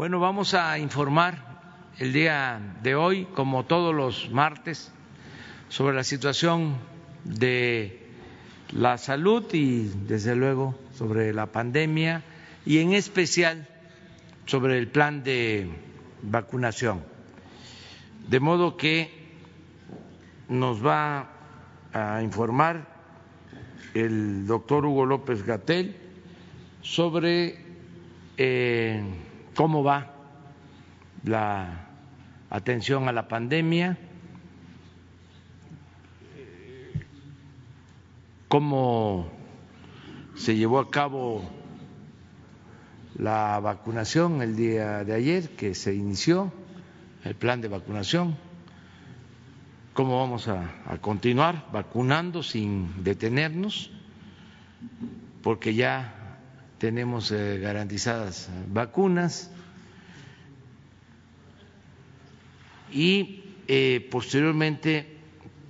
Bueno, vamos a informar el día de hoy, como todos los martes, sobre la situación de la salud y, desde luego, sobre la pandemia y, en especial, sobre el plan de vacunación. De modo que nos va a informar el doctor Hugo López Gatel sobre eh, cómo va la atención a la pandemia, cómo se llevó a cabo la vacunación el día de ayer, que se inició el plan de vacunación, cómo vamos a, continuar vacunando sin detenernos, porque ya tenemos eh, garantizadas vacunas. Y eh, posteriormente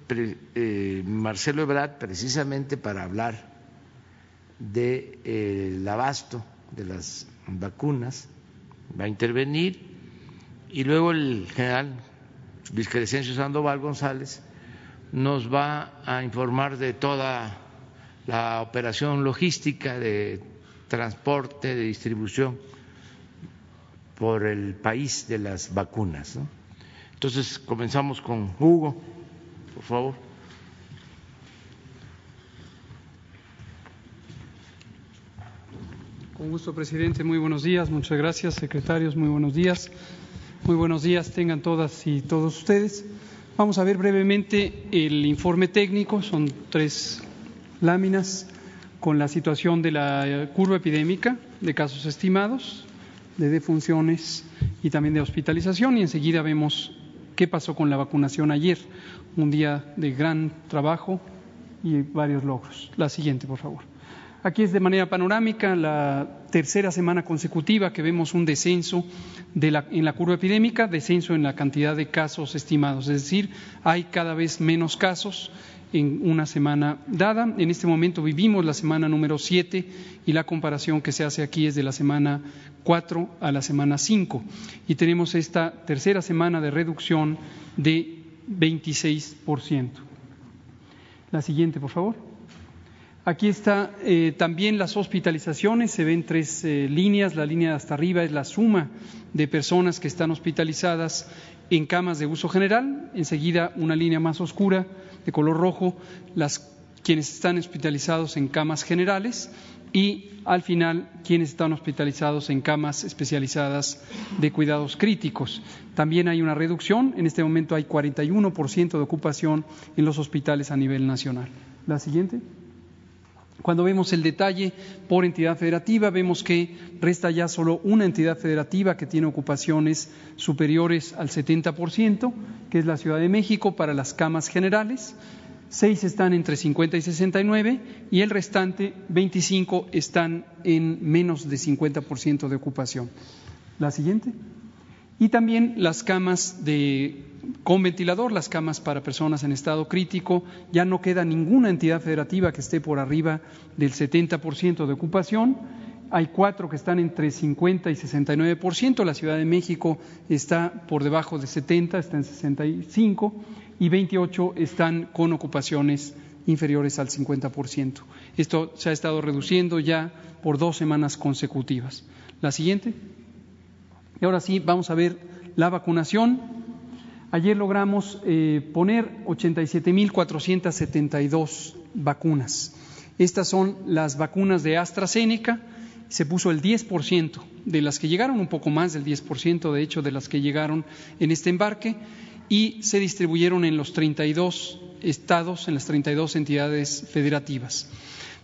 eh, Marcelo Ebrard, precisamente para hablar del abasto de las vacunas, va a intervenir. Y luego el general Crescencio Sandoval González nos va a informar de toda la operación logística de transporte, de distribución por el país de las vacunas. Entonces comenzamos con Hugo, por favor. Con gusto, presidente. Muy buenos días. Muchas gracias, secretarios. Muy buenos días. Muy buenos días tengan todas y todos ustedes. Vamos a ver brevemente el informe técnico, son tres láminas con la situación de la curva epidémica de casos estimados, de defunciones y también de hospitalización y enseguida vemos qué pasó con la vacunación ayer, un día de gran trabajo y varios logros. La siguiente, por favor. Aquí es de manera panorámica la tercera semana consecutiva que vemos un descenso en la curva epidémica, descenso en la cantidad de casos estimados, es decir, hay cada vez menos casos en una semana dada. En este momento vivimos la semana número siete y la comparación que se hace aquí es de la semana cuatro a la semana cinco. Y tenemos esta tercera semana de reducción de 26%. La siguiente, por favor. Aquí está eh, también las hospitalizaciones, se ven tres eh, líneas, la línea de hasta arriba es la suma de personas que están hospitalizadas en camas de uso general, enseguida una línea más oscura de color rojo, las quienes están hospitalizados en camas generales y al final quienes están hospitalizados en camas especializadas de cuidados críticos. También hay una reducción, en este momento hay 41% de ocupación en los hospitales a nivel nacional. La siguiente. Cuando vemos el detalle por entidad federativa, vemos que resta ya solo una entidad federativa que tiene ocupaciones superiores al 70%, que es la Ciudad de México para las camas generales. Seis están entre 50 y 69 y el restante, 25, están en menos de 50% de ocupación. La siguiente. Y también las camas de con ventilador, las camas para personas en estado crítico, ya no queda ninguna entidad federativa que esté por arriba del 70% de ocupación. Hay cuatro que están entre 50 y 69%. La Ciudad de México está por debajo de 70, está en 65 y 28 están con ocupaciones inferiores al 50%. Esto se ha estado reduciendo ya por dos semanas consecutivas. La siguiente. Y ahora sí, vamos a ver la vacunación. Ayer logramos eh, poner 87.472 vacunas. Estas son las vacunas de AstraZeneca. Se puso el 10% de las que llegaron, un poco más del 10% de hecho de las que llegaron en este embarque y se distribuyeron en los 32 estados, en las 32 entidades federativas.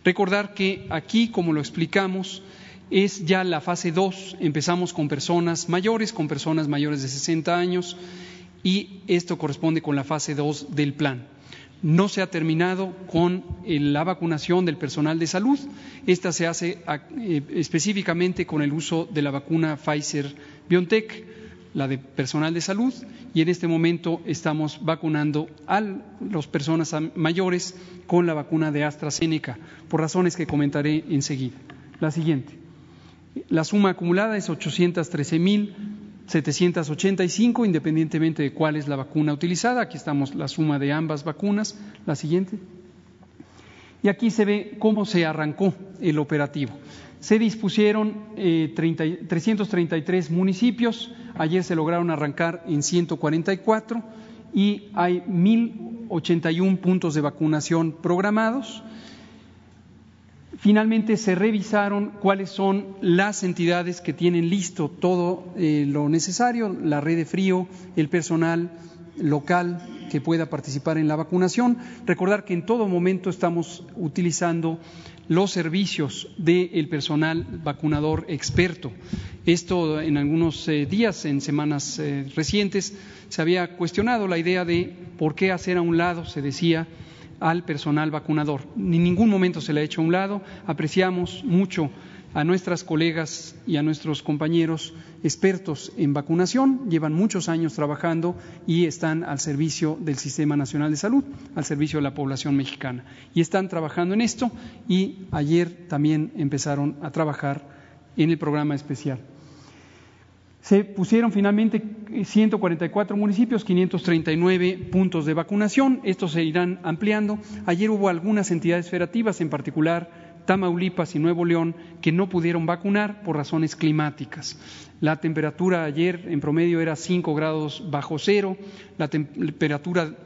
Recordar que aquí, como lo explicamos, es ya la fase 2. Empezamos con personas mayores, con personas mayores de 60 años y esto corresponde con la fase 2 del plan. No se ha terminado con eh, la vacunación del personal de salud. Esta se hace eh, específicamente con el uso de la vacuna Pfizer BioNTech, la de personal de salud, y en este momento estamos vacunando a las personas mayores con la vacuna de AstraZeneca, por razones que comentaré enseguida. La siguiente. La suma acumulada es 813.785, independientemente de cuál es la vacuna utilizada. Aquí estamos la suma de ambas vacunas. La siguiente. Y aquí se ve cómo se arrancó el operativo. Se dispusieron eh, 30, 333 municipios, ayer se lograron arrancar en 144 y hay 1.081 puntos de vacunación programados. Finalmente se revisaron cuáles son las entidades que tienen listo todo eh, lo necesario, la red de frío, el personal local que pueda participar en la vacunación. Recordar que en todo momento estamos utilizando los servicios del personal vacunador experto. Esto en algunos eh, días, en semanas eh, recientes, se había cuestionado la idea de por qué hacer a un lado, se decía, al personal vacunador. En ningún momento se le ha hecho a un lado. Apreciamos mucho a nuestras colegas y a nuestros compañeros expertos en vacunación, llevan muchos años trabajando y están al servicio del Sistema Nacional de Salud, al servicio de la población mexicana. Y están trabajando en esto y ayer también empezaron a trabajar en el programa especial. Se pusieron finalmente 144 municipios, 539 puntos de vacunación. Estos se irán ampliando. Ayer hubo algunas entidades federativas, en particular Tamaulipas y Nuevo León, que no pudieron vacunar por razones climáticas. La temperatura ayer en promedio era 5 grados bajo cero, la temperatura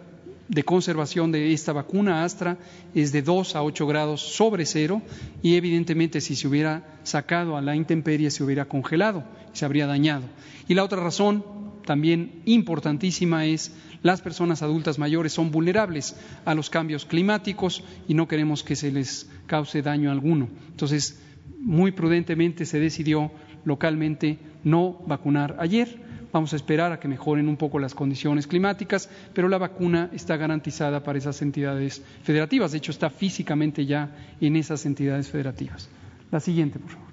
de conservación de esta vacuna Astra es de 2 a 8 grados sobre cero y evidentemente si se hubiera sacado a la intemperie se hubiera congelado, se habría dañado. Y la otra razón también importantísima es las personas adultas mayores son vulnerables a los cambios climáticos y no queremos que se les cause daño alguno. Entonces, muy prudentemente se decidió localmente no vacunar ayer. Vamos a esperar a que mejoren un poco las condiciones climáticas, pero la vacuna está garantizada para esas entidades federativas. De hecho, está físicamente ya en esas entidades federativas. La siguiente, por favor.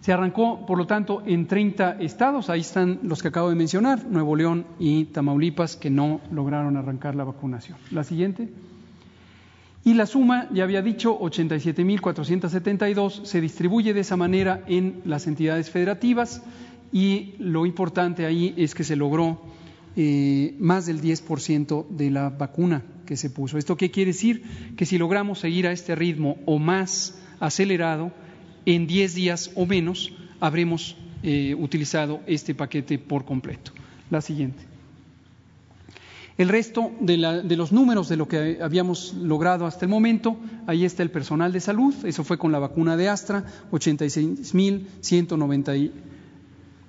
Se arrancó, por lo tanto, en 30 estados, ahí están los que acabo de mencionar, Nuevo León y Tamaulipas, que no lograron arrancar la vacunación. La siguiente. Y la suma, ya había dicho, 87.472, se distribuye de esa manera en las entidades federativas y lo importante ahí es que se logró eh, más del 10% de la vacuna que se puso. ¿Esto qué quiere decir? Que si logramos seguir a este ritmo o más acelerado, en 10 días o menos habremos eh, utilizado este paquete por completo. La siguiente. El resto de, la, de, los números de lo que habíamos logrado hasta el momento, ahí está el personal de salud, eso fue con la vacuna de Astra,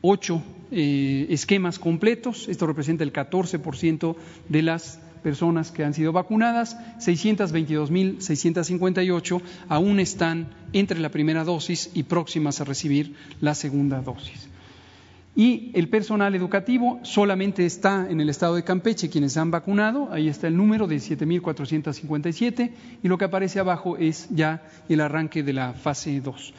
86.198 eh, esquemas completos, esto representa el 14% de las personas que han sido vacunadas, 622.658 aún están entre la primera dosis y próximas a recibir la segunda dosis. Y el personal educativo solamente está en el estado de Campeche quienes han vacunado, ahí está el número de 7.457 y lo que aparece abajo es ya el arranque de la fase 2.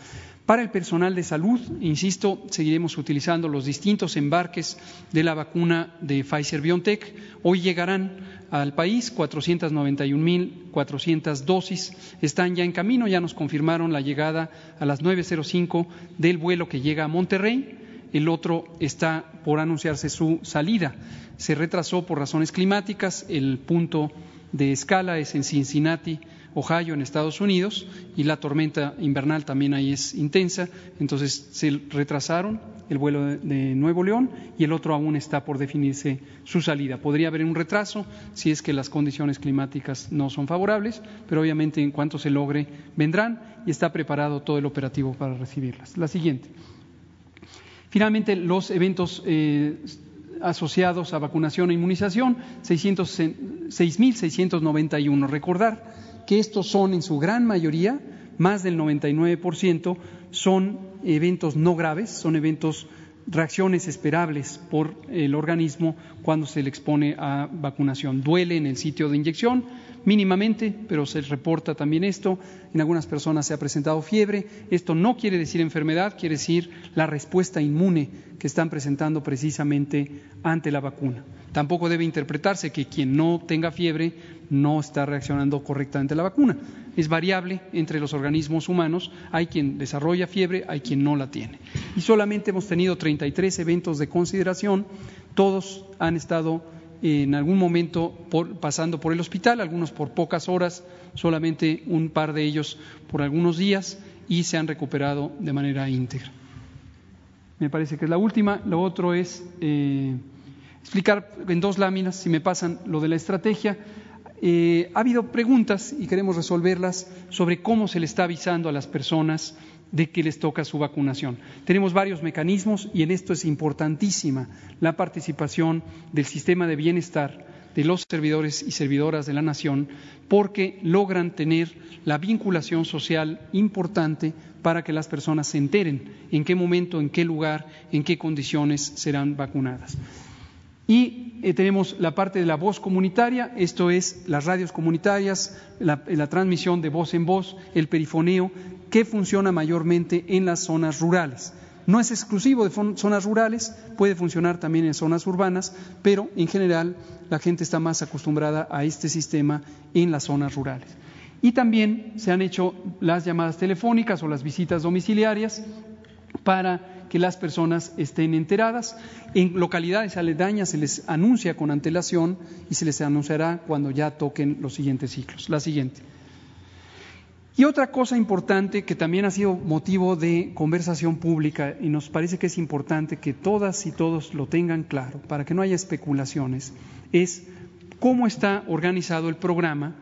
Para el personal de salud, insisto, seguiremos utilizando los distintos embarques de la vacuna de Pfizer BioNTech. Hoy llegarán al país 491.400 dosis. Están ya en camino, ya nos confirmaron la llegada a las 9.05 del vuelo que llega a Monterrey. El otro está por anunciarse su salida. Se retrasó por razones climáticas. El punto de escala es en Cincinnati, Ohio, en Estados Unidos, y la tormenta invernal también ahí es intensa, entonces se retrasaron el vuelo de Nuevo León y el otro aún está por definirse su salida. Podría haber un retraso si es que las condiciones climáticas no son favorables, pero obviamente en cuanto se logre vendrán y está preparado todo el operativo para recibirlas. La siguiente. Finalmente, los eventos eh, asociados a vacunación e inmunización, 6.691. Recordar que estos son en su gran mayoría, más del 99%, son eventos no graves, son eventos, reacciones esperables por el organismo cuando se le expone a vacunación. Duele en el sitio de inyección, mínimamente, pero se reporta también esto. En algunas personas se ha presentado fiebre. Esto no quiere decir enfermedad, quiere decir la respuesta inmune que están presentando precisamente ante la vacuna. Tampoco debe interpretarse que quien no tenga fiebre no está reaccionando correctamente la vacuna. Es variable entre los organismos humanos, hay quien desarrolla fiebre, hay quien no la tiene. Y solamente hemos tenido 33 eventos de consideración, todos han estado en algún momento pasando por el hospital, algunos por pocas horas, solamente un par de ellos por algunos días y se han recuperado de manera íntegra. Me parece que es la última. Lo otro es eh, explicar en dos láminas, si me pasan lo de la estrategia. Eh, ha habido preguntas y queremos resolverlas sobre cómo se le está avisando a las personas de que les toca su vacunación. Tenemos varios mecanismos y en esto es importantísima la participación del sistema de bienestar de los servidores y servidoras de la nación porque logran tener la vinculación social importante para que las personas se enteren en qué momento, en qué lugar, en qué condiciones serán vacunadas. Y eh, tenemos la parte de la voz comunitaria, esto es las radios comunitarias, la, la, transmisión de voz en voz, el perifoneo, que funciona mayormente en las zonas rurales. No es exclusivo de zonas rurales, puede funcionar también en zonas urbanas, pero en general la gente está más acostumbrada a este sistema en las zonas rurales. Y también se han hecho las llamadas telefónicas o las visitas domiciliarias para que las personas estén enteradas. En localidades aledañas se les anuncia con antelación y se les anunciará cuando ya toquen los siguientes ciclos. La siguiente. Y otra cosa importante que también ha sido motivo de conversación pública y nos parece que es importante que todas y todos lo tengan claro para que no haya especulaciones, es cómo está organizado el programa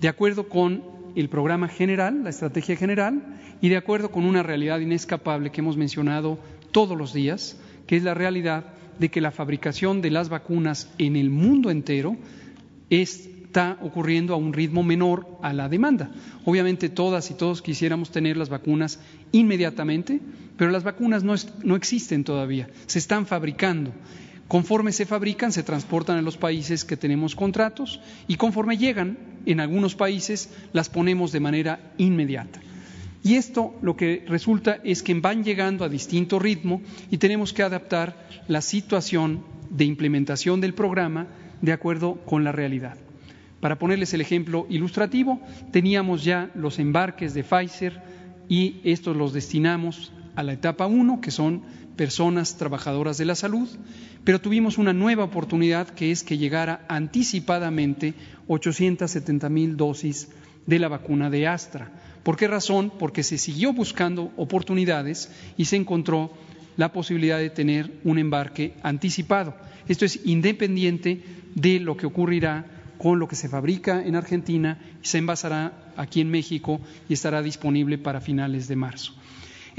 de acuerdo con el programa general, la estrategia general, y de acuerdo con una realidad inescapable que hemos mencionado todos los días, que es la realidad de que la fabricación de las vacunas en el mundo entero está ocurriendo a un ritmo menor a la demanda. Obviamente todas y todos quisiéramos tener las vacunas inmediatamente, pero las vacunas no, no existen todavía, se están fabricando. Conforme se fabrican, se transportan a los países que tenemos contratos y conforme llegan, en algunos países las ponemos de manera inmediata. Y esto lo que resulta es que van llegando a distinto ritmo y tenemos que adaptar la situación de implementación del programa de acuerdo con la realidad. Para ponerles el ejemplo ilustrativo, teníamos ya los embarques de Pfizer y estos los destinamos a la etapa 1, que son personas trabajadoras de la salud, pero tuvimos una nueva oportunidad que es que llegara anticipadamente 870 mil dosis de la vacuna de Astra. ¿Por qué razón? Porque se siguió buscando oportunidades y se encontró la posibilidad de tener un embarque anticipado. Esto es independiente de lo que ocurrirá con lo que se fabrica en Argentina se envasará aquí en México y estará disponible para finales de marzo.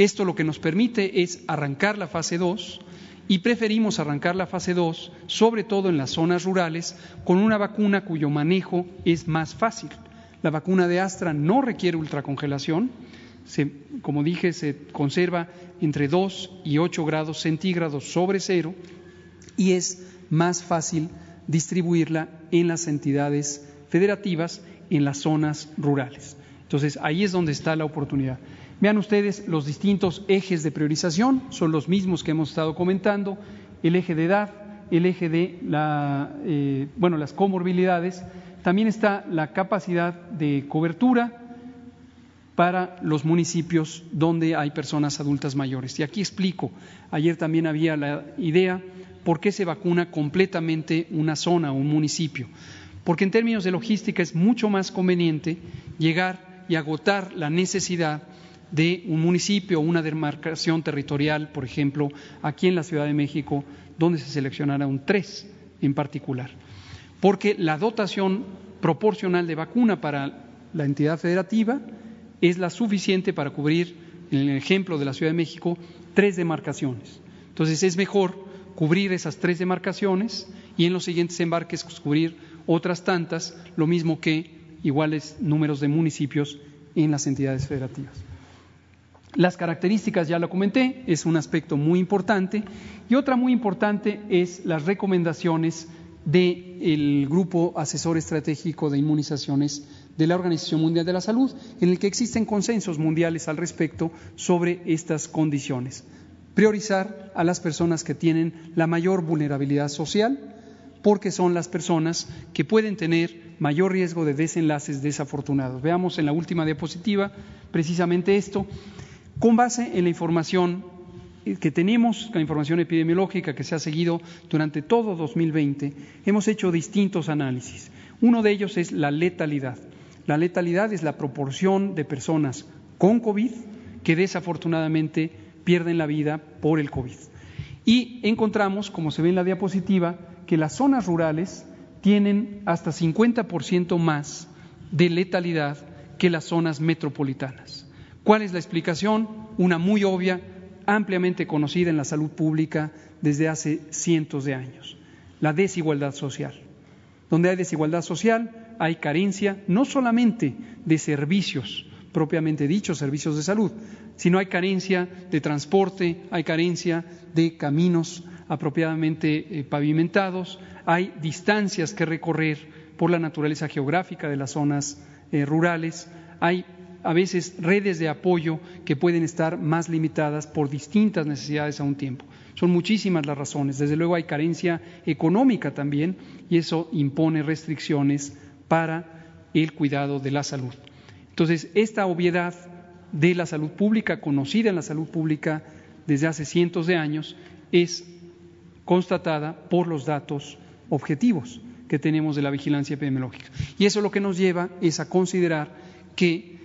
Esto lo que nos permite es arrancar la fase 2 y preferimos arrancar la fase 2, sobre todo en las zonas rurales, con una vacuna cuyo manejo es más fácil. La vacuna de Astra no requiere ultracongelación, como dije, se conserva entre 2 y 8 grados centígrados sobre cero y es más fácil distribuirla en las entidades federativas en las zonas rurales. Entonces, ahí es donde está la oportunidad. Vean ustedes los distintos ejes de priorización, son los mismos que hemos estado comentando, el eje de edad, el eje de la, eh, las comorbilidades, también está la capacidad de cobertura para los municipios donde hay personas adultas mayores. Y aquí explico, ayer también había la idea, ¿por qué se vacuna completamente una zona o un municipio? Porque en términos de logística es mucho más conveniente llegar y agotar la necesidad de un municipio o una demarcación territorial, por ejemplo, aquí en la Ciudad de México, donde se seleccionara un tres en particular. Porque la dotación proporcional de vacuna para la entidad federativa es la suficiente para cubrir, en el ejemplo de la Ciudad de México, tres demarcaciones. Entonces es mejor cubrir esas tres demarcaciones y en los siguientes embarques cubrir otras tantas, lo mismo que iguales números de municipios en las entidades federativas. Las características ya lo comenté, es un aspecto muy importante. Y otra muy importante es las recomendaciones del Grupo Asesor Estratégico de Inmunizaciones de la Organización Mundial de la Salud, en el que existen consensos mundiales al respecto sobre estas condiciones. Priorizar a las personas que tienen la mayor vulnerabilidad social, porque son las personas que pueden tener mayor riesgo de desenlaces desafortunados. Veamos en la última diapositiva precisamente esto. Con base en la información que tenemos, la información epidemiológica que se ha seguido durante todo 2020, hemos hecho distintos análisis. Uno de ellos es la letalidad. La letalidad es la proporción de personas con COVID que desafortunadamente pierden la vida por el COVID. Y encontramos, como se ve en la diapositiva, que las zonas rurales tienen hasta 50% más de letalidad que las zonas metropolitanas. ¿Cuál es la explicación? Una muy obvia, ampliamente conocida en la salud pública desde hace cientos de años, la desigualdad social. Donde hay desigualdad social hay carencia no solamente de servicios propiamente dichos, servicios de salud, sino hay carencia de transporte, hay carencia de caminos apropiadamente eh, pavimentados, hay distancias que recorrer por la naturaleza geográfica de las zonas eh, rurales, hay a veces redes de apoyo que pueden estar más limitadas por distintas necesidades a un tiempo. Son muchísimas las razones. Desde luego hay carencia económica también y eso impone restricciones para el cuidado de la salud. Entonces, esta obviedad de la salud pública, conocida en la salud pública desde hace cientos de años, es constatada por los datos objetivos que tenemos de la vigilancia epidemiológica. Y eso lo que nos lleva es a considerar que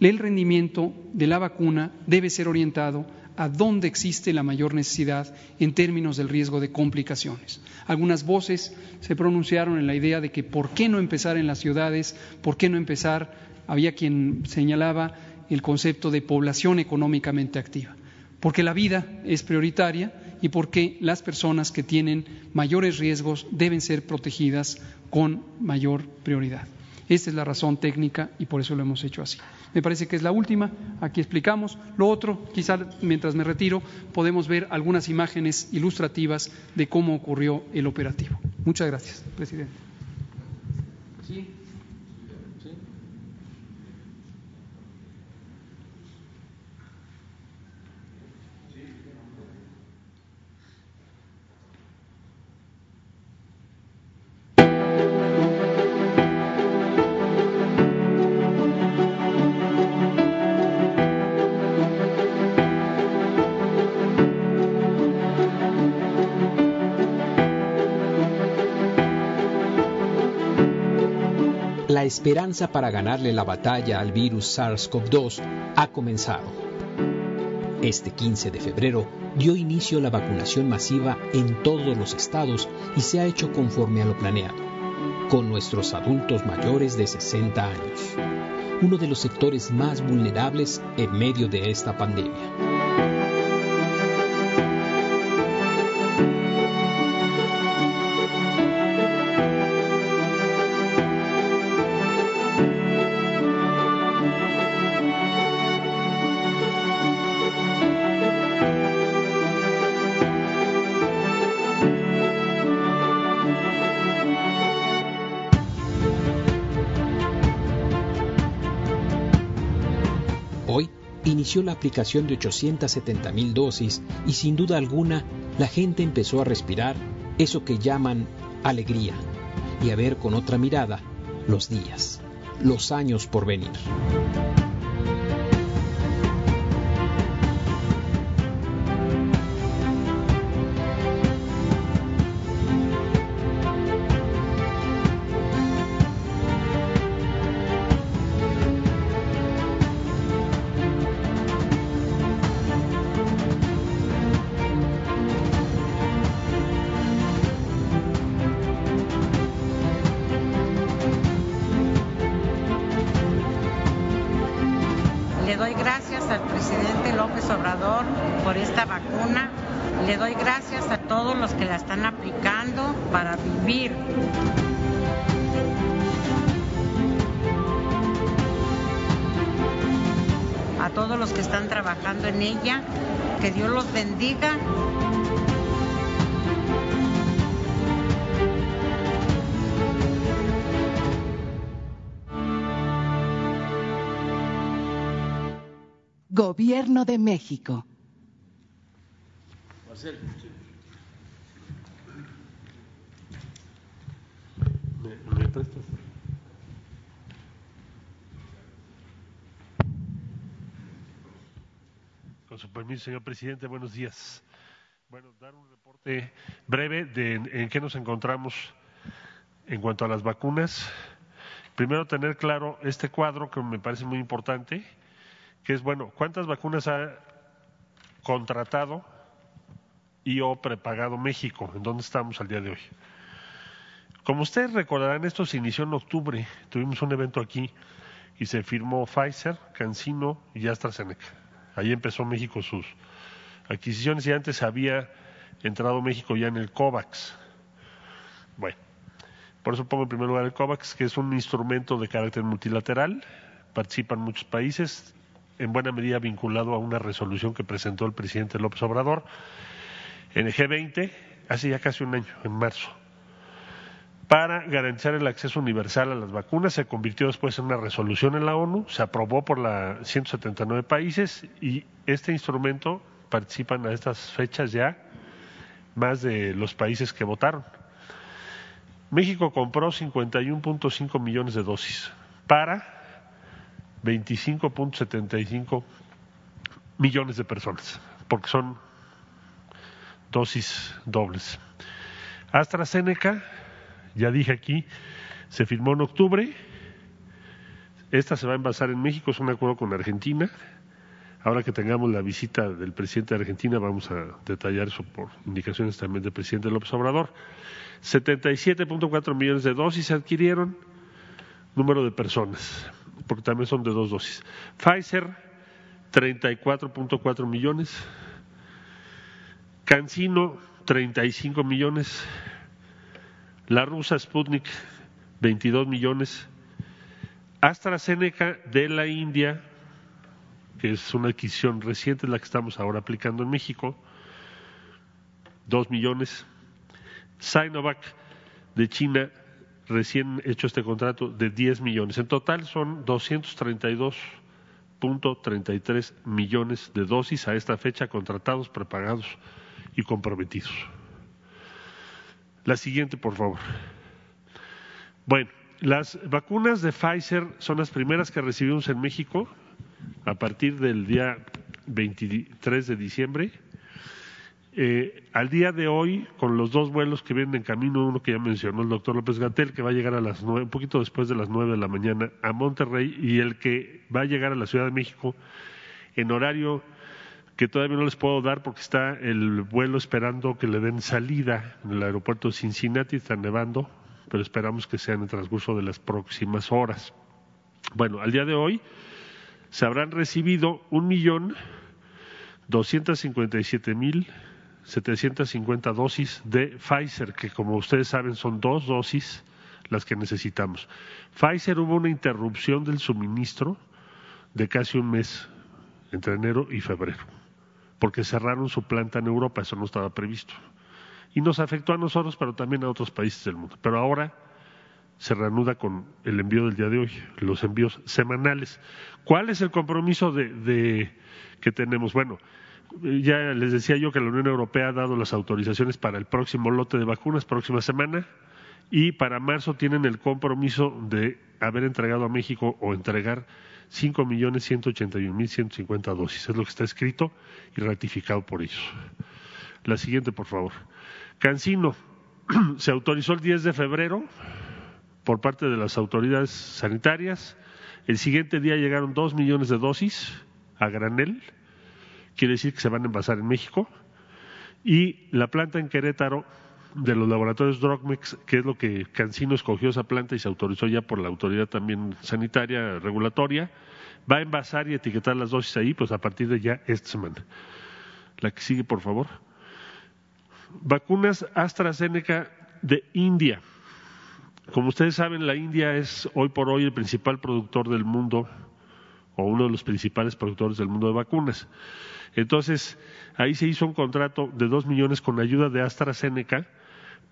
el rendimiento de la vacuna debe ser orientado a dónde existe la mayor necesidad en términos del riesgo de complicaciones. Algunas voces se pronunciaron en la idea de que por qué no empezar en las ciudades, por qué no empezar, había quien señalaba el concepto de población económicamente activa, porque la vida es prioritaria y porque las personas que tienen mayores riesgos deben ser protegidas con mayor prioridad. Esta es la razón técnica y por eso lo hemos hecho así. Me parece que es la última, aquí explicamos. Lo otro, quizá mientras me retiro, podemos ver algunas imágenes ilustrativas de cómo ocurrió el operativo. Muchas gracias, presidente. Esperanza para ganarle la batalla al virus SARS-CoV-2 ha comenzado. Este 15 de febrero dio inicio la vacunación masiva en todos los estados y se ha hecho conforme a lo planeado, con nuestros adultos mayores de 60 años, uno de los sectores más vulnerables en medio de esta pandemia. Inició la aplicación de 870 mil dosis y sin duda alguna la gente empezó a respirar eso que llaman alegría y a ver con otra mirada los días, los años por venir. Señor presidente, buenos días. Bueno, dar un reporte breve de en qué nos encontramos en cuanto a las vacunas. Primero, tener claro este cuadro que me parece muy importante, que es, bueno, ¿cuántas vacunas ha contratado y o prepagado México? ¿En dónde estamos al día de hoy? Como ustedes recordarán, esto se inició en octubre. Tuvimos un evento aquí y se firmó Pfizer, CanSino y AstraZeneca. Ahí empezó México sus adquisiciones y antes había entrado México ya en el COVAX. Bueno, por eso pongo en primer lugar el COVAX, que es un instrumento de carácter multilateral. Participan muchos países, en buena medida vinculado a una resolución que presentó el presidente López Obrador en el G20 hace ya casi un año, en marzo para garantizar el acceso universal a las vacunas. Se convirtió después en una resolución en la ONU, se aprobó por la 179 países y este instrumento participan a estas fechas ya más de los países que votaron. México compró 51.5 millones de dosis para 25.75 millones de personas, porque son dosis dobles. AstraZeneca ya dije aquí, se firmó en octubre. Esta se va a envasar en México, es un acuerdo con Argentina. Ahora que tengamos la visita del presidente de Argentina, vamos a detallar eso por indicaciones también del presidente López Obrador. 77.4 millones de dosis se adquirieron, número de personas, porque también son de dos dosis. Pfizer, 34.4 millones. Cancino, 35 millones. La rusa Sputnik, 22 millones. AstraZeneca de la India, que es una adquisición reciente, la que estamos ahora aplicando en México, 2 millones. Sinovac de China, recién hecho este contrato, de 10 millones. En total son 232.33 millones de dosis a esta fecha contratados, prepagados y comprometidos. La siguiente, por favor. Bueno, las vacunas de Pfizer son las primeras que recibimos en México a partir del día 23 de diciembre. Eh, al día de hoy, con los dos vuelos que vienen en camino, uno que ya mencionó el doctor López Gatel, que va a llegar a las nueve, un poquito después de las nueve de la mañana a Monterrey, y el que va a llegar a la Ciudad de México en horario que todavía no les puedo dar porque está el vuelo esperando que le den salida en el aeropuerto de Cincinnati, está nevando, pero esperamos que sea en el transcurso de las próximas horas. Bueno, al día de hoy se habrán recibido un millón doscientos cincuenta y siete mil setecientos cincuenta dosis de Pfizer, que como ustedes saben son dos dosis las que necesitamos. Pfizer hubo una interrupción del suministro de casi un mes entre enero y febrero porque cerraron su planta en Europa, eso no estaba previsto. Y nos afectó a nosotros, pero también a otros países del mundo. Pero ahora se reanuda con el envío del día de hoy, los envíos semanales. ¿Cuál es el compromiso de, que tenemos? Bueno, ya les decía yo que la Unión Europea ha dado las autorizaciones para el próximo lote de vacunas, próxima semana, y para marzo tienen el compromiso de haber entregado a México o entregar cinco millones ciento ochenta y mil ciento cincuenta dosis. Es lo que está escrito y ratificado por ellos. La siguiente, por favor. Cancino se autorizó el 10 de febrero por parte de las autoridades sanitarias. El siguiente día llegaron dos millones de dosis a granel. Quiere decir que se van a envasar en México. Y la planta en Querétaro de los laboratorios Drogmex, que es lo que Cancino escogió esa planta y se autorizó ya por la autoridad también sanitaria regulatoria, va a envasar y etiquetar las dosis ahí, pues a partir de ya esta semana. La que sigue, por favor. Vacunas AstraZeneca de India. Como ustedes saben, la India es hoy por hoy el principal productor del mundo o uno de los principales productores del mundo de vacunas. Entonces, ahí se hizo un contrato de dos millones con ayuda de AstraZeneca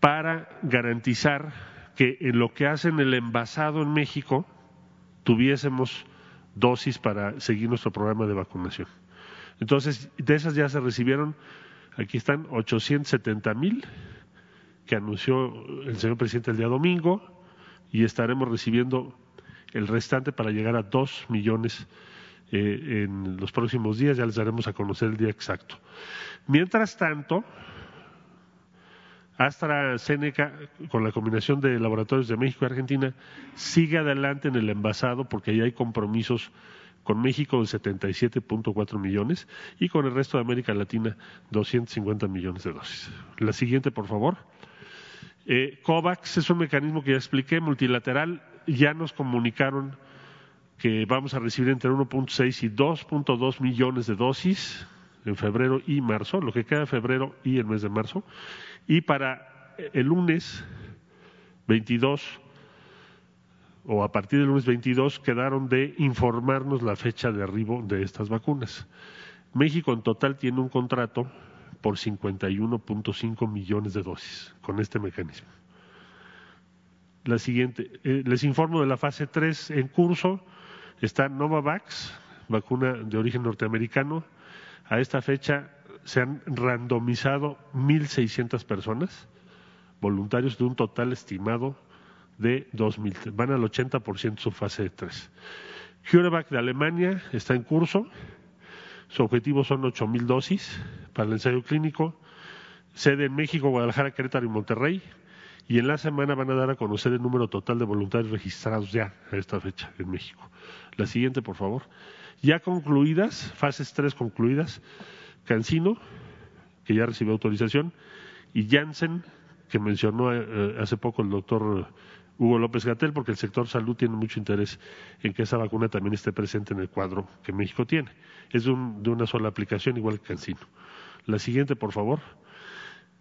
para garantizar que en lo que hacen el envasado en México tuviésemos dosis para seguir nuestro programa de vacunación. Entonces, de esas ya se recibieron, aquí están 870 mil que anunció el señor presidente el día domingo, y estaremos recibiendo el restante para llegar a dos millones eh, en los próximos días, ya les daremos a conocer el día exacto. Mientras tanto, AstraZeneca, con la combinación de laboratorios de México y Argentina, sigue adelante en el envasado porque ya hay compromisos con México de 77.4 millones y con el resto de América Latina 250 millones de dosis. La siguiente, por favor. Eh, COVAX es un mecanismo que ya expliqué, multilateral. Ya nos comunicaron que vamos a recibir entre 1.6 y 2.2 millones de dosis en febrero y marzo, lo que queda de febrero y el mes de marzo. Y para el lunes 22 o a partir del lunes 22 quedaron de informarnos la fecha de arribo de estas vacunas. México en total tiene un contrato por 51.5 millones de dosis con este mecanismo. La siguiente, eh, les informo de la fase 3 en curso. Está Novavax, vacuna de origen norteamericano. A esta fecha se han randomizado 1.600 personas, voluntarios de un total estimado de 2.000. Van al 80% su fase 3. CureVac de Alemania está en curso. Su objetivo son 8.000 dosis para el ensayo clínico. Sede en México, Guadalajara, Querétaro y Monterrey. Y en la semana van a dar a conocer el número total de voluntarios registrados ya a esta fecha en México. La siguiente, por favor. Ya concluidas, fases 3 concluidas, Cancino, que ya recibió autorización, y Janssen, que mencionó eh, hace poco el doctor Hugo López Gatel, porque el sector salud tiene mucho interés en que esa vacuna también esté presente en el cuadro que México tiene. Es de, una sola aplicación, igual que Cancino. La siguiente, por favor.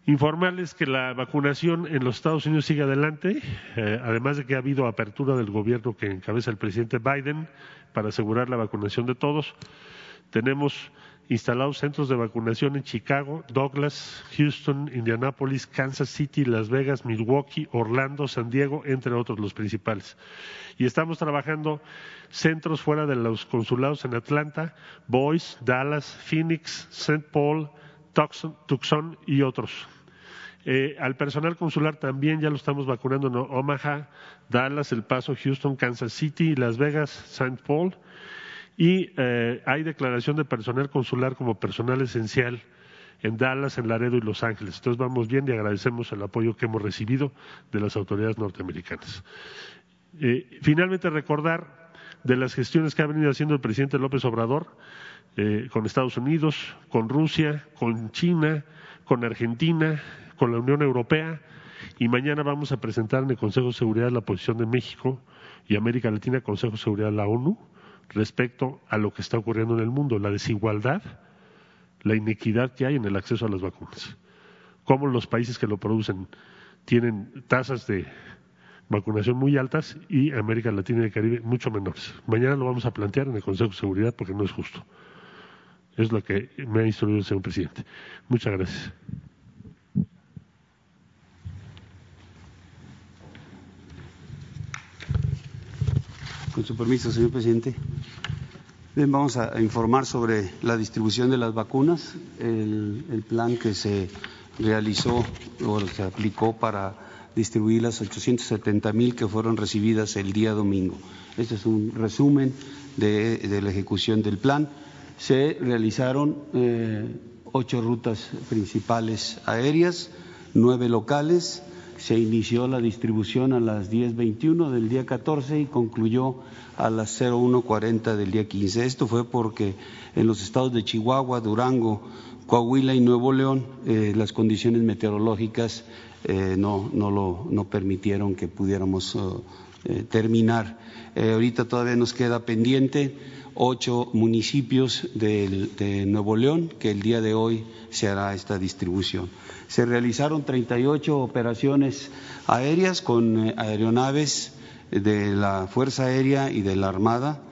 Informarles que la vacunación en los Estados Unidos sigue adelante, eh, además de que ha habido apertura del gobierno que encabeza el presidente Biden para asegurar la vacunación de todos. Tenemos instalados centros de vacunación en Chicago, Douglas, Houston, Indianapolis, Kansas City, Las Vegas, Milwaukee, Orlando, San Diego, entre otros los principales. Y estamos trabajando centros fuera de los consulados en Atlanta, Boise, Dallas, Phoenix, St. Paul, Tucson, y otros. Eh, al personal consular también ya lo estamos vacunando en Omaha, Dallas, El Paso, Houston, Kansas City, Las Vegas, St. Paul y eh, hay declaración de personal consular como personal esencial en Dallas, en Laredo y Los Ángeles. Entonces vamos bien y agradecemos el apoyo que hemos recibido de las autoridades norteamericanas. Eh, finalmente recordar de las gestiones que ha venido haciendo el presidente López Obrador eh, con Estados Unidos, con Rusia, con China, con Argentina, con la Unión Europea y mañana vamos a presentar en el Consejo de Seguridad la posición de México y América Latina, Consejo de Seguridad de la ONU, respecto a lo que está ocurriendo en el mundo, la desigualdad, la inequidad que hay en el acceso a las vacunas. Cómo los países que lo producen tienen tasas de vacunación muy altas y América Latina y el Caribe mucho menores. Mañana lo vamos a plantear en el Consejo de Seguridad porque no es justo. Es lo que me ha instruido el señor presidente. Muchas gracias. Con su permiso, señor presidente. Bien, vamos a informar sobre la distribución de las vacunas, el, plan que se realizó o se aplicó para distribuir las 870 mil que fueron recibidas el día domingo. Este es un resumen de, la ejecución del plan. Se realizaron eh, ocho rutas principales aéreas, nueve locales, se inició la distribución a las 10.21 del día 14 y concluyó a las 01.40 del día 15. Esto fue porque en los estados de Chihuahua, Durango, Coahuila y Nuevo León eh, las condiciones meteorológicas eh, no, no, lo, no permitieron que pudiéramos eh, terminar. ahorita todavía nos queda pendiente ocho municipios de Nuevo León que el día de hoy se hará esta distribución. Se realizaron 38 operaciones aéreas con aeronaves de la Fuerza Aérea y de la Armada.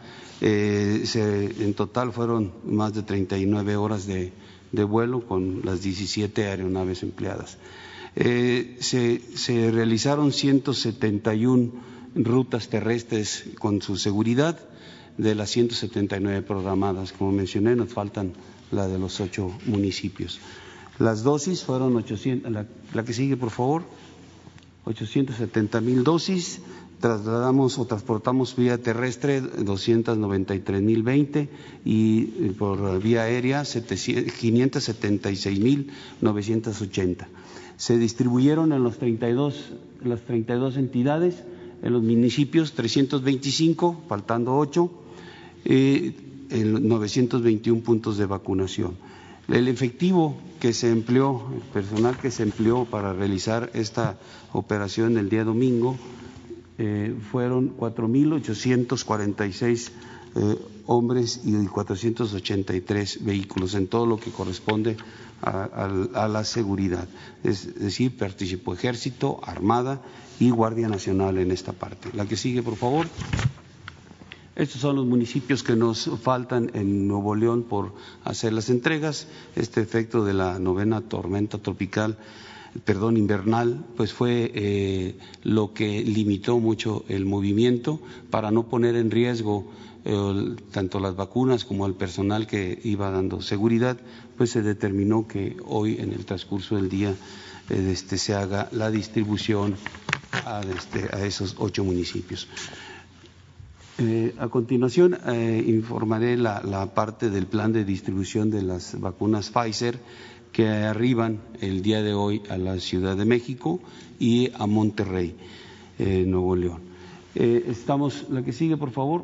En total fueron más de 39 horas de, vuelo con las 17 aeronaves empleadas. Eh, se, se, realizaron 171 rutas terrestres con su seguridad de las 179 programadas. Como mencioné, nos faltan la de los ocho municipios. Las dosis fueron 800, la, que sigue por favor, 870 mil dosis trasladamos o transportamos vía terrestre 293.020 y por vía aérea 576.980. Se distribuyeron en los 32, las 32 entidades, en los municipios 325, faltando 8, eh, en 921 puntos de vacunación. El efectivo que se empleó, el personal que se empleó para realizar esta operación el día domingo, eh, fueron 4.846 eh, hombres y 483 vehículos en todo lo que corresponde a, la seguridad. Es decir, participó Ejército, Armada y Guardia Nacional en esta parte. La que sigue, por favor. Estos son los municipios que nos faltan en Nuevo León por hacer las entregas. Este efecto de la novena tormenta tropical perdón, invernal, pues fue eh, lo que limitó mucho el movimiento para no poner en riesgo eh, tanto las vacunas como el personal que iba dando seguridad, pues se determinó que hoy en el transcurso del día eh, este, se haga la distribución a, este, esos ocho municipios. a continuación, informaré la, la parte del plan de distribución de las vacunas Pfizer que arriban el día de hoy a la Ciudad de México y a Monterrey, eh, Nuevo León. Eh, estamos, la que sigue, por favor.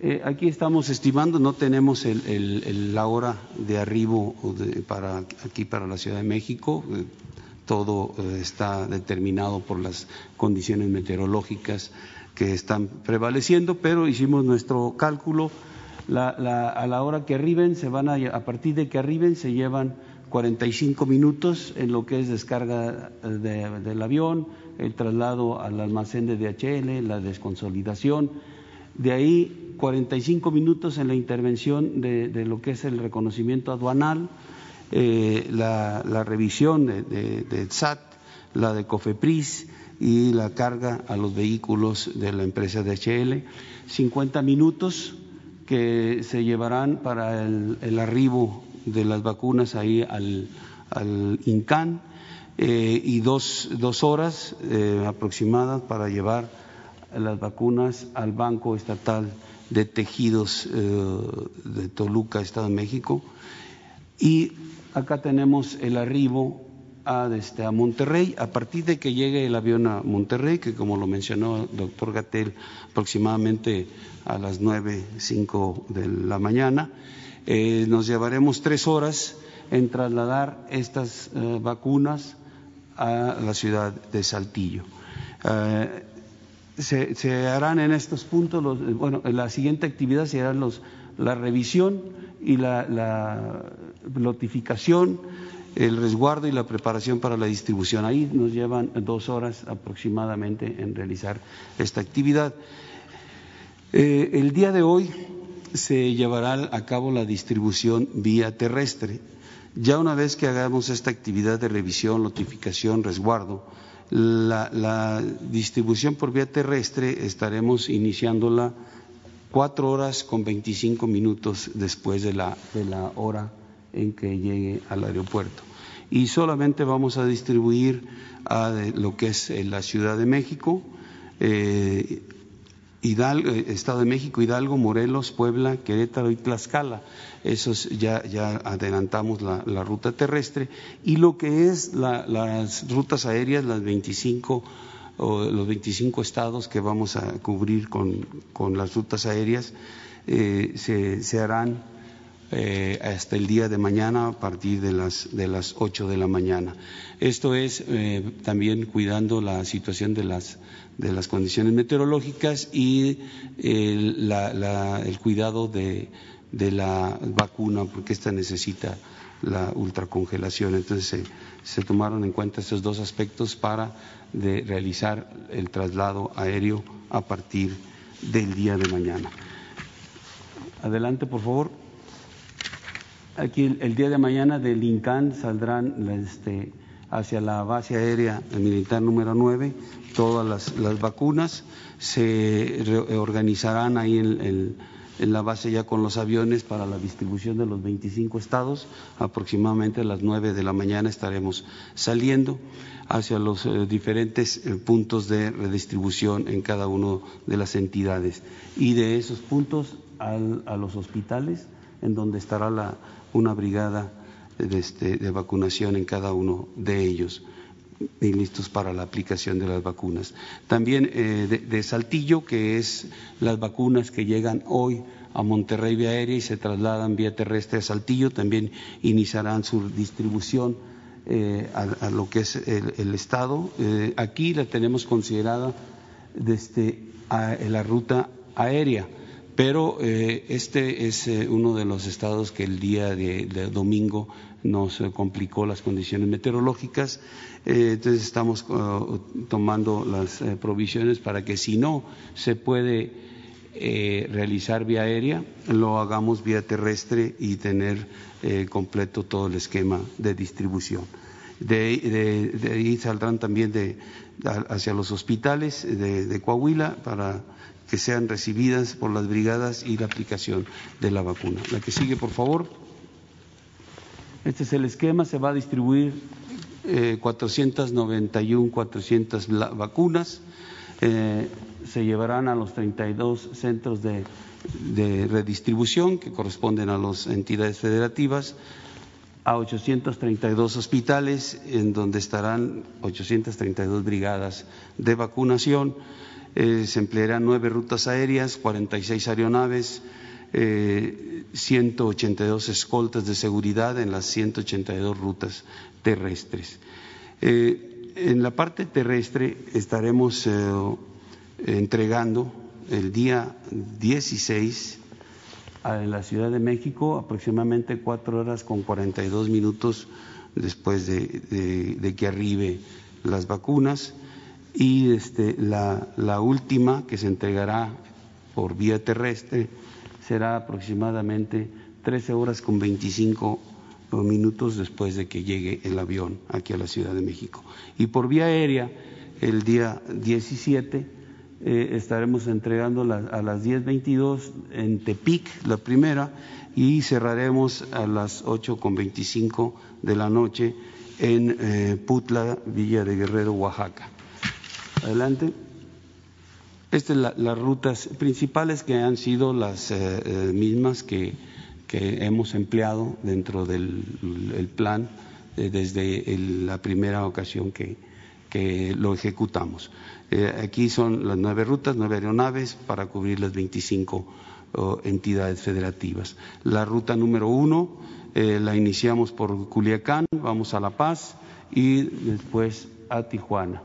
Eh, aquí estamos estimando, no tenemos la hora de arribo para aquí para la Ciudad de México. todo está determinado por las condiciones meteorológicas que están prevaleciendo, pero hicimos nuestro cálculo. a la hora que arriben, se van a, a partir de que arriben, se llevan 45 minutos en lo que es descarga del avión, el traslado al almacén de DHL, la desconsolidación. De ahí 45 minutos en la intervención de, lo que es el reconocimiento aduanal, eh, la, revisión de, SAT, la de COFEPRIS y la carga a los vehículos de la empresa DHL. 50 minutos que se llevarán para el arribo de las vacunas ahí al, al INCAN eh, y dos, dos horas eh, aproximadas para llevar las vacunas al Banco Estatal de Tejidos eh, de Toluca, Estado de México. Y acá tenemos el arribo a, este, a Monterrey, a partir de que llegue el avión a Monterrey, que como lo mencionó el doctor Gatel, aproximadamente a las nueve, cinco de la mañana, eh, nos llevaremos tres horas en trasladar estas eh, vacunas a la ciudad de Saltillo. Eh, se, harán en estos puntos, bueno, la siguiente actividad será los, la revisión y la, la notificación, el resguardo y la preparación para la distribución. Ahí nos llevan dos horas aproximadamente en realizar esta actividad. el día de hoy se llevará a cabo la distribución vía terrestre. Ya una vez que hagamos esta actividad de revisión, notificación, resguardo, la, distribución por vía terrestre estaremos iniciándola cuatro horas con veinticinco minutos después de la, de la hora en que llegue al aeropuerto. Y solamente vamos a distribuir a lo que es la Ciudad de México, eh, Hidalgo, eh, Estado de México, Hidalgo, Morelos, Puebla, Querétaro y Tlaxcala. Esos ya, adelantamos la, ruta terrestre. Y lo que es las rutas aéreas, las 25, los 25 estados que vamos a cubrir con, las rutas aéreas, eh, se, harán eh, hasta el día de mañana a partir de las, de las 8 de la mañana. Esto es también cuidando la situación de las de las condiciones meteorológicas y el, el cuidado de, de, la vacuna, porque esta necesita la ultracongelación. Entonces se, tomaron en cuenta estos dos aspectos para de realizar el traslado aéreo a partir del día de mañana. Adelante, por favor. Aquí el, día de mañana del INCAN saldrán este, hacia la base aérea militar número 9 todas las, vacunas, se organizarán ahí en, en la base ya con los aviones para la distribución de los 25 estados. Aproximadamente a las 9 de la mañana estaremos saliendo hacia los eh, diferentes eh, puntos de redistribución en cada una de las entidades. Y de esos puntos a los hospitales, en donde estará la, una brigada de, este, de vacunación en cada uno de ellos y listos para la aplicación de las vacunas. También eh, de, Saltillo, que es las vacunas que llegan hoy a Monterrey vía aérea y se trasladan vía terrestre a Saltillo, también iniciarán su distribución eh, a, lo que es el, Estado. Eh, aquí la tenemos considerada desde la ruta aérea pero eh, este es eh, uno de los estados que el día de, domingo nos eh, complicó las condiciones meteorológicas, entonces estamos tomando las provisiones para que si no se puede realizar vía aérea, lo hagamos vía terrestre y tener completo todo el esquema de distribución. De, ahí saldrán también hacia los hospitales de Coahuila para que sean recibidas por las brigadas y la aplicación de la vacuna. La que sigue, por favor. Este es el esquema, se va a distribuir eh, 491, 400 vacunas, eh, se llevarán a los 32 centros de redistribución que corresponden a las entidades federativas, a 832 hospitales, en donde estarán 832 brigadas de vacunación eh, se emplearán nueve rutas aéreas, 46 aeronaves, eh, 182 escoltas de seguridad en las 182 rutas terrestres. Eh, en la parte terrestre estaremos eh, entregando el día 16 a la Ciudad de México aproximadamente cuatro horas con 42 minutos después de que arribe las vacunas y este, la, última que se entregará por vía terrestre será aproximadamente 13 horas con 25 minutos después de que llegue el avión aquí a la Ciudad de México. Y por vía aérea, el día 17, eh, estaremos entregando a las 10.22 en Tepic, la primera, y cerraremos a las 8.25 de la noche en eh, Putla, Villa de Guerrero, Oaxaca. Adelante. Estas son las rutas principales que han sido las eh, eh, mismas que, hemos empleado dentro del plan eh, desde la primera ocasión que, lo ejecutamos. aquí son las nueve rutas, nueve aeronaves para cubrir las 25 entidades federativas. La ruta número uno la iniciamos por Culiacán, vamos a La Paz y después a Tijuana.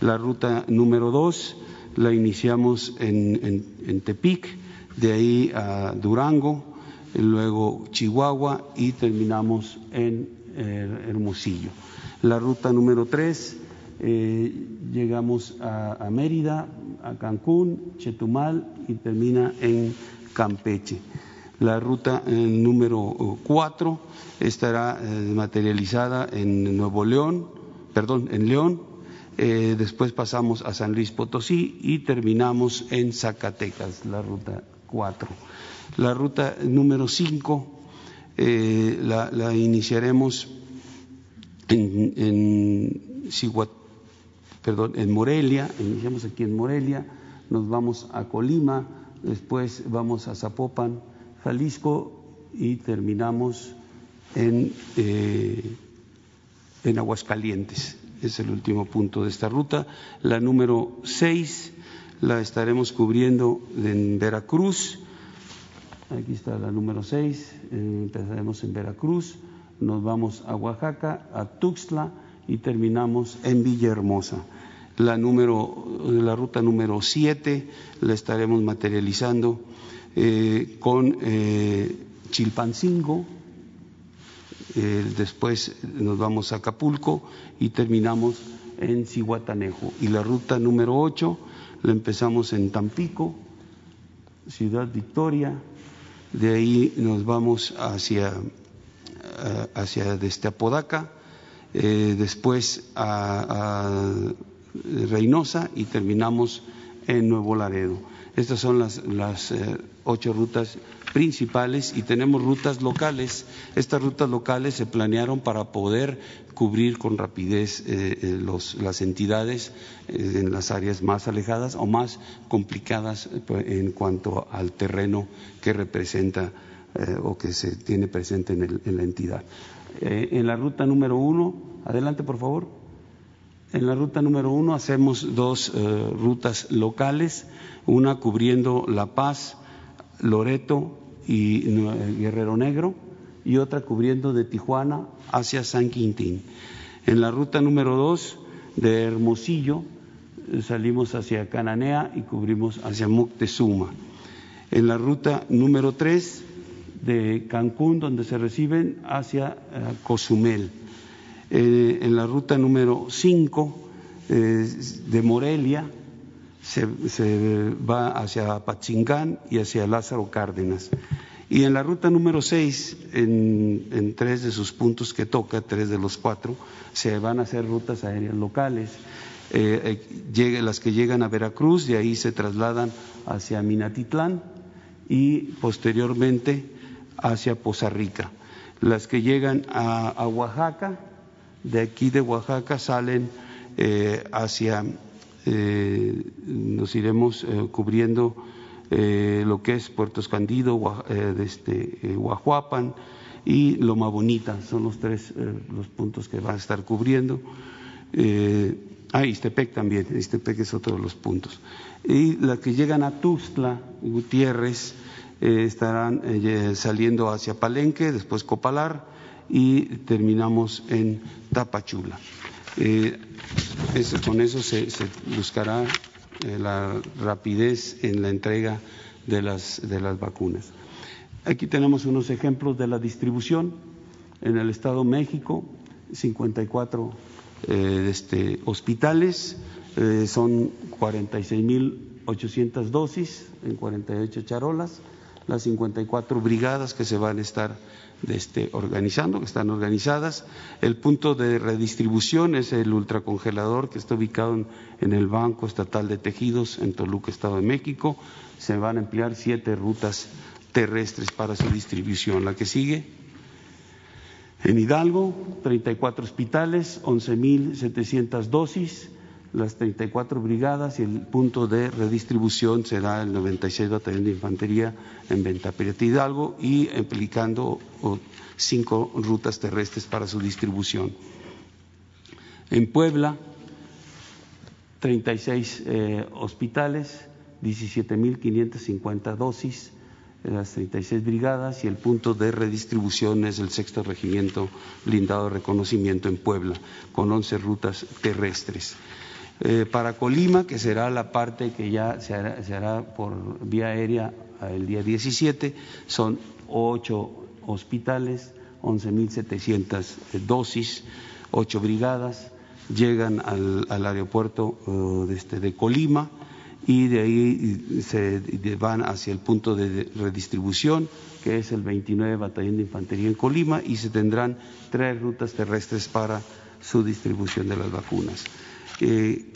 La ruta número dos la iniciamos en, Tepic, de ahí a Durango, luego Chihuahua y terminamos en eh, Hermosillo. La ruta número tres eh, llegamos a, Mérida, a Cancún, Chetumal y termina en Campeche. La ruta eh, número cuatro estará materializada en Nuevo León, perdón, en León, eh, después pasamos a San Luis Potosí y terminamos en Zacatecas, la ruta 4. La ruta número 5 eh, la, iniciaremos en, en, Morelia, iniciamos aquí en Morelia, nos vamos a Colima, después vamos a Zapopan, Jalisco y terminamos en, eh, en Aguascalientes es el último punto de esta ruta. La número 6 la estaremos cubriendo en Veracruz. Aquí está la número 6, eh, empezaremos en Veracruz, nos vamos a Oaxaca, a Tuxtla y terminamos en Villahermosa. La, número, la ruta número 7 la estaremos materializando eh, con eh, Chilpancingo, eh, después nos vamos a Acapulco y terminamos en Cihuatanejo. Y la ruta número 8 la empezamos en Tampico, Ciudad Victoria, de ahí nos vamos hacia, eh, hacia desde Apodaca, eh, después a, Reynosa y terminamos en Nuevo Laredo. Estas son las, las ocho rutas principales y tenemos rutas locales. Estas rutas locales se planearon para poder cubrir con rapidez eh, eh, los, las entidades eh, en las áreas más alejadas o más complicadas pues, en cuanto al terreno que representa o que se tiene presente en, la entidad. en la ruta número uno, adelante por favor. En la ruta número uno hacemos dos rutas locales, una cubriendo La Paz, Loreto y Guerrero Negro y otra cubriendo de Tijuana hacia San Quintín. En la ruta número dos de Hermosillo eh, salimos hacia Cananea y cubrimos hacia Moctezuma. En la ruta número tres de Cancún, donde se reciben, hacia eh, Cozumel. Eh, en la ruta número cinco de Morelia se, va hacia Pachingán y hacia Lázaro Cárdenas. Y en la ruta número 6, en, tres de sus puntos que toca, tres de los cuatro, se van a hacer rutas aéreas locales. Eh, eh, las que llegan a Veracruz, de ahí se trasladan hacia Minatitlán y posteriormente hacia Poza Rica. Las que llegan a, Oaxaca, de aquí de Oaxaca salen eh, hacia, nos iremos cubriendo eh, lo que es Puerto Escondido, eh, este, eh, Guajuapan y Loma Bonita, son los tres los puntos que va a estar cubriendo. ah, Istepec también, Istepec es otro de los puntos. Y las que llegan a Tuxtla, Gutiérrez, estarán saliendo hacia Palenque, después Copalar y terminamos en Tapachula. Con eso se buscará eh, la rapidez en la entrega de las, de las vacunas. Aquí tenemos unos ejemplos de la distribución. En el Estado de México, 54 eh, este, hospitales, eh, son 46.800 dosis en 48 charolas, las 54 brigadas que se van a estar este, organizando, que están organizadas. El punto de redistribución es el ultracongelador que está ubicado en, el Banco Estatal de Tejidos en Toluca, Estado de México. Se van a emplear siete rutas terrestres para su distribución. La que sigue. En Hidalgo, 34 hospitales, 11.700 dosis las 34 brigadas y el punto de redistribución será el 96 Batallón de Infantería en Ventapiret Hidalgo y aplicando cinco rutas terrestres para su distribución. En Puebla, 36 eh, hospitales, 17.550 dosis, las 36 brigadas y el punto de redistribución es el sexto regimiento blindado de reconocimiento en Puebla, con 11 rutas terrestres. Eh, para Colima, que será la parte que ya se hará, por vía aérea el día 17, son ocho hospitales, 11.700 dosis, ocho brigadas, llegan al, aeropuerto eh, de, este, de Colima y de ahí se van hacia el punto de redistribución, que es el 29 Batallón de Infantería en Colima, y se tendrán tres rutas terrestres para su distribución de las vacunas. Eh,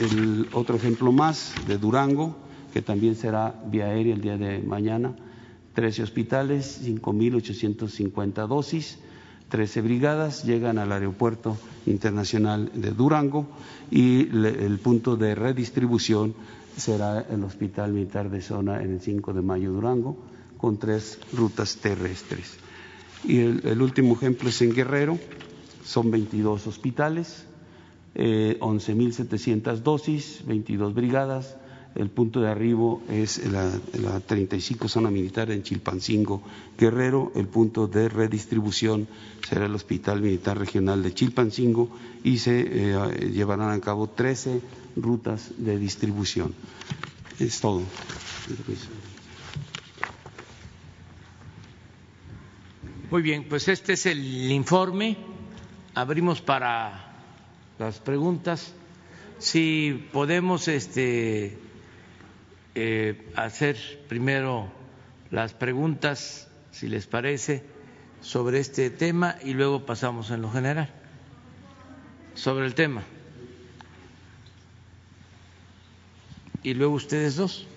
el otro ejemplo más de Durango, que también será vía aérea el día de mañana, 13 hospitales, 5.850 dosis, 13 brigadas llegan al aeropuerto internacional de Durango y el punto de redistribución será el Hospital Militar de Zona en el 5 de mayo Durango, con tres rutas terrestres. Y el último ejemplo es en Guerrero, son 22 hospitales, eh, 11.700 dosis, 22 brigadas. El punto de arribo es la, la 35 zona militar en Chilpancingo, Guerrero. El punto de redistribución será el Hospital Militar Regional de Chilpancingo y se eh, llevarán a cabo 13 rutas de distribución. Es todo. Muy bien, pues este es el informe. Abrimos para las preguntas. Si podemos este, eh, hacer primero las preguntas, si les parece, sobre este tema y luego pasamos en lo general. Sobre el tema. y luego ustedes dos.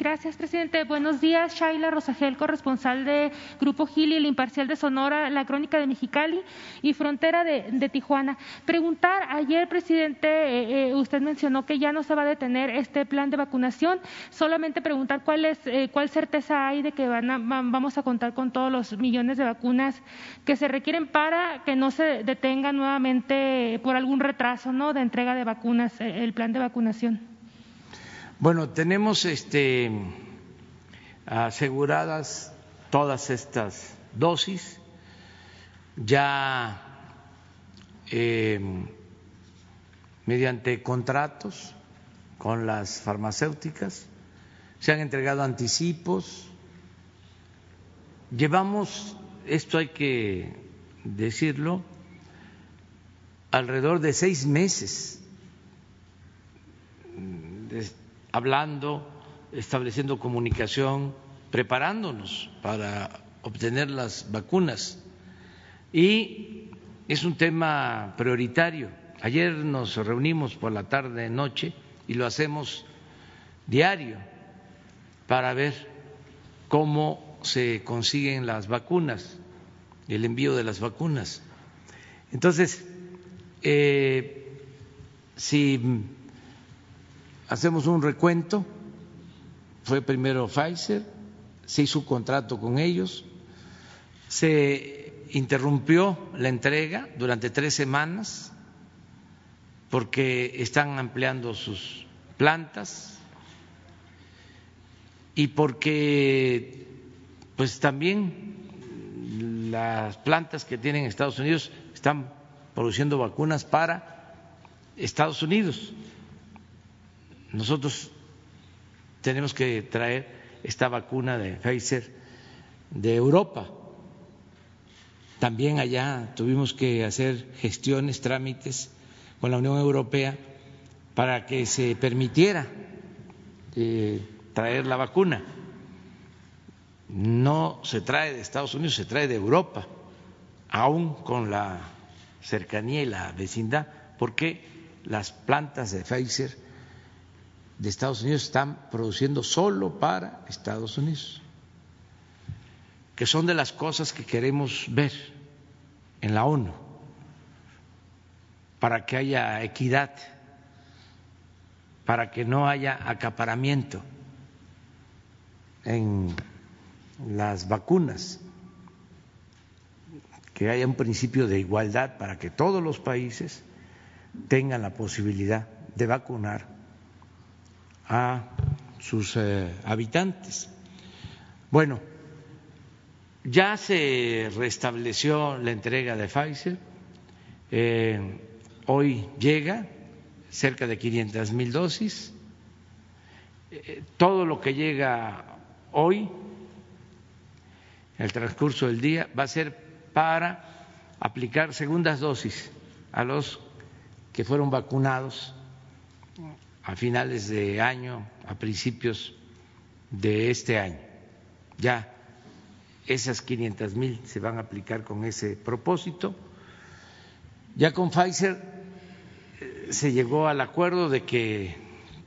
Gracias, presidente. Buenos días, Shaila Rosagel, corresponsal de Grupo Gili, El Imparcial de Sonora, La Crónica de Mexicali y Frontera de, Tijuana. Preguntar, ayer, presidente, eh, eh, usted mencionó que ya no se va a detener este plan de vacunación. Solamente preguntar cuál, es, eh, cuál certeza hay de que van vamos a contar con todos los millones de vacunas que se requieren para que no se detenga nuevamente por algún retraso ¿no? de entrega de vacunas el plan de vacunación. Bueno, tenemos este, aseguradas todas estas dosis, ya em, mediante contratos con las farmacéuticas, se han entregado anticipos, llevamos, esto hay que decirlo, alrededor de seis meses hablando, estableciendo comunicación, preparándonos para obtener las vacunas. Y es un tema prioritario. Ayer nos reunimos por la tarde, noche, y lo hacemos diario para ver cómo se consiguen las vacunas, el envío de las vacunas. Entonces, eh, si hacemos un recuento, fue primero Pfizer, se hizo un contrato con ellos, se interrumpió la entrega durante tres semanas porque están ampliando sus plantas y porque pues también las plantas que tienen Estados Unidos están produciendo vacunas para Estados Unidos nosotros tenemos que traer esta vacuna de Pfizer de Europa. También allá tuvimos que hacer gestiones, trámites con la Unión Europea para que se permitiera eh, traer la vacuna. No se trae de Estados Unidos, se trae de Europa, aún con la cercanía y la vecindad, porque las plantas de Pfizer de Estados Unidos están produciendo solo para Estados Unidos, que son de las cosas que queremos ver en la ONU, para que haya equidad, para que no haya acaparamiento en las vacunas, que haya un principio de igualdad para que todos los países tengan la posibilidad de vacunar a sus eh, habitantes. Bueno, ya se restableció la entrega de Pfizer, eh, hoy llega cerca de 500 mil dosis, eh, todo lo que llega hoy, en el transcurso del día, va a ser para aplicar segundas dosis a los que fueron vacunados a finales de año, a principios de este año. Ya esas 500 mil se van a aplicar con ese propósito. Ya con Pfizer eh, se llegó al acuerdo de que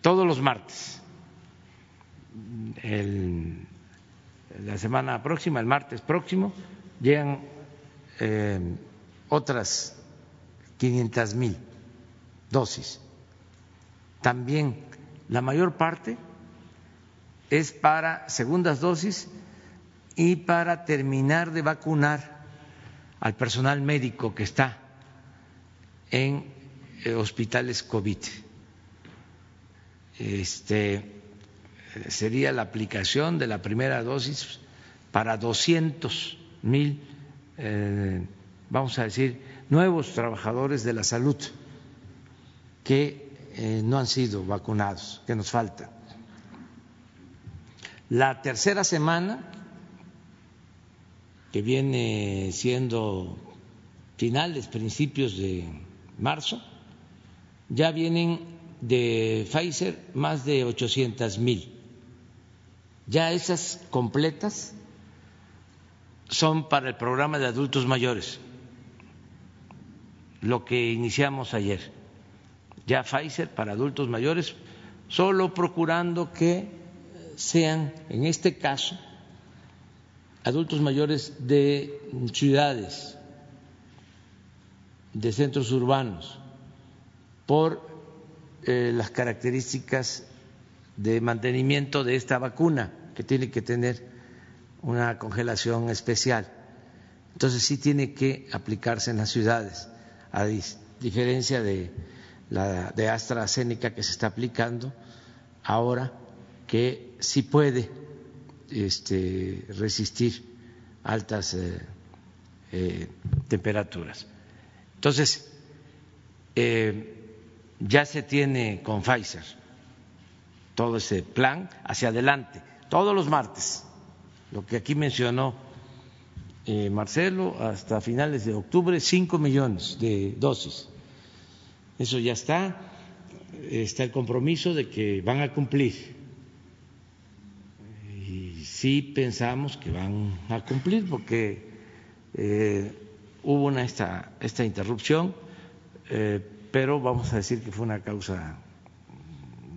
todos los martes, la semana próxima, el martes próximo, llegan eh, otras 500 mil dosis también la mayor parte es para segundas dosis y para terminar de vacunar al personal médico que está en eh, hospitales COVID. Este sería la aplicación de la primera dosis para 200 mil, eh, vamos a decir, nuevos trabajadores de la salud que eh, no han sido vacunados, que nos faltan. La tercera semana, que viene siendo finales, principios de marzo, ya vienen de Pfizer más de 800 mil. Ya esas completas son para el programa de adultos mayores, lo que iniciamos ayer ya Pfizer para adultos mayores solo procurando que sean, en este caso, adultos mayores de ciudades, de centros urbanos, por eh, las características de mantenimiento de esta vacuna, que tiene que tener una congelación especial. Entonces sí tiene que aplicarse en las ciudades, a diferencia de la de AstraZeneca que se está aplicando ahora, que sí puede este, resistir altas eh, eh, temperaturas. Entonces, eh, ya se tiene con Pfizer todo ese plan hacia adelante, todos los martes, lo que aquí mencionó Marcelo, hasta finales de octubre, cinco millones de dosis. Eso ya está, está el compromiso de que van a cumplir. Sí pensamos que van a cumplir porque eh, hubo una esta, esta interrupción, eh, pero vamos a decir que fue una causa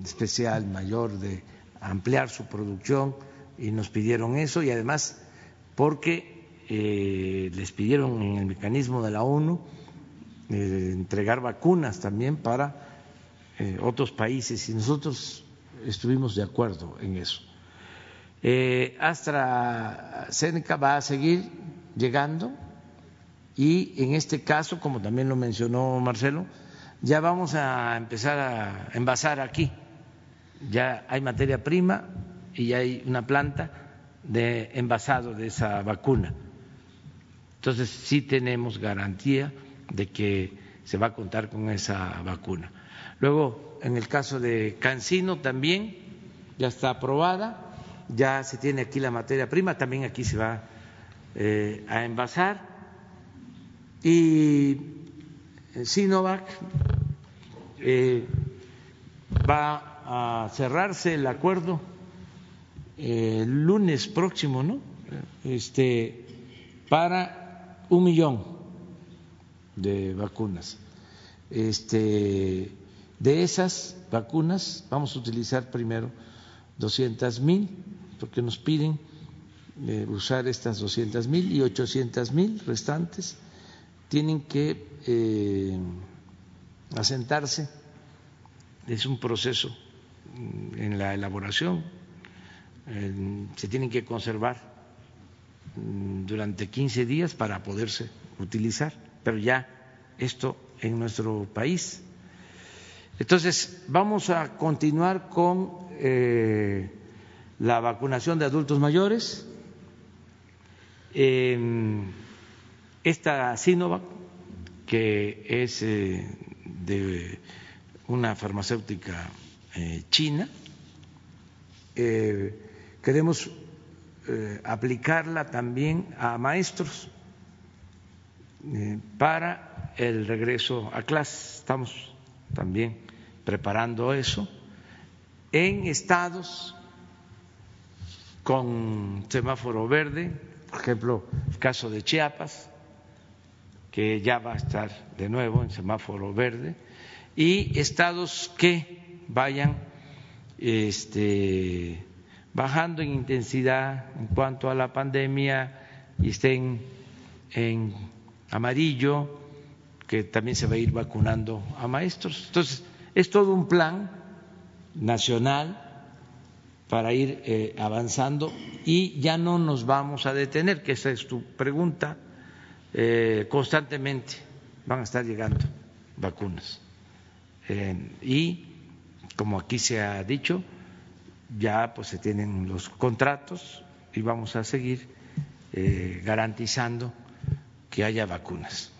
especial, mayor, de ampliar su producción y nos pidieron eso y además porque eh, les pidieron en el mecanismo de la ONU entregar vacunas también para otros países y nosotros estuvimos de acuerdo en eso. Eh, AstraZeneca va a seguir llegando y en este caso, como también lo mencionó Marcelo, ya vamos a empezar a envasar aquí. Ya hay materia prima y ya hay una planta de envasado de esa vacuna. Entonces sí tenemos garantía de que se va a contar con esa vacuna. Luego, en el caso de Cancino también ya está aprobada ya se tiene aquí la materia prima, también aquí se va eh, a envasar. Y eh, Sinovac eh, va a cerrarse el acuerdo el lunes próximo, ¿no? Este, para un millón de vacunas. Este, de esas vacunas vamos a utilizar primero doscientas mil porque nos piden eh, usar estas 200 mil y 800 mil restantes tienen que eh, asentarse. Es un proceso mm, en la elaboración, se tienen que conservar mm, durante 15 días para poderse utilizar, pero ya esto en nuestro país. Entonces, vamos a continuar con eh, la vacunación de adultos mayores, esta Sinovac, que es eh, de una farmacéutica eh, china, queremos aplicarla también a maestros para el regreso a clase. Estamos también preparando eso en estados con semáforo verde, por ejemplo, el caso de Chiapas, que ya va a estar de nuevo en semáforo verde, y estados que vayan este, bajando en intensidad en cuanto a la pandemia y estén en amarillo, que también se va a ir vacunando a maestros. Entonces, es todo un plan nacional para ir eh, avanzando y ya no nos vamos a detener, que esa es tu pregunta, eh, constantemente van a estar llegando vacunas. Eh, y como aquí se ha dicho, ya pues se tienen los contratos y vamos a seguir garantizando que haya vacunas.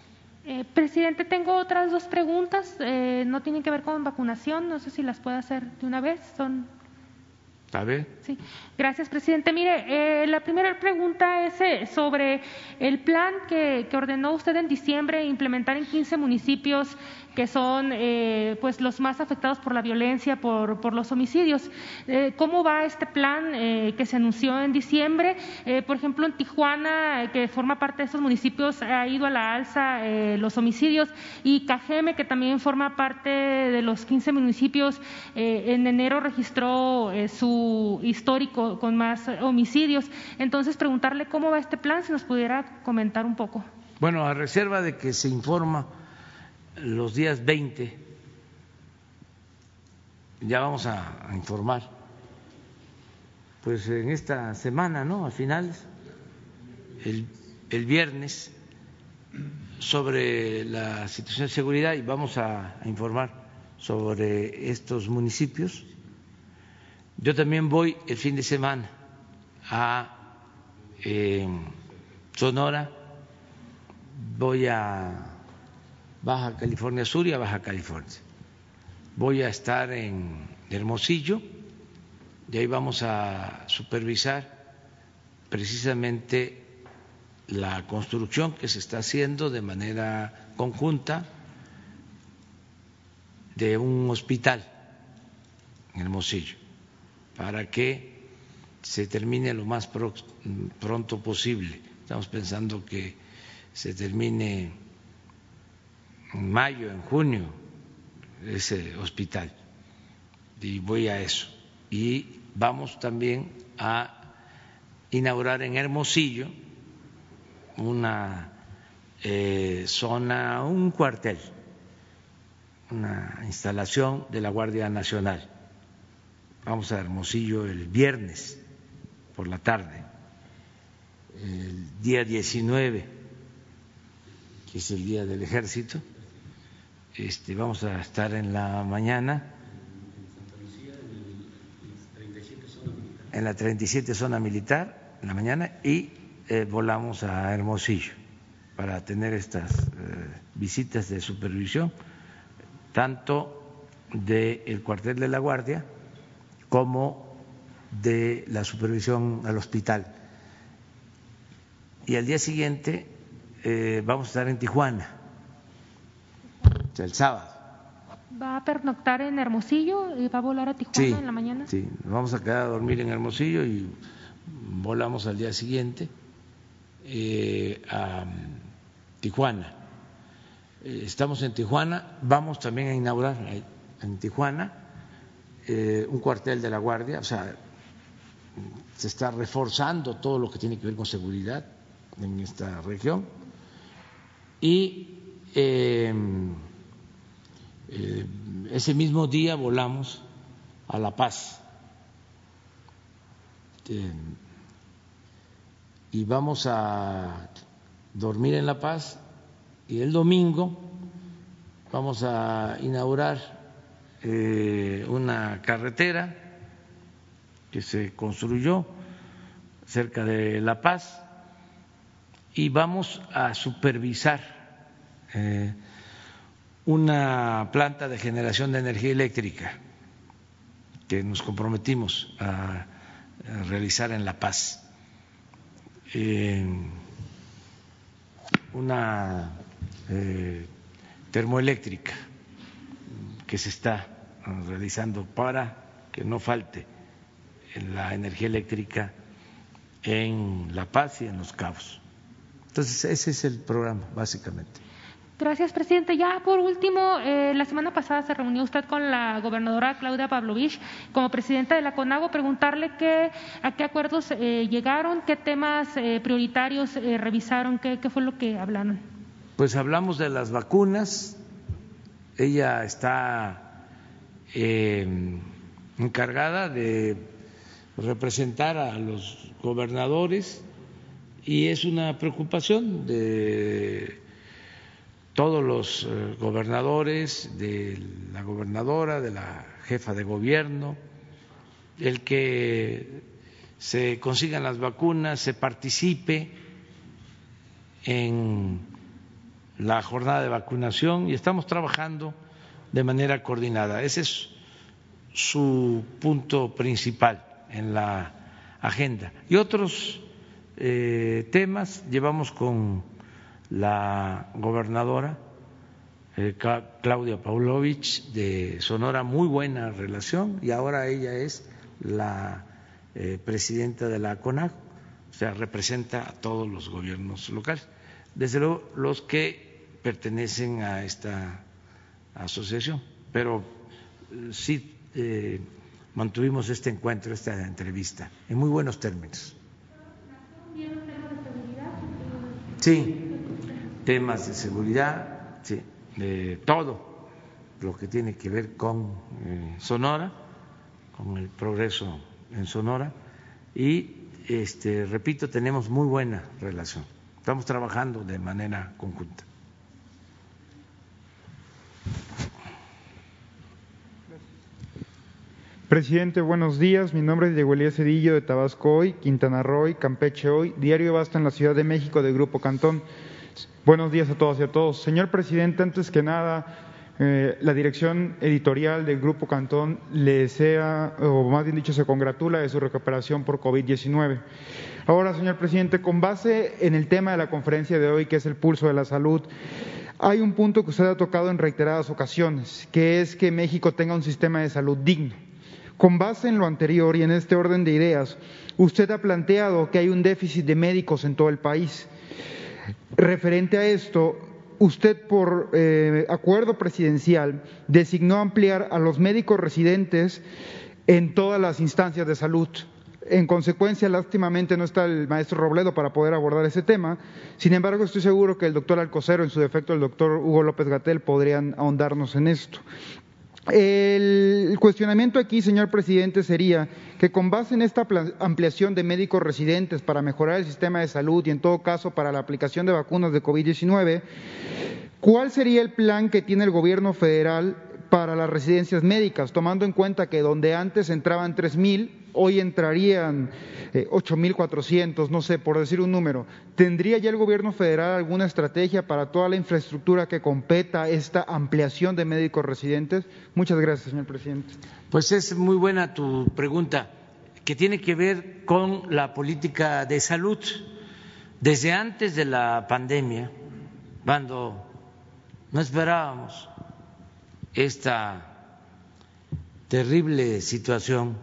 presidente, tengo otras dos preguntas, no tienen que ver con vacunación, no sé si las puedo hacer de una vez, son A ver. Sí, gracias, presidente. Mire, eh, la primera pregunta es eh, sobre el plan que, que, ordenó usted en diciembre implementar en 15 municipios que son eh, pues los más afectados por la violencia, por, por los homicidios. Eh, ¿Cómo va este plan eh, que se anunció en diciembre? Eh, por ejemplo, en Tijuana, que forma parte de estos municipios, ha ido a la alza los homicidios y Cajeme, que también forma parte de los 15 municipios, en enero registró su histórico con más homicidios. Entonces, preguntarle cómo va este plan, si nos pudiera comentar un poco. Bueno, a reserva de que se informa los días 20, ya vamos a, informar, pues en esta semana, ¿no? A finales, el, el viernes, sobre la situación de seguridad y vamos a, informar sobre estos municipios. Yo también voy el fin de semana a eh, Sonora, voy a Baja California Sur y a Baja California. Voy a estar en Hermosillo y ahí vamos a supervisar precisamente la construcción que se está haciendo de manera conjunta de un hospital en Hermosillo para que se termine lo más pronto posible. Estamos pensando que se termine en mayo, en junio, ese hospital. Y voy a eso. Y vamos también a inaugurar en Hermosillo una eh, zona, un cuartel, una instalación de la Guardia Nacional. Vamos a Hermosillo el viernes por la tarde, el día 19, que es el día del ejército este, vamos a estar en la mañana en la 37 zona militar en la mañana y eh, volamos a Hermosillo para tener estas eh, visitas de supervisión tanto del cuartel de la Guardia como de la supervisión al hospital. Y al día siguiente eh, vamos a estar en Tijuana el sábado. ¿Va a pernoctar en Hermosillo y va a volar a Tijuana en la mañana? Sí, vamos a quedar a dormir en Hermosillo y volamos al día siguiente eh, a Tijuana. Eh, estamos en Tijuana, vamos también a inaugurar en Tijuana eh, un cuartel de la Guardia, o sea, se está reforzando todo lo que tiene que ver con seguridad en esta región y eh, ese mismo día volamos a La Paz. Eh, y vamos a dormir en La Paz y el domingo vamos a inaugurar eh, una carretera que se construyó cerca de La Paz y vamos a supervisar una planta de generación de energía eléctrica que nos comprometimos a, realizar en La Paz, una eh, termoeléctrica que se está realizando para que no falte la energía eléctrica en La Paz y en Los Cabos. Entonces, ese es el programa, básicamente. Gracias, presidente. Ya por último, eh, la semana pasada se reunió usted con la gobernadora Claudia Pavlovich como presidenta de la CONAGO, preguntarle qué, a qué acuerdos eh, llegaron, qué temas eh, prioritarios revisaron, qué, qué fue lo que hablaron. Pues hablamos de las vacunas. Ella está encargada de representar a los gobernadores y es una preocupación de todos los eh, gobernadores, de la gobernadora, de la jefa de gobierno, el que se consigan las vacunas, se participe en la jornada de vacunación y estamos trabajando de manera coordinada. Ese es su punto principal. en la agenda. Y otros eh, temas llevamos con la gobernadora eh, Claudia Pavlovich de Sonora, muy buena relación, y ahora ella es la eh, presidenta de la CONAG, o sea, representa a todos los gobiernos locales, desde luego los que pertenecen a esta asociación, pero sí mantuvimos este encuentro, esta entrevista, en muy buenos términos. Sí, temas de seguridad, sí, de todo lo que tiene que ver con eh, Sonora, con el progreso en Sonora y, este, repito, tenemos muy buena relación. Estamos trabajando de manera conjunta. Presidente, buenos días. Mi nombre es Diego Elías Cedillo de Tabasco Hoy, Quintana Roo, Campeche Hoy, Diario Basta en la Ciudad de México de Grupo Cantón. Buenos días a todos y a todos. Señor presidente, antes que nada, eh, la dirección editorial del Grupo Cantón le desea, o más bien dicho, se congratula de su recuperación por COVID-19. Ahora, señor presidente, con base en el tema de la conferencia de hoy, que es el pulso de la salud, hay un punto que usted ha tocado en reiteradas ocasiones, que es que México tenga un sistema de salud digno. Con base en lo anterior y en este orden de ideas, usted ha planteado que hay un déficit de médicos en todo el país. Referente a esto, usted por eh, acuerdo presidencial designó ampliar a los médicos residentes en todas las instancias de salud. En consecuencia, lástimamente no está el maestro Robledo para poder abordar ese tema. Sin embargo, estoy seguro que el doctor Alcocero, en su defecto el doctor Hugo López Gatel, podrían ahondarnos en esto. El cuestionamiento aquí, señor presidente, sería que con base en esta ampliación de médicos residentes para mejorar el sistema de salud y en todo caso para la aplicación de vacunas de COVID-19, ¿cuál sería el plan que tiene el gobierno federal para las residencias médicas, tomando en cuenta que donde antes entraban tres mil, hoy entrarían eh, ocho mil cuatrocientos, no sé, por decir un número. ¿Tendría ya el gobierno federal alguna estrategia para toda la infraestructura que competa esta ampliación de médicos residentes? Muchas gracias, señor presidente. Pues es muy buena tu pregunta, que tiene que ver con la política de salud. Desde antes de la pandemia, cuando no esperábamos esta terrible situación,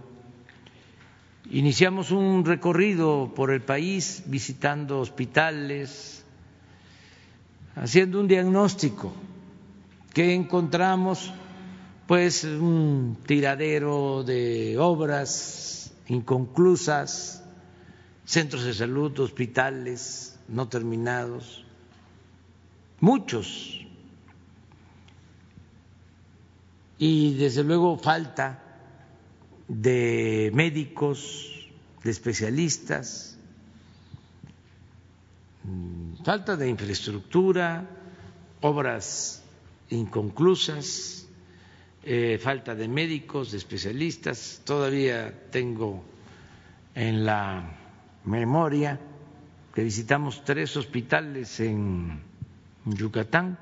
iniciamos un recorrido por el país visitando hospitales, haciendo un diagnóstico. Que encontramos pues un tiradero de obras inconclusas, centros de salud, hospitales no terminados, muchos y desde luego falta de médicos, de especialistas, mm, falta de infraestructura, obras inconclusas, eh, falta de médicos, de especialistas. Todavía tengo en la memoria que visitamos tres hospitales en Yucatán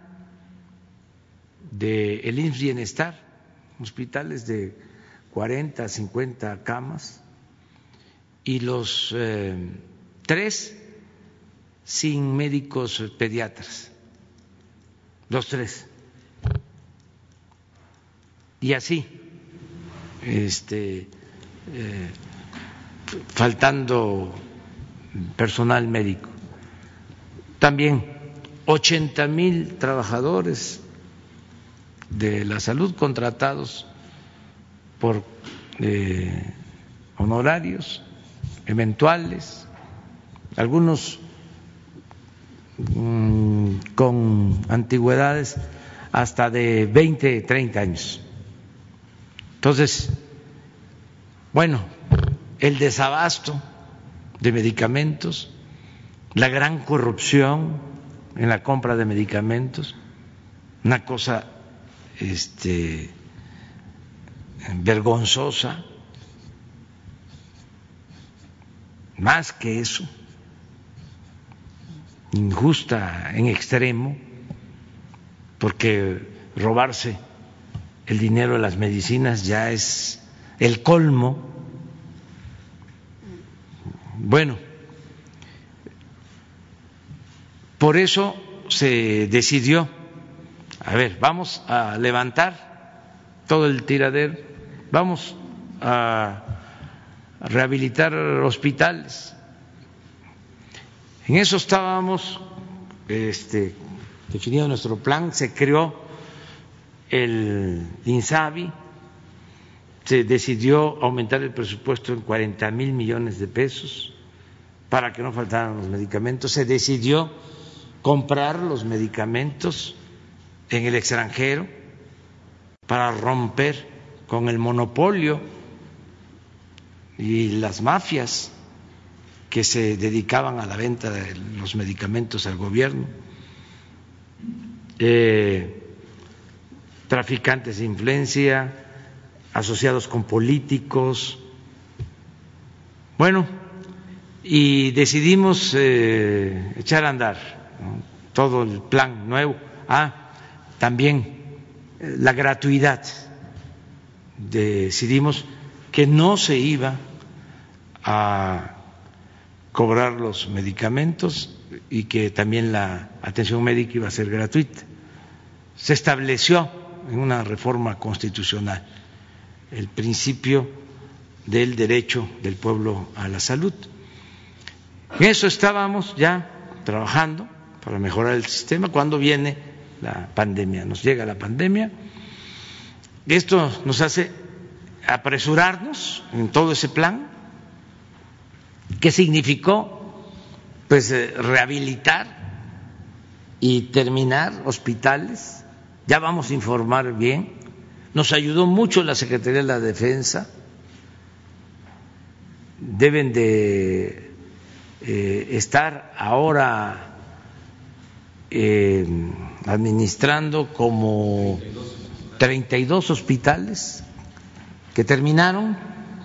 de el IMSS Bienestar, hospitales de 40, 50 camas, y los eh, tres sin médicos pediatras, los tres. Y así, este, eh, faltando personal médico. También 80 mil trabajadores de la salud contratados por eh, honorarios eventuales, algunos mm, con antigüedades hasta de 20, 30 años. Entonces, bueno, el desabasto de medicamentos, la gran corrupción en la compra de medicamentos, una cosa este, vergonzosa, más que eso, injusta en extremo, porque robarse el dinero de las medicinas ya es el colmo. Bueno, por eso se decidió, a ver, vamos a levantar todo el tiradero, vamos a rehabilitar hospitales. En eso estábamos este, definido nuestro plan, se creó el INSABI, se decidió aumentar el presupuesto en 40 mil millones de pesos para que no faltaran los medicamentos, se decidió comprar los medicamentos en el extranjero para romper con el monopolio y las mafias que se dedicaban a la venta de los medicamentos al gobierno, eh, traficantes de influencia, asociados con políticos. Bueno, y decidimos eh, echar a andar todo el plan nuevo. Ah, también eh, la gratuidad. Decidimos que no se iba a cobrar los medicamentos y que también la atención médica iba a ser gratuita. Se estableció en una reforma constitucional el principio del derecho del pueblo a la salud. En eso estábamos ya trabajando para mejorar el sistema cuando viene la pandemia, nos llega la pandemia. Esto nos hace apresurarnos en todo ese plan ¿Qué significó? Pues eh, rehabilitar y terminar hospitales. Ya vamos a informar bien. Nos ayudó mucho la Secretaría de la Defensa. Deben de eh, estar ahora eh, administrando como 32 hospitales que terminaron,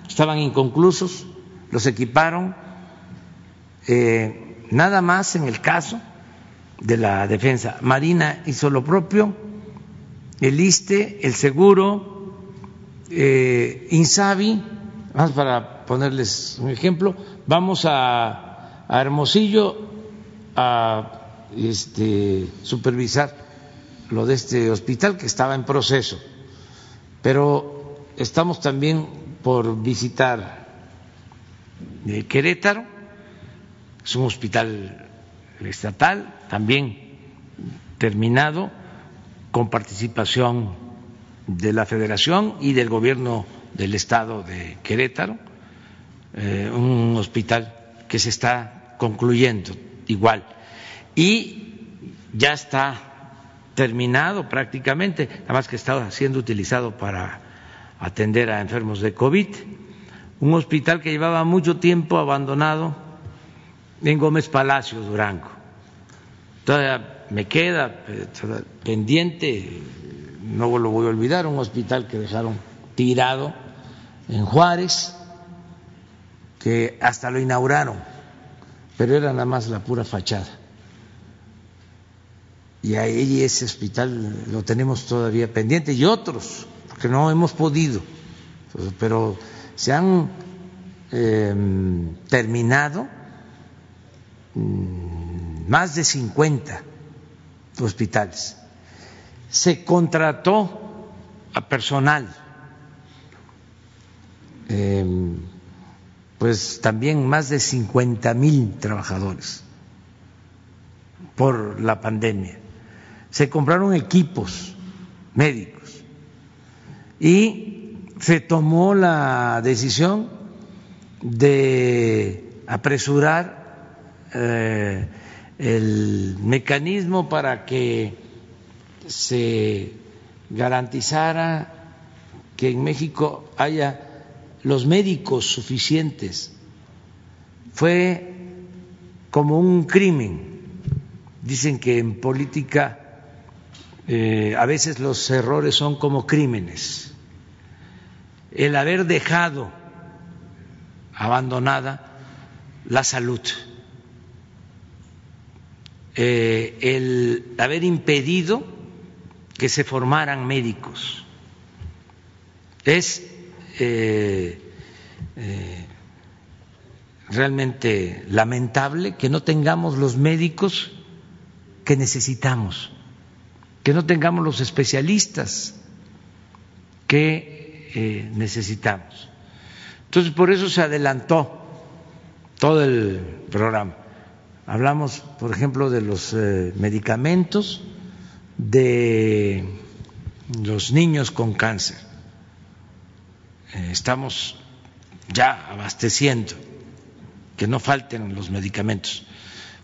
estaban inconclusos los equiparon, eh, nada más en el caso de la defensa. Marina hizo lo propio, el ISTE, el seguro, eh, Insabi, más para ponerles un ejemplo, vamos a, a Hermosillo a este, supervisar lo de este hospital que estaba en proceso, pero estamos también por visitar de Querétaro, es un hospital estatal, también terminado, con participación de la Federación y del Gobierno del Estado de Querétaro, eh, un hospital que se está concluyendo igual. Y ya está terminado prácticamente, nada más que está siendo utilizado para atender a enfermos de COVID un hospital que llevaba mucho tiempo abandonado en Gómez Palacio, Durango. Todavía me queda eh, pendiente, no lo voy a olvidar, un hospital que dejaron tirado en Juárez, que hasta lo inauguraron, pero era nada más la pura fachada. Y ahí ese hospital lo tenemos todavía pendiente y otros, porque no hemos podido, pero se han em, terminado mm, más de 50 hospitales. Se contrató a personal, em, pues también más de 50 mil trabajadores por la pandemia. Se compraron equipos médicos y se tomó la decisión de apresurar eh, el mecanismo para que se garantizara que en México haya los médicos suficientes. Fue como un crimen. Dicen que en política eh, a veces los errores son como crímenes el haber dejado abandonada la salud, eh, el haber impedido que se formaran médicos. Es eh, realmente lamentable que no tengamos los médicos que necesitamos, que no tengamos los especialistas que eh, necesitamos. Entonces, por eso se adelantó todo el programa. Hablamos, por ejemplo, de los eh, medicamentos de los niños con cáncer. Eh, estamos ya abasteciendo, que no falten los medicamentos.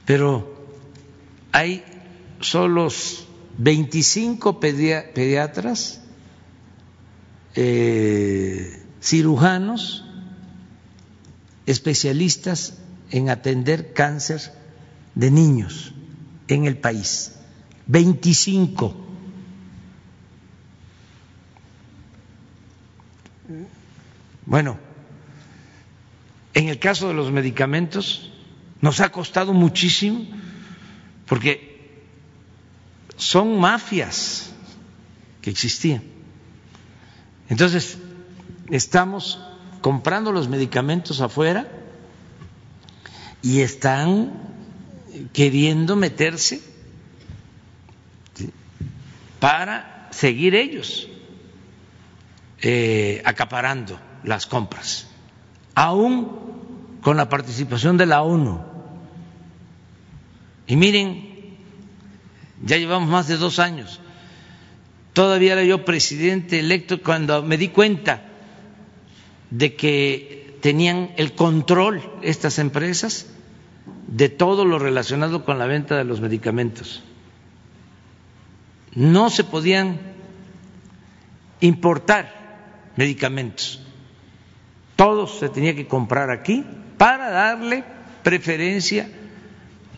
Pero hay solo 25 pediatras, eh, cirujanos, especialistas en atender cáncer de niños en el país. 25. Bueno, en el caso de los medicamentos nos ha costado muchísimo porque son mafias que existían. Entonces, estamos comprando los medicamentos afuera y están queriendo meterse para seguir ellos eh, acaparando las compras, aún con la participación de la ONU. Y miren, ya llevamos más de dos años. Todavía era yo presidente electo cuando me di cuenta de que tenían el control estas empresas de todo lo relacionado con la venta de los medicamentos. No se podían importar medicamentos. Todo se tenía que comprar aquí para darle preferencia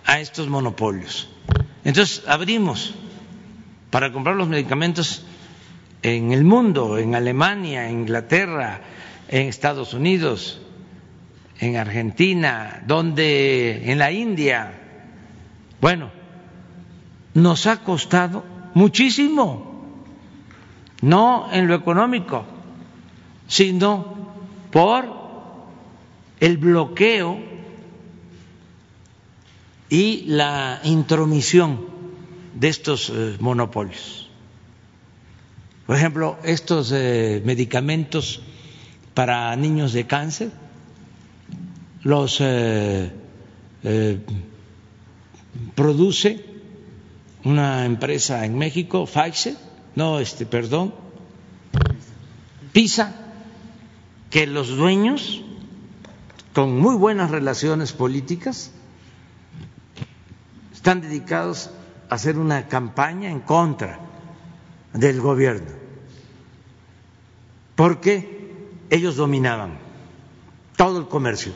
a estos monopolios. Entonces abrimos para comprar los medicamentos en el mundo, en Alemania, en Inglaterra, en Estados Unidos, en Argentina, donde en la India. Bueno, nos ha costado muchísimo, no en lo económico, sino por el bloqueo y la intromisión de estos eh, monopolios. Por ejemplo, estos eh, medicamentos para niños de cáncer los eh, produce una empresa en México, Pfizer, no, este, perdón, PISA, que los dueños, con muy buenas relaciones políticas, están dedicados a hacer una campaña en contra del gobierno, porque ellos dominaban todo el comercio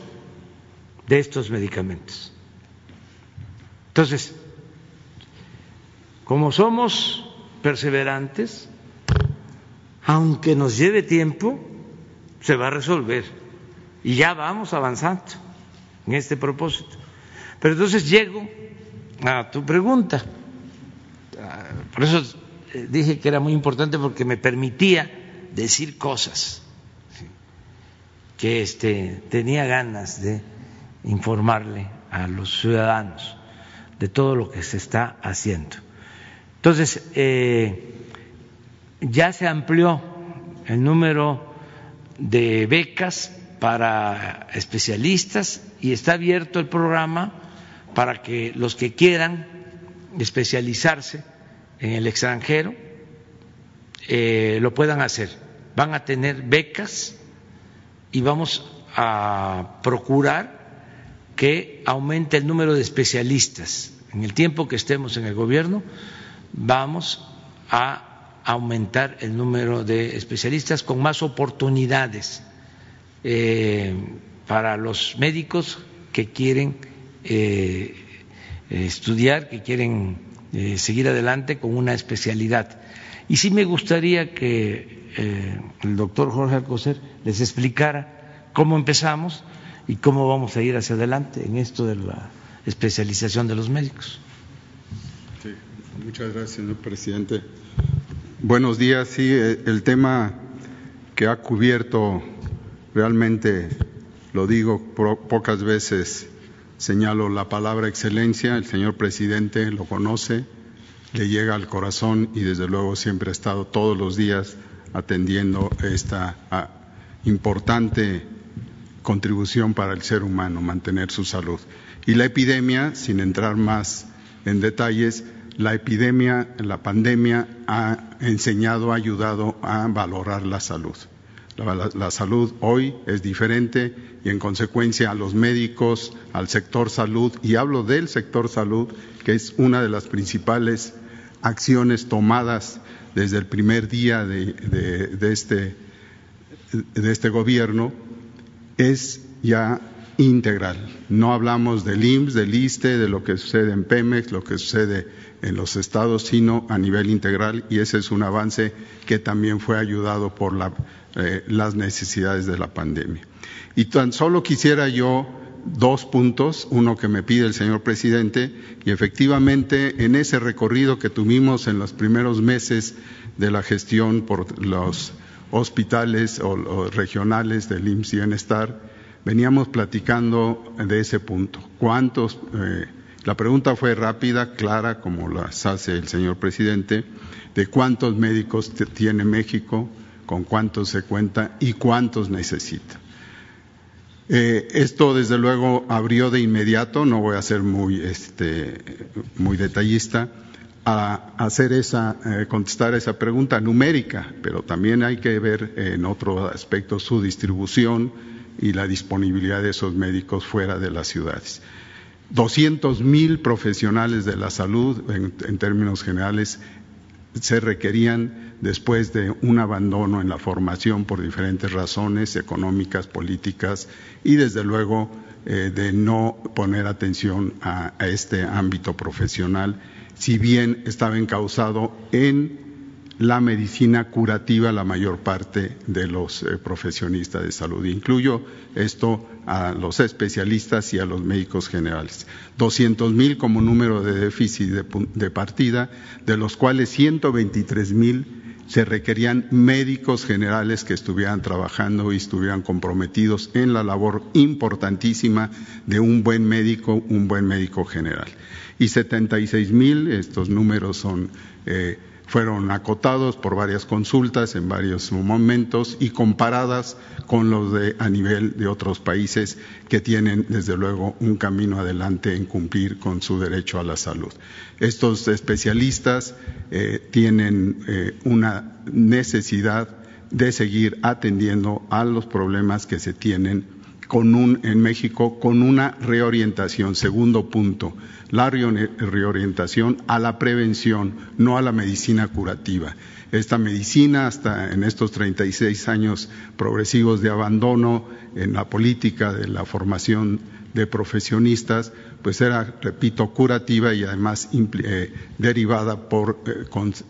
de estos medicamentos. Entonces, como somos perseverantes, aunque nos lleve tiempo, se va a resolver. Y ya vamos avanzando en este propósito. Pero entonces llego a tu pregunta. Por eso eh, dije que era muy importante porque me permitía decir cosas que este, tenía ganas de informarle a los ciudadanos de todo lo que se está haciendo. Entonces, eh, ya se amplió el número de becas para especialistas y está abierto el programa para que los que quieran especializarse en el extranjero eh, lo puedan hacer. Van a tener becas y vamos a procurar que aumente el número de especialistas. En el tiempo que estemos en el gobierno, vamos a aumentar el número de especialistas con más oportunidades eh, para los médicos que quieren eh, estudiar, que quieren eh, seguir adelante con una especialidad. Y sí me gustaría que el doctor Jorge Alcocer les explicara cómo empezamos y cómo vamos a ir hacia adelante en esto de la especialización de los médicos. Sí, muchas gracias, señor presidente. Buenos días. Sí, eh, el tema que ha cubierto realmente lo digo pocas veces, señalo la palabra excelencia, el señor presidente lo conoce, le llega al corazón y desde luego siempre ha estado todos los días atendiendo esta ah, importante contribución para el ser humano, mantener su salud. Y la epidemia, sin entrar más en detalles, la epidemia, la pandemia ha enseñado, ha ayudado a valorar la salud. La, salud hoy es diferente y en consecuencia a los médicos, al sector salud, y hablo del sector salud, que es una de las principales acciones tomadas desde el primer día de, este, este gobierno, es ya integral. No hablamos del IMSS, del ISTE, de lo que sucede en Pemex, lo que sucede en los estados, sino a nivel integral y ese es un avance que también fue ayudado por eh, las necesidades de la pandemia. Y tan solo quisiera yo dos puntos, uno que me pide el señor presidente, y efectivamente en ese recorrido que tuvimos en los primeros meses de la gestión por los hospitales o, regionales del IMSS Bienestar, veníamos platicando de ese punto. ¿Cuántos? Eh, la pregunta fue rápida, clara, como las hace el señor presidente, de cuántos médicos tiene México, con cuántos se cuenta y cuántos necesita. Eh, esto, desde luego, abrió de inmediato, no voy a ser muy, este, muy detallista, a hacer esa, eh, contestar esa pregunta numérica, pero también hay que ver en otro aspecto su distribución y la disponibilidad de esos médicos fuera de las ciudades. 200 mil profesionales de la salud, en, términos generales, se requerían después de un abandono en la formación por diferentes razones económicas, políticas y, desde luego, eh, de no poner atención a, este ámbito profesional, si bien estaba encausado en la medicina curativa la mayor parte de los eh, profesionistas de salud. Incluyo esto a los especialistas y a los médicos generales. 200 mil como número de déficit de, partida, de los cuales 123 mil se requerían médicos generales que estuvieran trabajando y estuvieran comprometidos en la labor importantísima de un buen médico, un buen médico general. Y 76 mil, estos números son eh, fueron acotados por varias consultas en varios momentos y comparadas con los de a nivel de otros países que tienen desde luego un camino adelante en cumplir con su derecho a la salud. Estos especialistas eh, tienen eh, una necesidad de seguir atendiendo a los problemas que se tienen con un, en México con una reorientación. Segundo punto, la reorientación a la prevención, no a la medicina curativa. Esta medicina, hasta en estos 36 años progresivos de abandono en la política de la formación de profesionistas, pues era, repito, curativa y además eh, derivada por eh,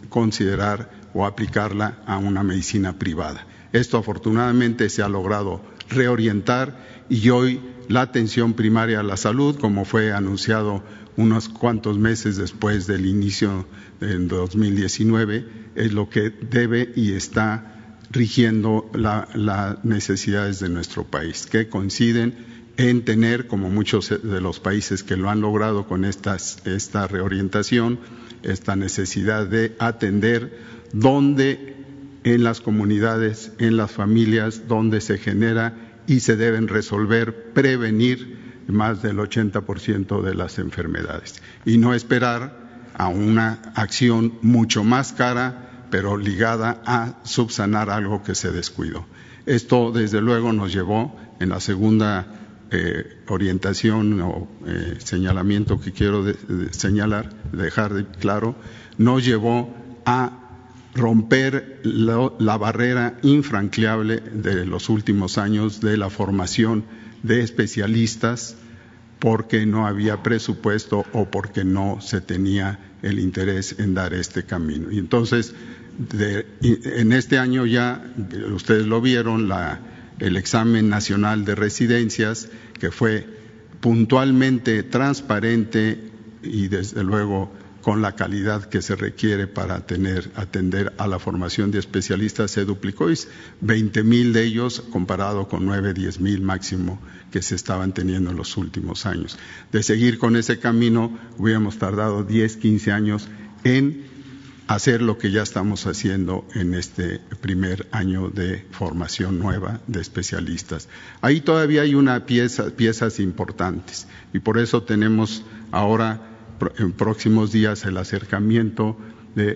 considerar o aplicarla a una medicina privada. Esto afortunadamente se ha logrado reorientar y hoy la atención primaria a la salud, como fue anunciado unos cuantos meses después del inicio del 2019, es lo que debe y está rigiendo las necesidades de nuestro país, que coinciden en tener, como muchos de los países que lo han logrado con esta reorientación, esta necesidad de atender donde en las comunidades, en las familias, donde se genera y se deben resolver, prevenir más del 80% de las enfermedades y no esperar a una acción mucho más cara, pero ligada a subsanar algo que se descuidó. Esto, desde luego, nos llevó en la segunda eh, orientación o eh, señalamiento que quiero señalar, dejar claro, nos llevó a romper la, barrera infranqueable de los últimos años de la formación de especialistas porque no había presupuesto o porque no se tenía el interés en dar este camino. Y entonces, en este año ya, ustedes lo vieron, el examen nacional de residencias, que fue puntualmente transparente y desde luego con la calidad que se requiere para atender a la formación de especialistas se duplicó y 20 mil de ellos comparado con 9, 10 mil máximo que se estaban teniendo en los últimos años. De seguir con ese camino, hubiéramos tardado 10, 15 años en hacer lo que ya estamos haciendo en este primer año de formación nueva de especialistas. Ahí todavía hay una pieza, piezas importantes y por eso tenemos ahora en próximos días el acercamiento de,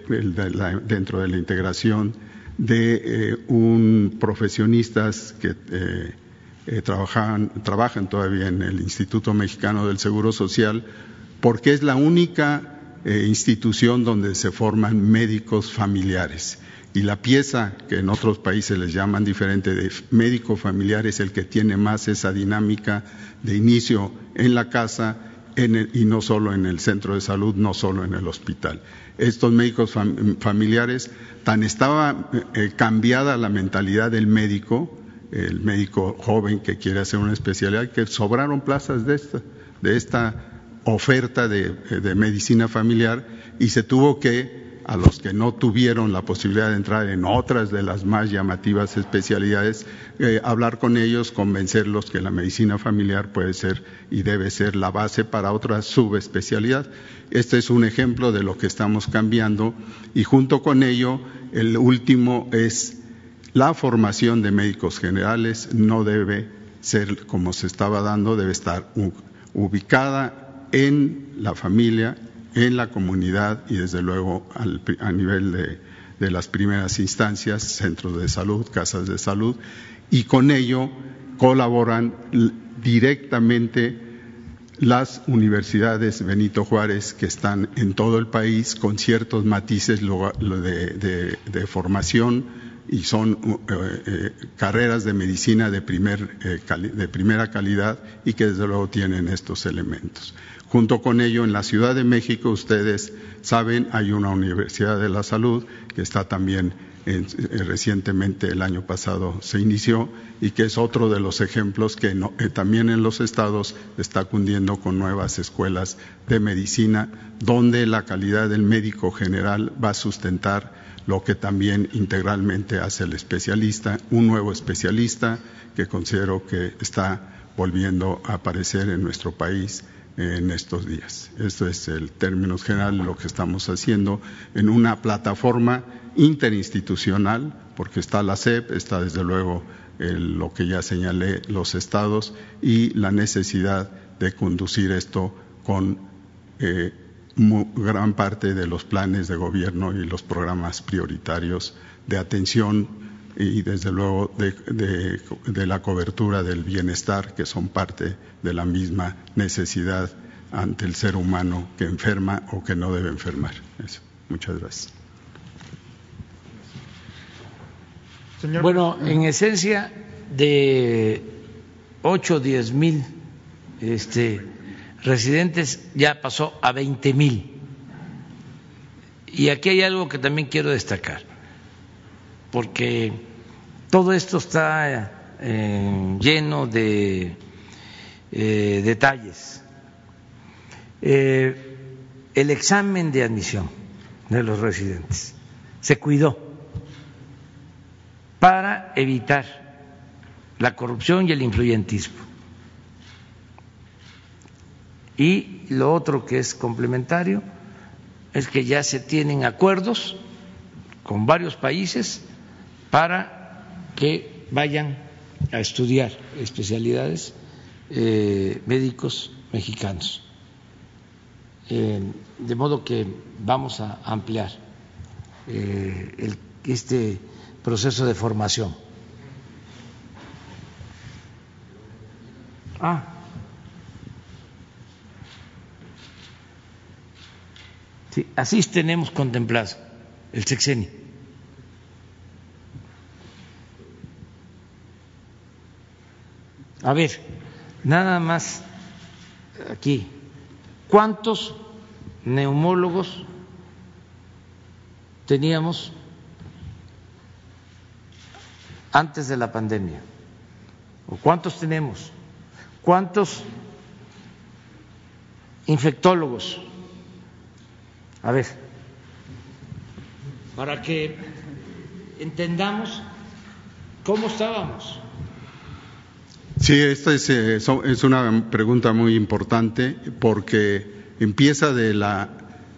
dentro de la integración de eh, un profesionistas que eh, eh, trabajan, trabajan todavía en el Instituto Mexicano del Seguro Social, porque es la única eh, institución donde se forman médicos familiares. Y la pieza, que en otros países les llaman diferente, de médico familiar es el que tiene más esa dinámica de inicio en la casa y no solo en el centro de salud, no solo en el hospital. Estos médicos familiares, tan estaba eh, cambiada la mentalidad del médico, el médico joven que quiere hacer una especialidad, que sobraron plazas de esta, de esta oferta de, medicina familiar y se tuvo que, a los que no tuvieron la posibilidad de entrar en otras de las más llamativas especialidades, eh, hablar con ellos, convencerlos que la medicina familiar puede ser y debe ser la base para otra subespecialidad. Este es un ejemplo de lo que estamos cambiando y junto con ello, el último es la formación de médicos generales no debe ser como se estaba dando, debe estar ubicada en la familia, en la comunidad y desde luego a nivel de, las primeras instancias, centros de salud, casas de salud, y con ello colaboran directamente las universidades Benito Juárez que están en todo el país con ciertos matices de, de formación y son eh, eh, carreras de medicina de, primer, eh, de primera calidad y que desde luego tienen estos elementos. Junto con ello, en la Ciudad de México, ustedes saben, hay una Universidad de la Salud que está también eh, recientemente, el año pasado, se inició y que es otro de los ejemplos que eh, también en los estados está cundiendo con nuevas escuelas de medicina, donde la calidad del médico general va a sustentar lo que también integralmente hace el especialista, un nuevo especialista que considero que está volviendo a aparecer en nuestro país en estos días. Esto es el término general lo que estamos haciendo en una plataforma interinstitucional, porque está la CEP, está desde luego lo que ya señalé, los estados, y la necesidad de conducir esto con eh, gran parte de los planes de gobierno y los programas prioritarios de atención y desde luego de, la cobertura del bienestar, que son parte de la misma necesidad ante el ser humano que enferma o que no debe enfermar. Muchas gracias. Bueno, en esencia, de 8 o 10 mil este, residentes ya pasó a 20 mil. Y aquí hay algo que también quiero destacar porque todo esto está eh, lleno de eh, detalles. Eh, el examen de admisión de los residentes se cuidó para evitar la corrupción y el influyentismo. Y lo otro que es complementario es que ya se tienen acuerdos con varios países para que vayan a estudiar especialidades eh, médicos mexicanos. Eh, de modo que vamos a ampliar eh, este proceso de formación. Ah. Sí, así tenemos contemplado el sexenio. A ver, nada más aquí. ¿Cuántos neumólogos teníamos antes de la pandemia? ¿O cuántos tenemos? ¿Cuántos infectólogos? A ver, para que entendamos cómo estábamos. Sí, esta es, eh, es, una pregunta muy importante porque empieza de la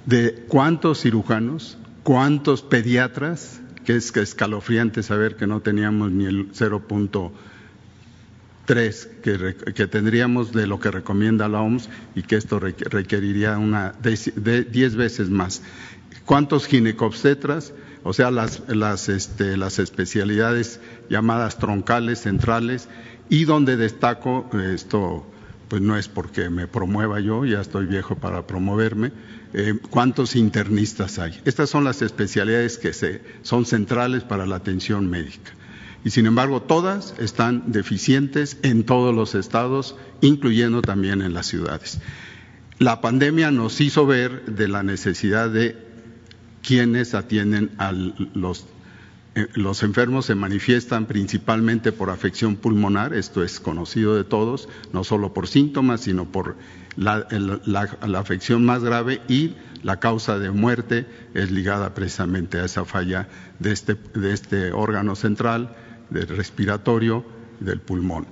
de cuántos cirujanos, cuántos pediatras, que es escalofriante saber que no teníamos ni el 0.3 que, que tendríamos de lo que recomienda la OMS y que esto requeriría una de 10 veces más. ¿Cuántos ginecobstetras? O sea, las, las, este, las especialidades llamadas troncales, centrales, y donde destaco, esto pues no es porque me promueva yo, ya estoy viejo para promoverme, eh, cuántos internistas hay. Estas son las especialidades que se, son centrales para la atención médica. Y sin embargo, todas están deficientes en todos los estados, incluyendo también en las ciudades. La pandemia nos hizo ver de la necesidad de quienes atienden a los eh, los enfermos se manifiestan principalmente por afección pulmonar, esto es conocido de todos, no solo por síntomas, sino por la, afección más grave y la causa de muerte es ligada precisamente a esa falla de este, este órgano central, del respiratorio, del pulmón.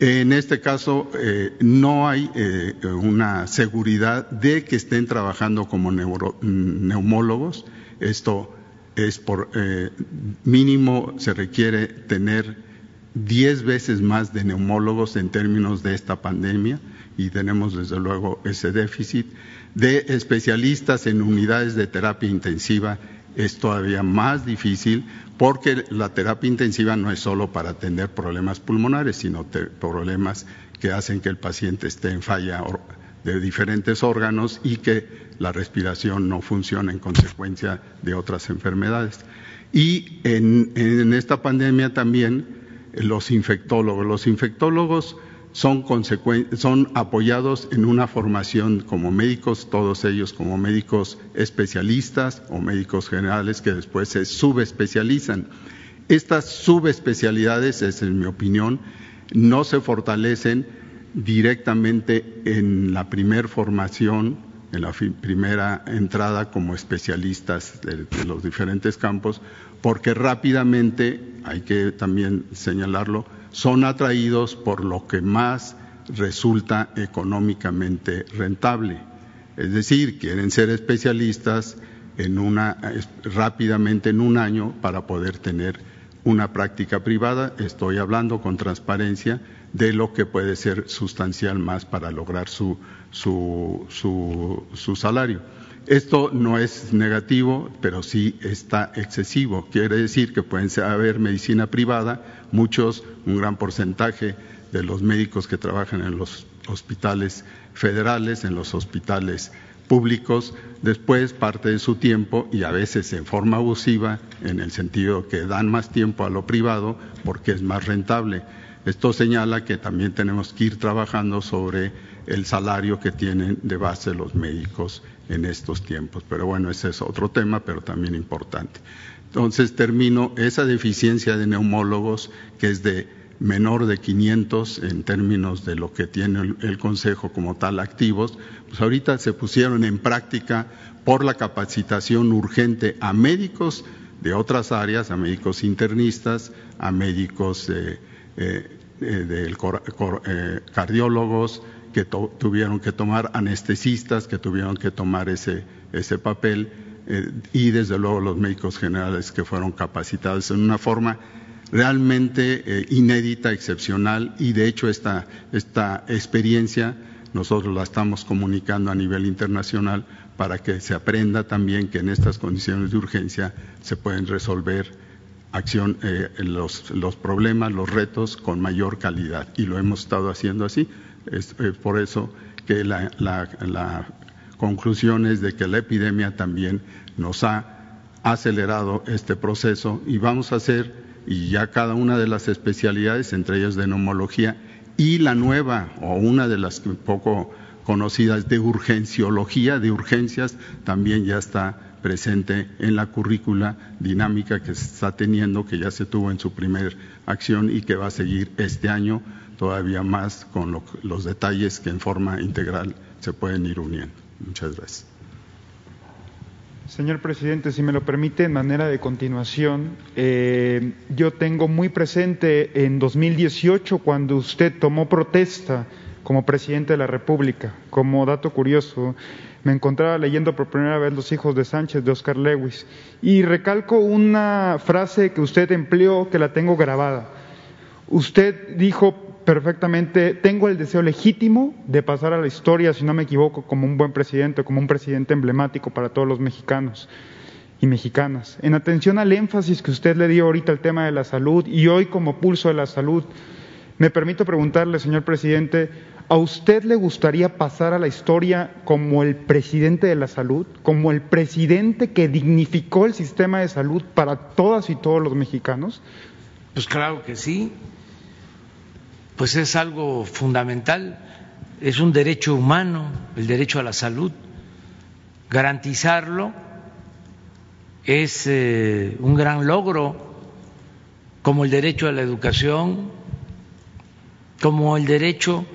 En este caso, eh, no hay eh, una seguridad de que estén trabajando como neumólogos. Esto es por eh, mínimo se requiere tener diez veces más de neumólogos en términos de esta pandemia y tenemos desde luego ese déficit. De especialistas en unidades de terapia intensiva es todavía más difícil porque la terapia intensiva no es solo para atender problemas pulmonares, sino problemas que hacen que el paciente esté en falla de diferentes órganos y que la respiración no funciona en consecuencia de otras enfermedades. Y en, esta pandemia también los infectólogos. Los infectólogos son, son apoyados en una formación como médicos, todos ellos como médicos especialistas o médicos generales que después se subespecializan. Estas subespecialidades, es en mi opinión, no se fortalecen directamente en la primer formación, en la primera entrada como especialistas de, los diferentes campos, porque rápidamente, hay que también señalarlo, son atraídos por lo que más resulta económicamente rentable. Es decir, quieren ser especialistas rápidamente en un año para poder tener una práctica privada. Estoy hablando con transparencia de lo que puede ser sustancial más para lograr su, su, su, salario. Esto no es negativo, pero sí está excesivo. Quiere decir que pueden haber medicina privada, muchos, un gran porcentaje de los médicos que trabajan en los hospitales federales, en los hospitales públicos, después parte de su tiempo y a veces en forma abusiva, en el sentido que dan más tiempo a lo privado porque es más rentable esto señala que también tenemos que ir trabajando sobre el salario que tienen de base los médicos en estos tiempos. Pero bueno, ese es otro tema, pero también importante. Entonces termino esa deficiencia de neumólogos, que es de menor de 500 en términos de lo que tiene el, Consejo como tal activos, pues ahorita se pusieron en práctica por la capacitación urgente a médicos de otras áreas, a médicos internistas, a médicos eh, eh, de eh, cardiólogos que tuvieron que tomar, anestesistas que tuvieron que tomar ese, ese papel eh, y desde luego los médicos generales que fueron capacitados en una forma realmente inédita, excepcional y de hecho esta, esta experiencia nosotros la estamos comunicando a nivel internacional para que se aprenda también que en estas condiciones de urgencia se pueden resolver acción, eh, los, los, problemas, los retos con mayor calidad. Y lo hemos estado haciendo así. Es, por eso que la, la, la, conclusión es de que la epidemia también nos ha acelerado este proceso y vamos a hacer, y ya cada una de las especialidades, entre ellas de neumología, y la nueva o una de las poco conocidas de urgenciología, de urgencias, también ya está presente en la currícula dinámica que está teniendo, que ya se tuvo en su primer acción y que va a seguir este año todavía más con los detalles que en forma integral se pueden ir uniendo. Muchas gracias. Señor presidente, si me lo permite, en manera de continuación, eh, yo tengo muy presente en 2018 cuando usted tomó protesta como presidente de la República. Como dato curioso, me encontraba leyendo por primera vez Los hijos de Sánchez de Oscar Lewis y recalco una frase que usted empleó que la tengo grabada. Usted dijo perfectamente, tengo el deseo legítimo de pasar a la historia, si no me equivoco, como un buen presidente, como un presidente emblemático para todos los mexicanos y mexicanas. En atención al énfasis que usted le dio ahorita al tema de la salud y hoy como pulso de la salud, me permito preguntarle, señor presidente, ¿a usted le gustaría pasar a la historia como el presidente de la salud, como el presidente que dignificó el sistema de salud para todas y todos los mexicanos? Pues claro que sí pues es algo fundamental, es un derecho humano, el derecho a la salud. Garantizarlo es eh, un gran logro, como el derecho a la educación, como el derecho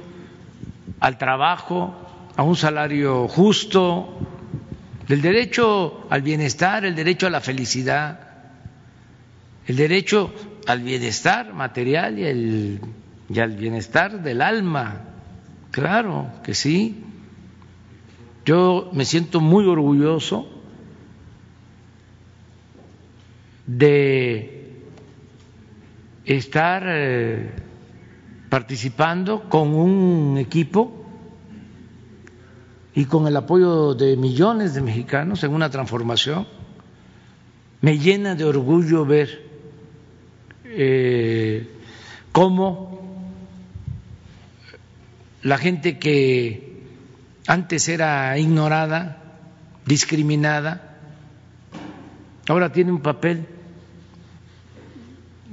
al trabajo, a un salario justo, el derecho al bienestar, el derecho a la felicidad, el derecho al bienestar material y el y al bienestar del alma. Claro que sí. Yo me siento muy orgulloso de estar eh, participando con un equipo y con el apoyo de millones de mexicanos en una transformación. Me llena de orgullo ver eh, cómo la gente que antes era ignorada, discriminada, ahora tiene un papel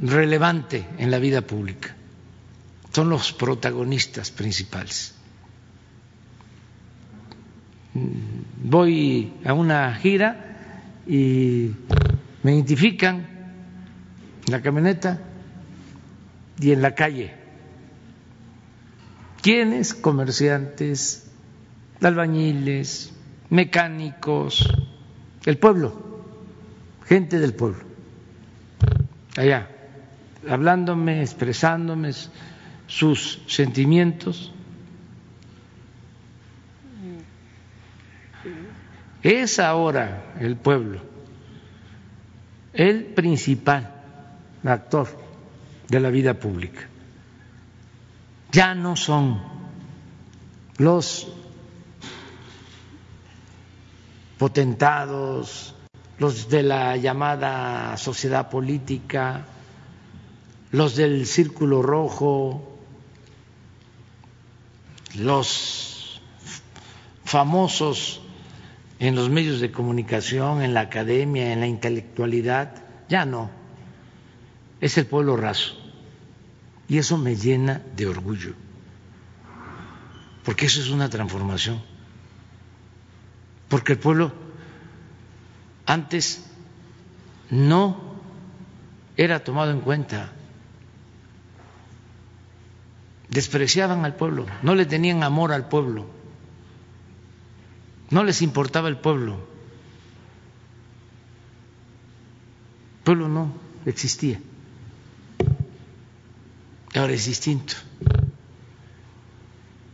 relevante en la vida pública. Son los protagonistas principales. Voy a una gira y me identifican en la camioneta y en la calle ¿Quiénes? Comerciantes, albañiles, mecánicos, el pueblo, gente del pueblo, allá, hablándome, expresándome sus sentimientos. Es ahora el pueblo el principal actor de la vida pública ya no son los potentados, los de la llamada sociedad política, los del círculo rojo, los famosos en los medios de comunicación, en la academia, en la intelectualidad, ya no, es el pueblo raso. Y eso me llena de orgullo, porque eso es una transformación. Porque el pueblo antes no era tomado en cuenta, despreciaban al pueblo, no le tenían amor al pueblo, no les importaba el pueblo. El pueblo no existía ahora es distinto.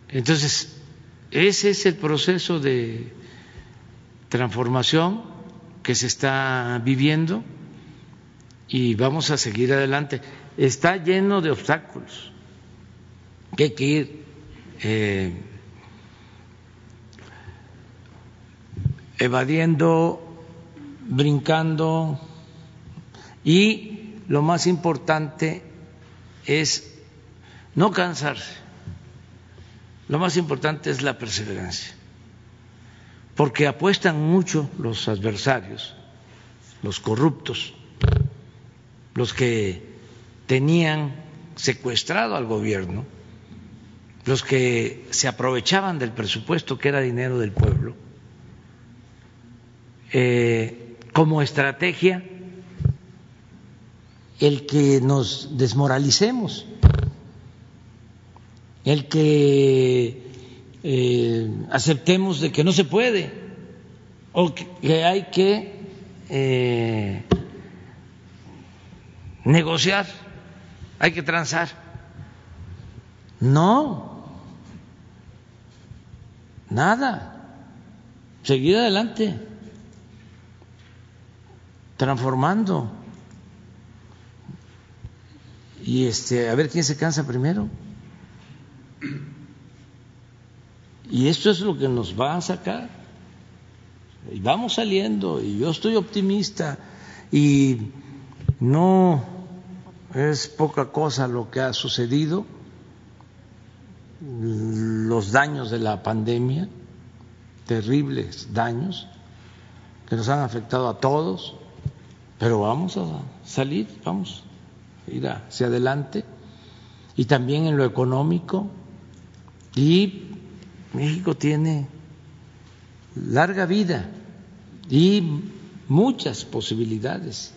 Entonces, ese es el proceso de transformación que se está viviendo y vamos a seguir adelante. Está lleno de obstáculos que hay que ir eh, evadiendo, brincando y lo más importante es no cansarse. Lo más importante es la perseverancia, porque apuestan mucho los adversarios, los corruptos, los que tenían secuestrado al gobierno, los que se aprovechaban del presupuesto que era dinero del pueblo, eh, como estrategia el que nos desmoralicemos el que eh, aceptemos de que no se puede, o que hay que eh, negociar, hay que transar. No, nada, seguir adelante, transformando. Y este, a ver quién se cansa primero. Y esto es lo que nos va a sacar. Y vamos saliendo, y yo estoy optimista, y no es poca cosa lo que ha sucedido, los daños de la pandemia, terribles daños que nos han afectado a todos, pero vamos a salir, vamos a ir hacia adelante, y también en lo económico, y México tiene larga vida y muchas posibilidades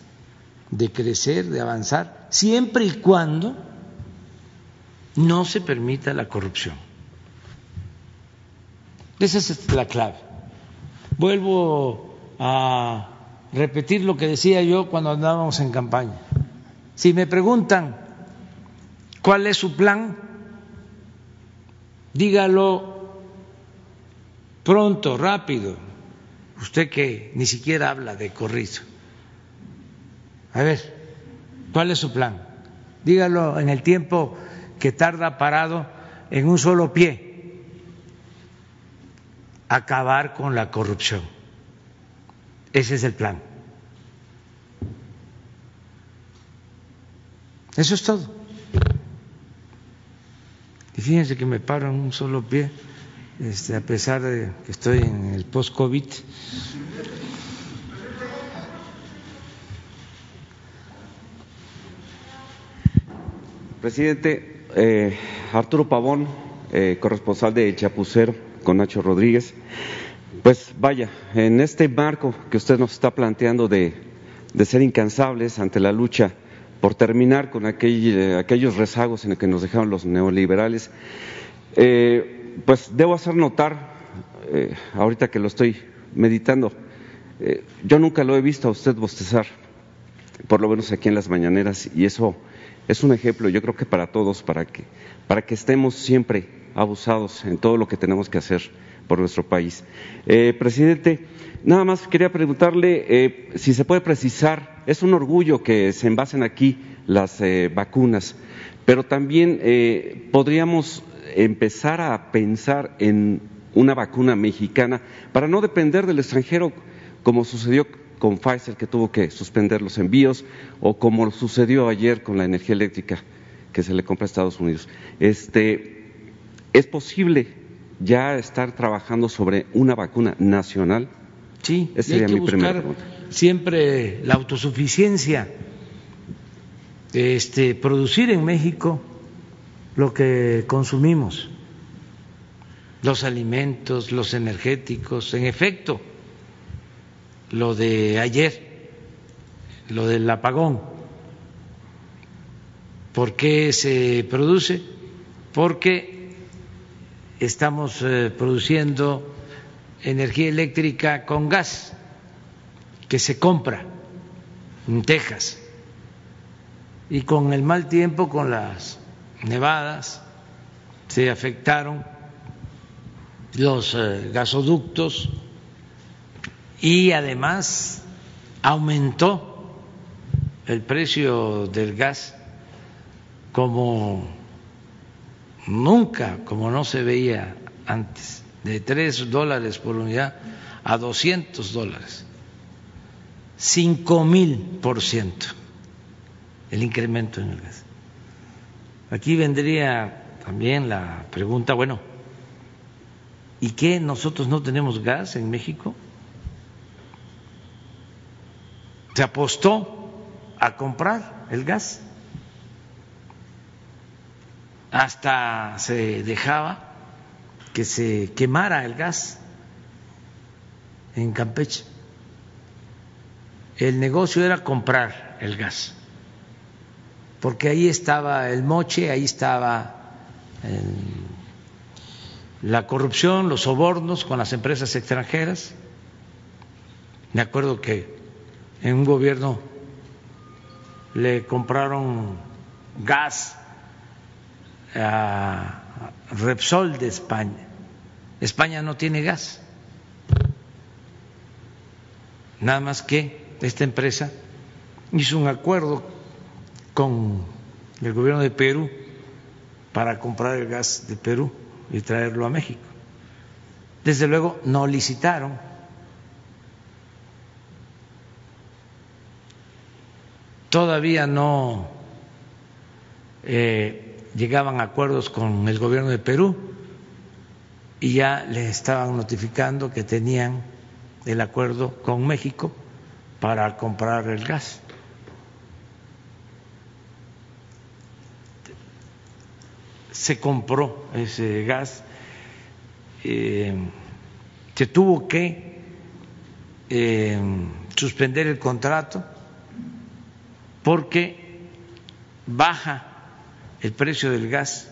de crecer, de avanzar, siempre y cuando no se permita la corrupción. Esa es la clave. Vuelvo a repetir lo que decía yo cuando andábamos en campaña. Si me preguntan cuál es su plan, dígalo pronto, rápido, usted que ni siquiera habla de corrido. A ver, ¿cuál es su plan? Dígalo en el tiempo que tarda parado en un solo pie. Acabar con la corrupción. Ese es el plan. Eso es todo. Y fíjense que me paro en un solo pie este, a pesar de que estoy en el post-COVID. Presidente, eh, Arturo Pavón, eh, corresponsal de Chapucero con Nacho Rodríguez. Pues vaya, en este marco que usted nos está planteando de, ser incansables ante la lucha por terminar con aquellos rezagos en los que nos dejaron los neoliberales, eh, pues debo hacer notar, ahorita que lo estoy meditando, yo nunca lo he visto a usted bostezar, por lo menos aquí en las mañaneras, y eso es un ejemplo, yo creo que para todos, para que, para que estemos siempre abusados en todo lo que tenemos que hacer por nuestro país. Eh, presidente, nada más quería preguntarle si se puede precisar, es un orgullo que se envasen aquí las vacunas, pero también podríamos empezar a pensar en una vacuna mexicana para no depender del extranjero como sucedió con Pfizer que tuvo que suspender los envíos o como sucedió ayer con la energía eléctrica que se le compra a Estados Unidos. Este, ¿Es posible ya estar trabajando sobre una vacuna nacional? Sí, Esa sería mi primera pregunta. Siempre la autosuficiencia, este, producir en México lo que consumimos, los alimentos, los energéticos, en efecto, lo de ayer, lo del apagón. ¿Por qué se produce? Porque estamos eh, produciendo energía eléctrica con gas que se compra en Texas y con el mal tiempo, con las nevadas, se afectaron los eh, gasoductos y además aumentó el precio del gas como nunca, como no se veía antes, de tres dólares por unidad a 200 dólares, cinco mil por ciento el incremento en el gas. Aquí vendría también la pregunta, bueno, ¿y qué nosotros no tenemos gas en México? Se apostó a comprar el gas. Hasta se dejaba que se quemara el gas en Campeche. El negocio era comprar el gas porque ahí estaba el moche, ahí estaba la corrupción, los sobornos con las empresas extranjeras Me acuerdo que en un gobierno le compraron gas a Repsol de España. España no tiene gas. Nada más que esta empresa hizo un acuerdo con el gobierno de Perú para comprar el gas de Perú y traerlo a México. Desde luego no licitaron. Todavía no eh, llegaban a acuerdos con el gobierno de Perú y ya les estaban notificando que tenían el acuerdo con México para comprar el gas. Se compró ese gas, eh, se tuvo que eh, suspender el contrato porque baja el precio del gas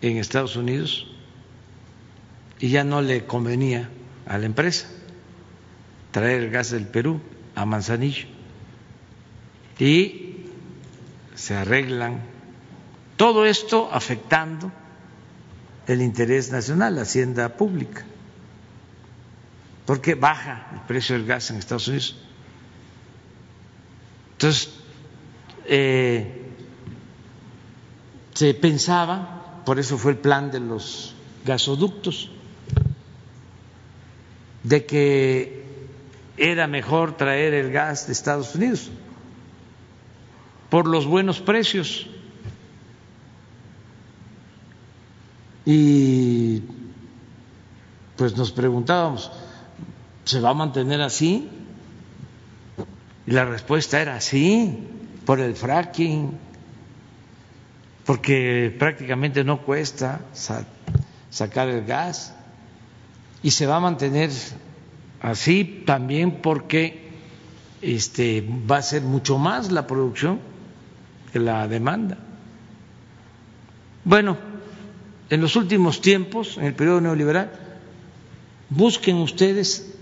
en Estados Unidos y ya no le convenía a la empresa traer el gas del Perú a Manzanillo y se arreglan todo esto afectando el interés nacional, la hacienda pública, porque baja el precio del gas en Estados Unidos. Entonces, eh, se pensaba, por eso fue el plan de los gasoductos, de que era mejor traer el gas de Estados Unidos por los buenos precios. Y pues nos preguntábamos, ¿se va a mantener así? Y la respuesta era sí, por el fracking, porque prácticamente no cuesta sacar el gas y se va a mantener así también porque este, va a ser mucho más la producción que la demanda. Bueno, en los últimos tiempos, en el periodo neoliberal, busquen ustedes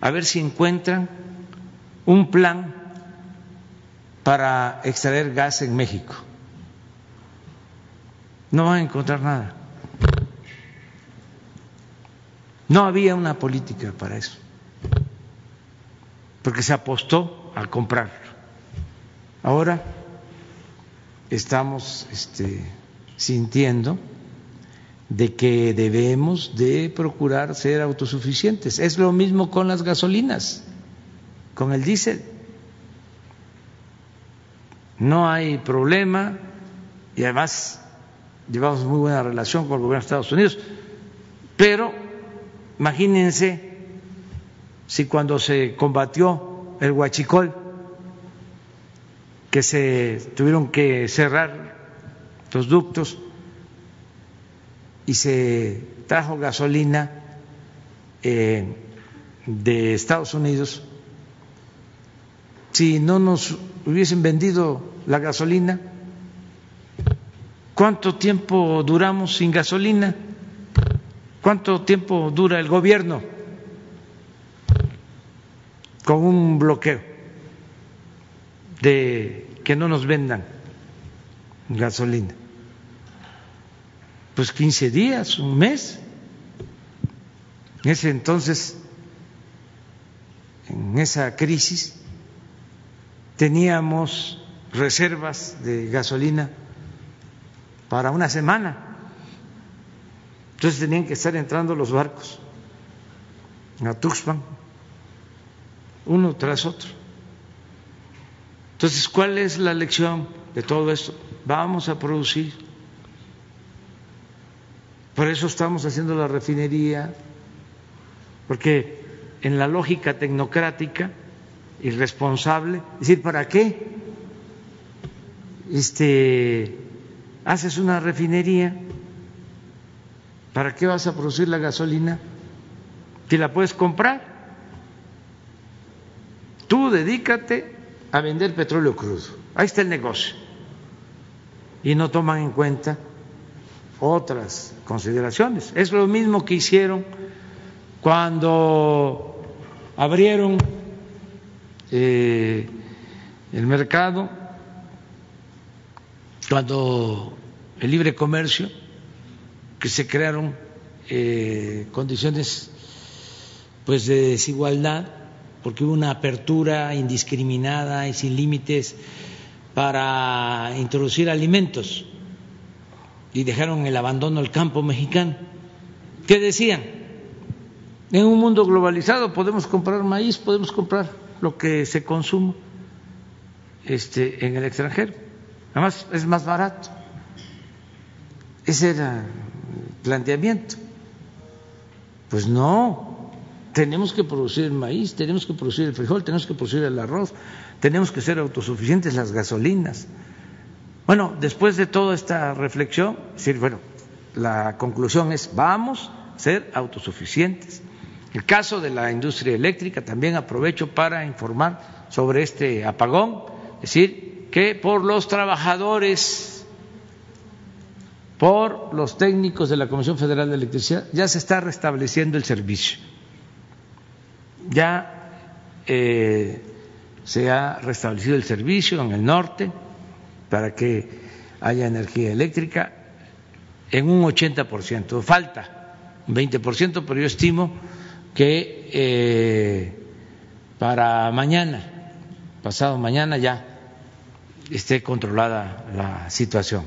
a ver si encuentran un plan para extraer gas en México. No van a encontrar nada. No había una política para eso, porque se apostó a comprarlo. Ahora estamos este, sintiendo de que debemos de procurar ser autosuficientes. Es lo mismo con las gasolinas, con el diésel. No hay problema y además llevamos muy buena relación con el gobierno de Estados Unidos, pero Imagínense si cuando se combatió el huachicol, que se tuvieron que cerrar los ductos y se trajo gasolina eh, de Estados Unidos, si no nos hubiesen vendido la gasolina, ¿cuánto tiempo duramos sin gasolina? ¿Cuánto tiempo dura el gobierno con un bloqueo de que no nos vendan gasolina? Pues 15 días, un mes. En ese entonces, en esa crisis, teníamos reservas de gasolina para una semana. Entonces tenían que estar entrando los barcos a Tuxpan, uno tras otro. Entonces, ¿cuál es la lección de todo esto? Vamos a producir. Por eso estamos haciendo la refinería, porque en la lógica tecnocrática y responsable, es decir, ¿para qué? Este, haces una refinería ¿Para qué vas a producir la gasolina si la puedes comprar? Tú dedícate a vender petróleo crudo. Ahí está el negocio. Y no toman en cuenta otras consideraciones. Es lo mismo que hicieron cuando abrieron eh, el mercado, cuando el libre comercio, que se crearon eh, condiciones pues de desigualdad, porque hubo una apertura indiscriminada y sin límites para introducir alimentos y dejaron el abandono al campo mexicano. ¿Qué decían? En un mundo globalizado podemos comprar maíz, podemos comprar lo que se consume este, en el extranjero. Además es más barato. Ese era el planteamiento. Pues no, tenemos que producir el maíz, tenemos que producir el frijol, tenemos que producir el arroz, tenemos que ser autosuficientes las gasolinas. Bueno, después de toda esta reflexión, bueno, la conclusión es vamos a ser autosuficientes. El caso de la industria eléctrica también aprovecho para informar sobre este apagón, es decir, que por los trabajadores, por los técnicos de la Comisión Federal de Electricidad, ya se está restableciendo el servicio. Ya eh, se ha restablecido el servicio en el norte para que haya energía eléctrica en un 80%. Falta un 20%, pero yo estimo que eh, para mañana, pasado mañana ya esté controlada la situación,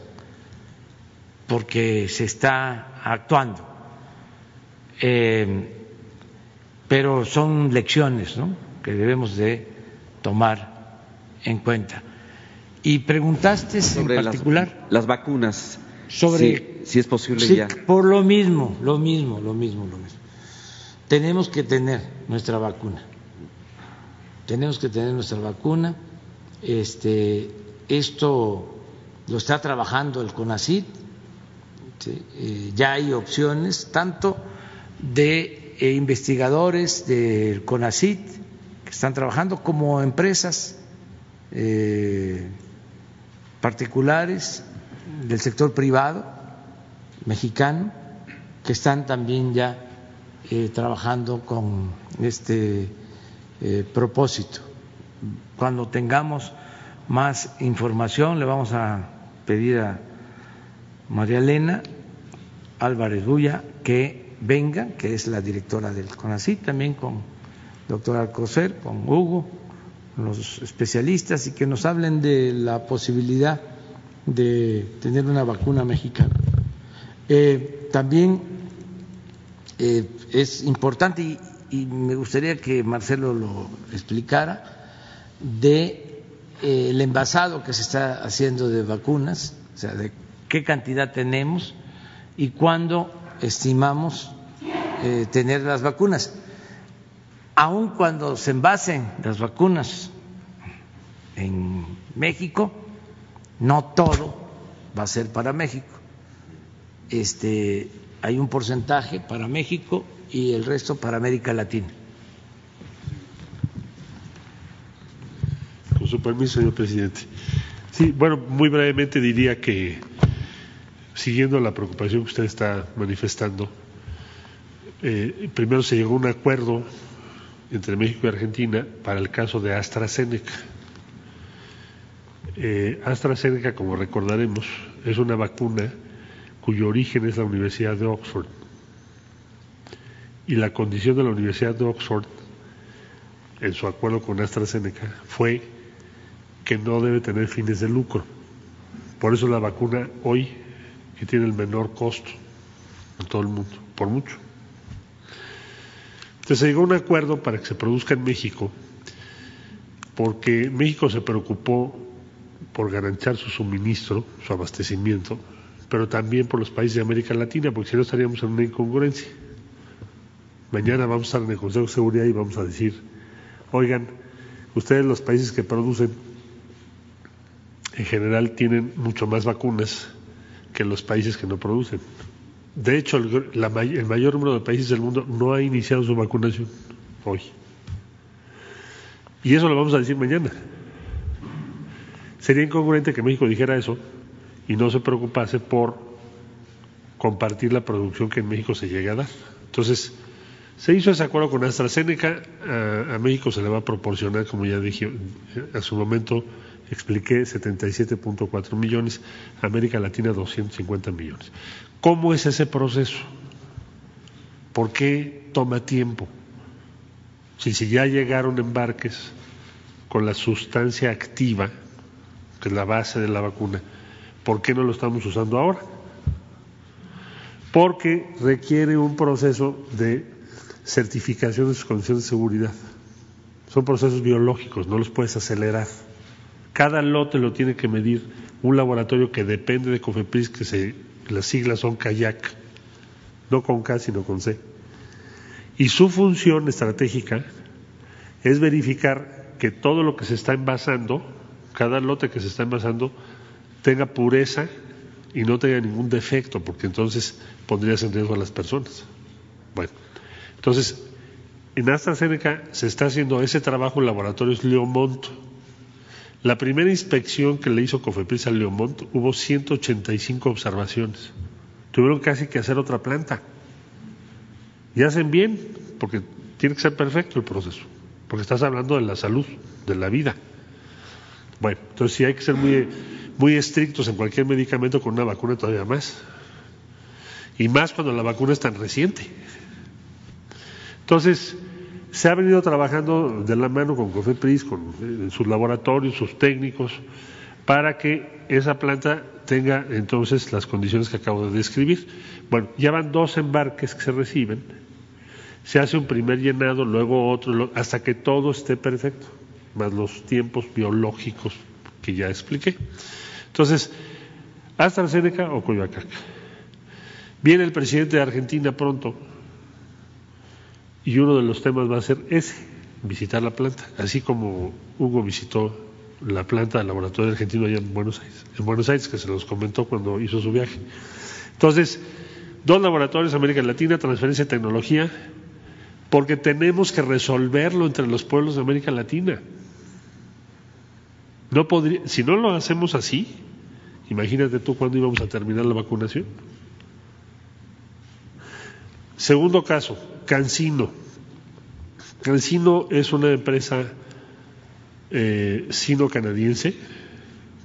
porque se está actuando. Eh, pero son lecciones ¿no? que debemos de tomar en cuenta. Y preguntaste sobre en particular las, las vacunas, sobre si, si es posible sí, ya. Por lo mismo, lo mismo, lo mismo, lo mismo tenemos que tener nuestra vacuna. Tenemos que tener nuestra vacuna. Este, esto lo está trabajando el CONACIT. ¿sí? Eh, ya hay opciones tanto de eh, investigadores del CONACIT que están trabajando como empresas eh, particulares del sector privado mexicano que están también ya eh, trabajando con este eh, propósito. Cuando tengamos más información le vamos a pedir a María Elena Álvarez Bulla que venga, que es la directora del CONACYT, también con doctor Alcocer, con Hugo, los especialistas y que nos hablen de la posibilidad de tener una vacuna mexicana. Eh, también eh, es importante y, me gustaría que Marcelo lo explicara de eh, el envasado que se está haciendo de vacunas, o sea, de qué cantidad tenemos y cuándo estimamos eh, tener las vacunas. Aun cuando se envasen las vacunas en México, no todo va a ser para México. Este, hay un porcentaje para México y el resto para América Latina. Con su permiso, señor presidente. Sí, bueno, muy brevemente diría que, siguiendo la preocupación que usted está manifestando, eh, primero se llegó a un acuerdo entre México y Argentina para el caso de AstraZeneca. Eh, AstraZeneca, como recordaremos, es una vacuna cuyo origen es la Universidad de Oxford. Y la condición de la Universidad de Oxford, en su acuerdo con AstraZeneca, fue que no debe tener fines de lucro. Por eso la vacuna hoy, que tiene el menor costo en todo el mundo, por mucho. Entonces se llegó a un acuerdo para que se produzca en México, porque México se preocupó por garantizar su suministro, su abastecimiento, pero también por los países de América Latina, porque si no estaríamos en una incongruencia. Mañana vamos a estar en el Consejo de Seguridad y vamos a decir, oigan, ustedes los países que producen en general tienen mucho más vacunas que los países que no producen. De hecho, el, la, el mayor número de países del mundo no ha iniciado su vacunación hoy. Y eso lo vamos a decir mañana. Sería incongruente que México dijera eso y no se preocupase por compartir la producción que en México se llega a dar. Entonces, Se hizo ese acuerdo con AstraZeneca, a, a México se le va a proporcionar, como ya dije, a su momento expliqué, 77.4 millones, América Latina 250 millones. ¿Cómo es ese proceso? ¿Por qué toma tiempo? Si, si ya llegaron embarques con la sustancia activa, que es la base de la vacuna, ¿por qué no lo estamos usando ahora? Porque requiere un proceso de certificación de sus condiciones de seguridad. Son procesos biológicos, no los puedes acelerar. Cada lote lo tiene que medir un laboratorio que depende de COFEPRIS, que se, las siglas son CAYAC, no con K, sino con C. Y su función estratégica es verificar que todo lo que se está envasando, cada lote que se está envasando, tenga pureza y no tenga ningún defecto, porque entonces pondrías en riesgo a las personas. Bueno, entonces, en AstraZeneca se está haciendo ese trabajo en laboratorios Leomont. La primera inspección que le hizo Cofepris a Leomont hubo 185 observaciones. Tuvieron casi que hacer otra planta. Y hacen bien, porque tiene que ser perfecto el proceso, porque estás hablando de la salud, de la vida. Bueno, entonces sí hay que ser muy, muy estrictos en cualquier medicamento con una vacuna todavía más. Y más cuando la vacuna es tan reciente. Entonces, se ha venido trabajando de la mano con COFEPRIS, con eh, sus laboratorios, sus técnicos, para que esa planta tenga entonces las condiciones que acabo de describir. Bueno, ya van dos embarques que se reciben, se hace un primer llenado, luego otro, hasta que todo esté perfecto, más los tiempos biológicos que ya expliqué. Entonces, AstraZeneca o Coyoacán. Viene el presidente de Argentina pronto y uno de los temas va a ser ese, visitar la planta, así como Hugo visitó la planta del laboratorio argentino allá en Buenos Aires, en Buenos Aires, que se los comentó cuando hizo su viaje. Entonces, dos laboratorios América Latina, transferencia de tecnología, porque tenemos que resolverlo entre los pueblos de América Latina. No podría, si no lo hacemos así, imagínate tú cuándo íbamos a terminar la vacunación. Segundo caso, Cancino. Cancino es una empresa eh, sino-canadiense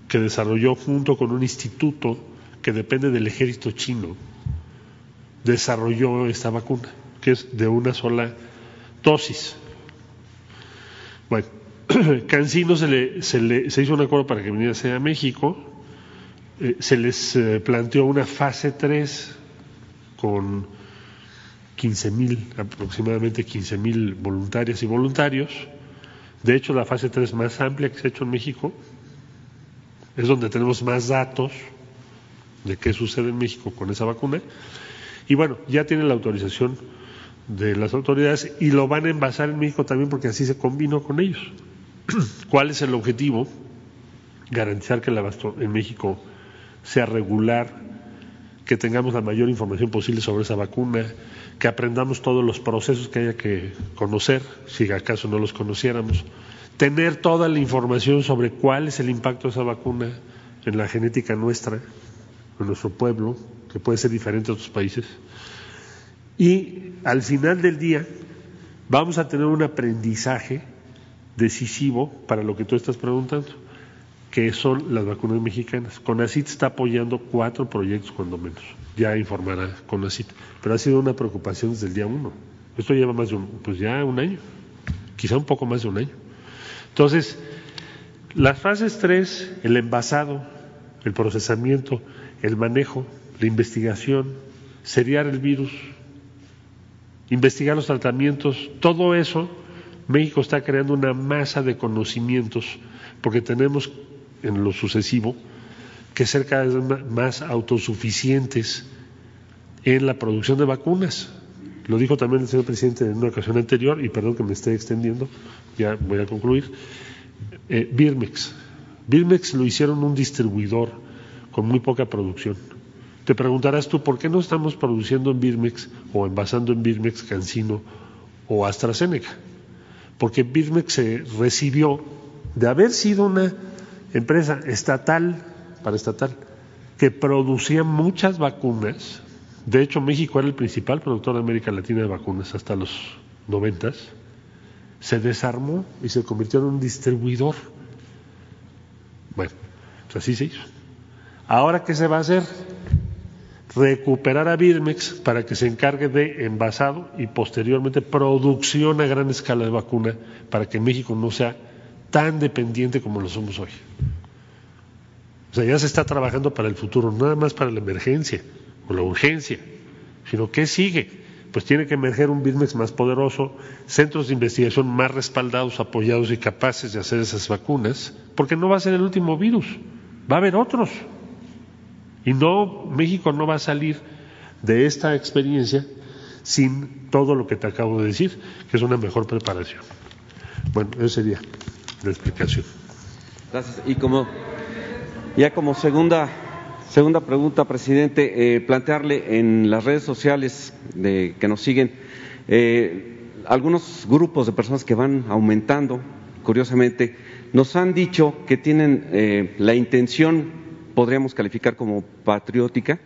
que desarrolló junto con un instituto que depende del ejército chino, desarrolló esta vacuna, que es de una sola dosis. Bueno, Cancino se, le, se, le, se hizo un acuerdo para que viniera a México, eh, se les eh, planteó una fase 3 con 15 mil, aproximadamente 15 mil voluntarias y voluntarios. De hecho, la fase 3 más amplia que se ha hecho en México es donde tenemos más datos de qué sucede en México con esa vacuna. Y bueno, ya tiene la autorización de las autoridades y lo van a envasar en México también porque así se combinó con ellos. ¿Cuál es el objetivo? Garantizar que el abasto en México sea regular, que tengamos la mayor información posible sobre esa vacuna, que aprendamos todos los procesos que haya que conocer, si acaso no los conociéramos, tener toda la información sobre cuál es el impacto de esa vacuna en la genética nuestra, en nuestro pueblo, que puede ser diferente a otros países. Y al final del día vamos a tener un aprendizaje decisivo para lo que tú estás preguntando, que son las vacunas mexicanas. CONACIT está apoyando cuatro proyectos cuando menos ya informará con la cita. Pero ha sido una preocupación desde el día uno. Esto lleva más de un, pues ya un año, quizá un poco más de un año. Entonces, las fases tres, el envasado, el procesamiento, el manejo, la investigación, seriar el virus, investigar los tratamientos, todo eso, México está creando una masa de conocimientos, porque tenemos en lo sucesivo que ser cada vez más autosuficientes en la producción de vacunas. Lo dijo también el señor presidente en una ocasión anterior, y perdón que me esté extendiendo, ya voy a concluir. Eh, Birmex. Birmex lo hicieron un distribuidor con muy poca producción. Te preguntarás tú, ¿por qué no estamos produciendo en Birmex o envasando en Birmex Cancino o AstraZeneca? Porque Birmex se recibió de haber sido una empresa estatal, paraestatal, que producía muchas vacunas, De hecho, México era el principal productor de América Latina de vacunas hasta los noventas. Se desarmó y se convirtió en un distribuidor. Bueno, pues así se hizo. Ahora, ¿qué se va a hacer? Recuperar a Birmex para que se encargue de envasado y posteriormente producción a gran escala de vacuna para que México no sea tan dependiente como lo somos hoy. O sea, ya se está trabajando para el futuro, nada más para la emergencia o la urgencia, sino ¿qué sigue? Pues tiene que emerger un Birmex más poderoso, centros de investigación más respaldados, apoyados y capaces de hacer esas vacunas, porque no va a ser el último virus, va a haber otros. Y no, México no va a salir de esta experiencia sin todo lo que te acabo de decir, que es una mejor preparación. Bueno, esa sería la explicación. Gracias. Y como ya como segunda segunda pregunta, presidente, eh, plantearle en las redes sociales de, que nos siguen eh, algunos grupos de personas que van aumentando, curiosamente, nos han dicho que tienen eh, la intención, podríamos calificar como patriótica,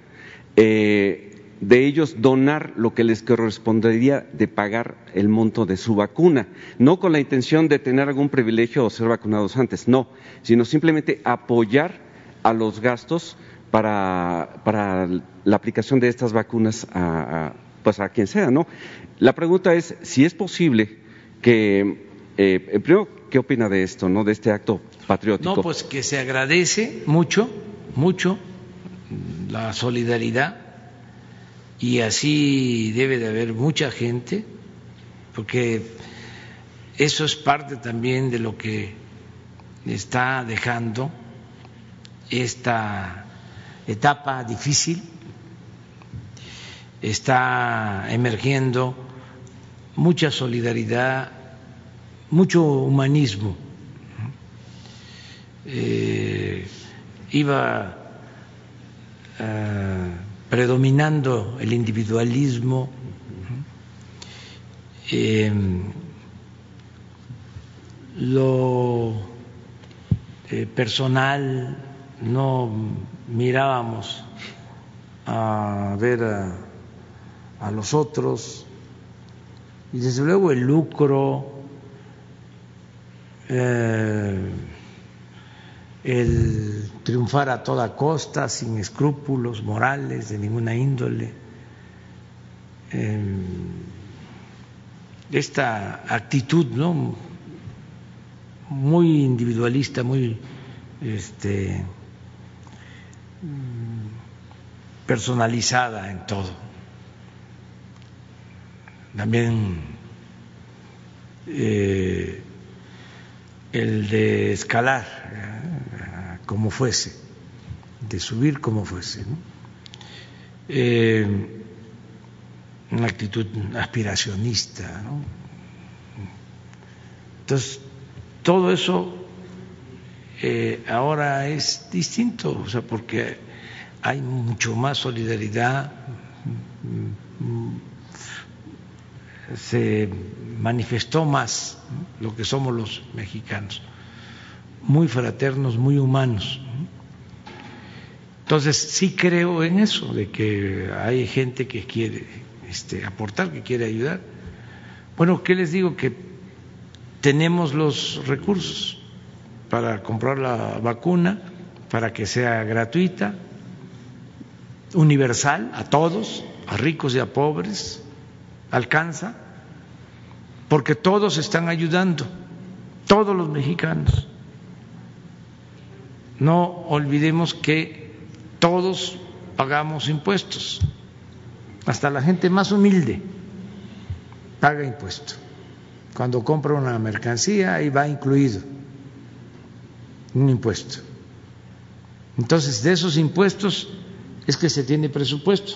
de ellos donar lo que les correspondería de pagar el monto de su vacuna, no con la intención de tener algún privilegio o ser vacunados antes, no, sino simplemente apoyar a los gastos para, la aplicación de estas vacunas a, pues a quien sea, ¿no? La pregunta es si es posible que, eh, primero, ¿qué opina de esto, no? De este acto patriótico. No, pues que se agradece mucho, mucho la solidaridad y así debe de haber mucha gente, porque eso es parte también de lo que está dejando esta etapa difícil, está emergiendo mucha solidaridad, mucho humanismo. Eh, iba eh, predominando el individualismo, eh, lo personal no mirábamos a ver a, los otros. Y desde luego el lucro, eh, el triunfar a toda costa, sin escrúpulos morales de ninguna índole. Eh, esta actitud ¿no? muy individualista, muy este, personalizada en todo. También eh, el de escalar como fuese, de subir como fuese. Eh, una actitud aspiracionista. Entonces, todo eso ahora es distinto, o sea, porque hay mucho más solidaridad, se manifestó más lo que somos los mexicanos, muy fraternos, muy humanos. Entonces sí creo en eso, de que hay gente que quiere este, aportar, que quiere ayudar. Bueno, ¿qué les digo? Que tenemos los recursos para comprar la vacuna, para que sea gratuita, universal a todos, a ricos y a pobres, alcanza, porque todos están ayudando, todos los mexicanos. No olvidemos que todos pagamos impuestos, hasta la gente más humilde paga impuestos. Cuando compra una mercancía, ahí va incluido un impuesto. Entonces, de esos impuestos es que se tiene presupuesto,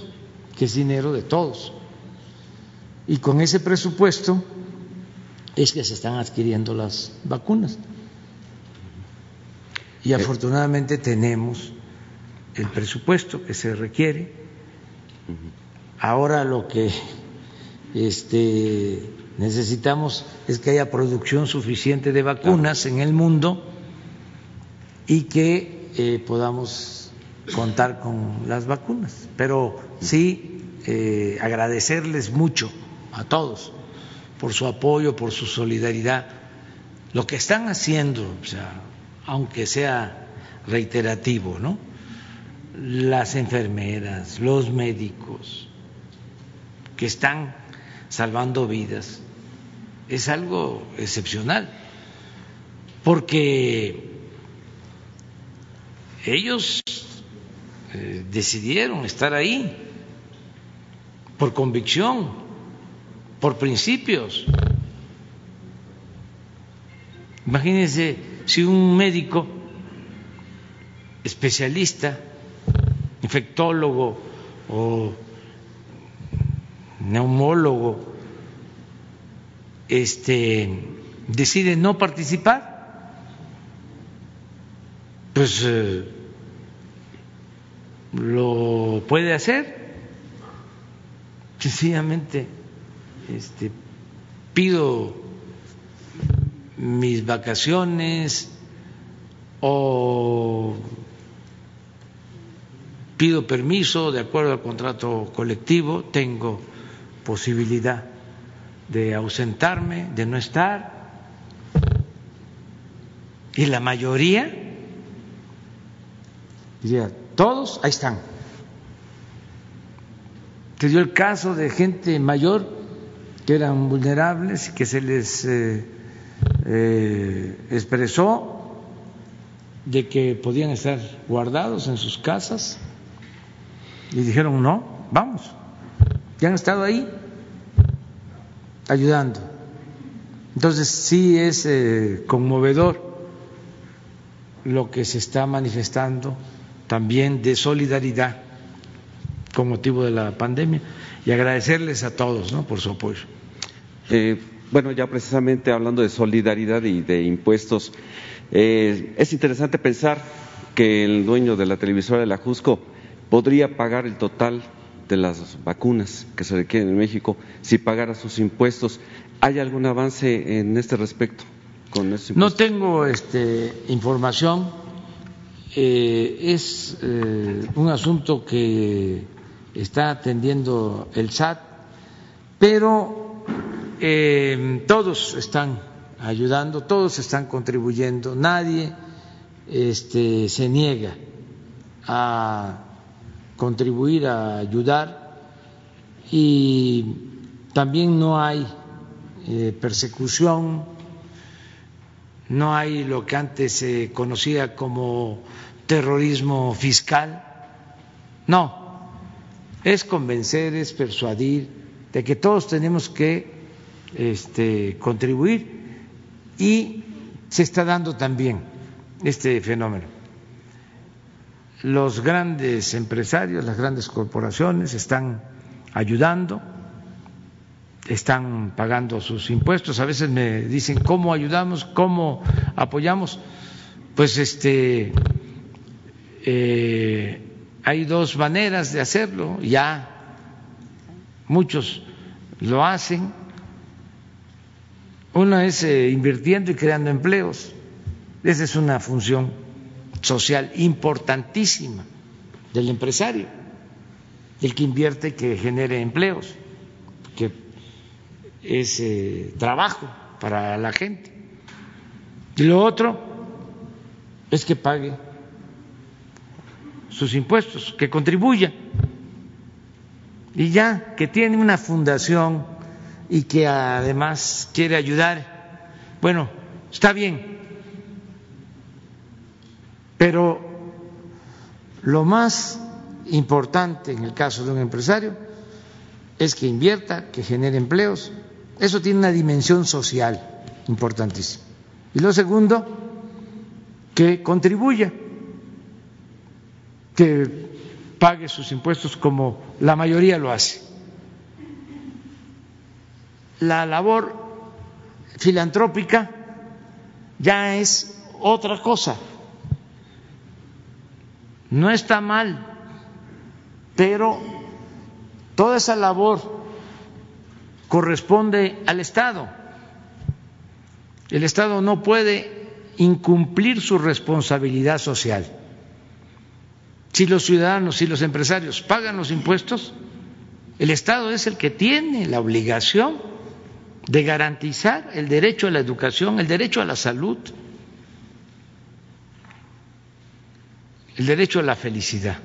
que es dinero de todos. Y con ese presupuesto es que se están adquiriendo las vacunas. Y afortunadamente tenemos el presupuesto que se requiere. Ahora lo que este, necesitamos es que haya producción suficiente de vacunas en el mundo y que eh, podamos contar con las vacunas. Pero sí eh, agradecerles mucho a todos por su apoyo, por su solidaridad, lo que están haciendo, o sea, aunque sea reiterativo, ¿no? Las enfermeras, los médicos que están salvando vidas, es algo excepcional, porque ellos eh, decidieron estar ahí por convicción, por principios. Imagínense si un médico especialista, infectólogo o neumólogo, este, decide no participar, pues eh, lo puede hacer. Sencillamente este, pido mis vacaciones o pido permiso de acuerdo al contrato colectivo, tengo posibilidad de ausentarme, de no estar. Y la mayoría, diría, todos ahí están. Se dio el caso de gente mayor que eran vulnerables y que se les eh, eh, expresó de que podían estar guardados en sus casas y dijeron no, vamos, ya han estado ahí ayudando. Entonces sí es eh, conmovedor lo que se está manifestando también de solidaridad con motivo de la pandemia y agradecerles a todos ¿no? por su apoyo. Eh, bueno, ya precisamente hablando de solidaridad y de impuestos, eh, es interesante pensar que el dueño de la televisora de la Jusco podría pagar el total de las vacunas que se requieren en México si pagara sus impuestos. ¿Hay algún avance en este respecto? Con no tengo este, información eh, es eh, un asunto que está atendiendo el SAT, pero eh, todos están ayudando, todos están contribuyendo, nadie este, se niega a contribuir, a ayudar. Y también no hay persecución, no hay lo que antes se conocía como terrorismo fiscal. No, es convencer, es persuadir de que todos tenemos que este, contribuir y se está dando también este fenómeno. Los grandes empresarios, las grandes corporaciones están ayudando, están pagando sus impuestos. A veces me dicen cómo ayudamos, cómo apoyamos. Pues este eh, hay dos maneras de hacerlo, ya muchos lo hacen. Una es eh, invirtiendo y creando empleos. Esa es una función social importantísima del empresario, el que invierte y que genere empleos, que es eh, trabajo para la gente. Y lo otro es que pague sus impuestos, que contribuya. Y ya que tiene una fundación y que además quiere ayudar, bueno, está bien. Pero lo más importante en el caso de un empresario es que invierta, que genere empleos. Eso tiene una dimensión social importantísima. Y lo segundo, que contribuya que pague sus impuestos como la mayoría lo hace. La labor filantrópica ya es otra cosa. No está mal, pero toda esa labor corresponde al Estado. El Estado no puede incumplir su responsabilidad social si los ciudadanos y los empresarios pagan los impuestos, El Estado es el que tiene la obligación de garantizar el derecho a la educación, el derecho a la salud, el derecho a la felicidad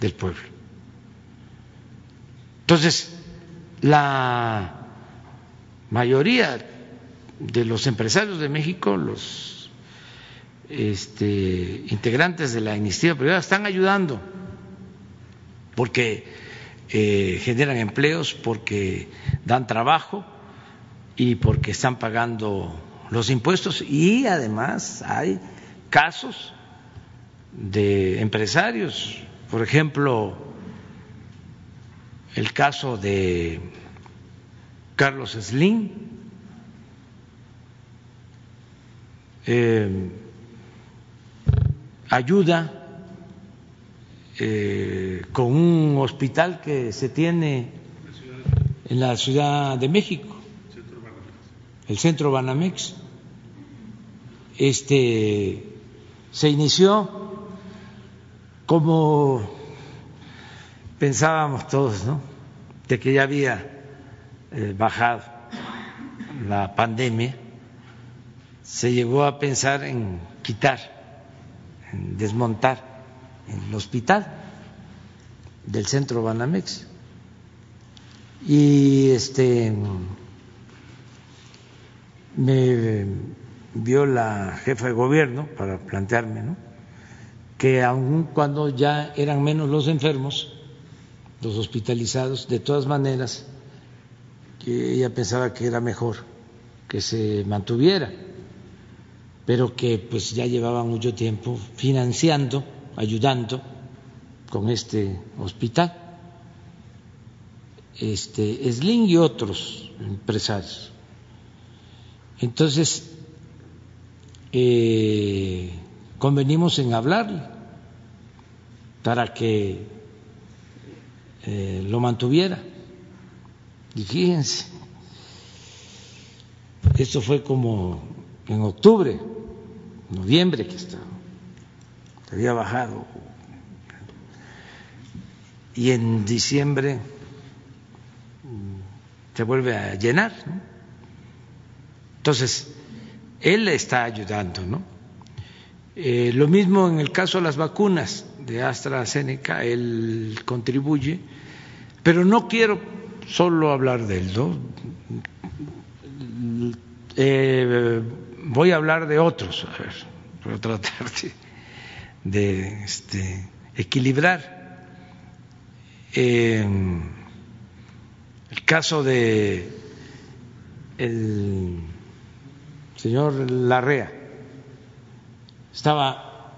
del pueblo. Entonces, la mayoría de los empresarios de México, los este, integrantes de la iniciativa privada, están ayudando porque eh, generan empleos, porque dan trabajo y porque están pagando los impuestos. Y además hay casos de empresarios, por ejemplo, el caso de Carlos Slim, eh, ayuda eh, con un hospital que se tiene en la Ciudad de México, el Centro Banamex. Este se inició como pensábamos todos, ¿no? De que ya había eh, bajado la pandemia, se llegó a pensar en quitar, en desmontar el hospital del centro Banamex. Y este me vio la jefa de gobierno para plantearme, ¿no? que aun cuando ya eran menos los enfermos, los hospitalizados, de todas maneras, que ella pensaba que era mejor que se mantuviera, pero que pues ya llevaba mucho tiempo financiando, ayudando con este hospital. Este Sling y otros empresarios. Entonces, eh, convenimos en hablarle para que eh, lo mantuviera. Y fíjense, esto fue como en octubre, noviembre que estaba, había bajado. Y en diciembre mm, se vuelve a llenar. Entonces, él está ayudando, ¿no? Eh, lo mismo en el caso de las vacunas de AstraZeneca, él contribuye, pero no quiero solo hablar de él, ¿no? Eh, voy a hablar de otros, a ver, para tratar de, este, equilibrar. Eh, el caso de el señor Larrea estaba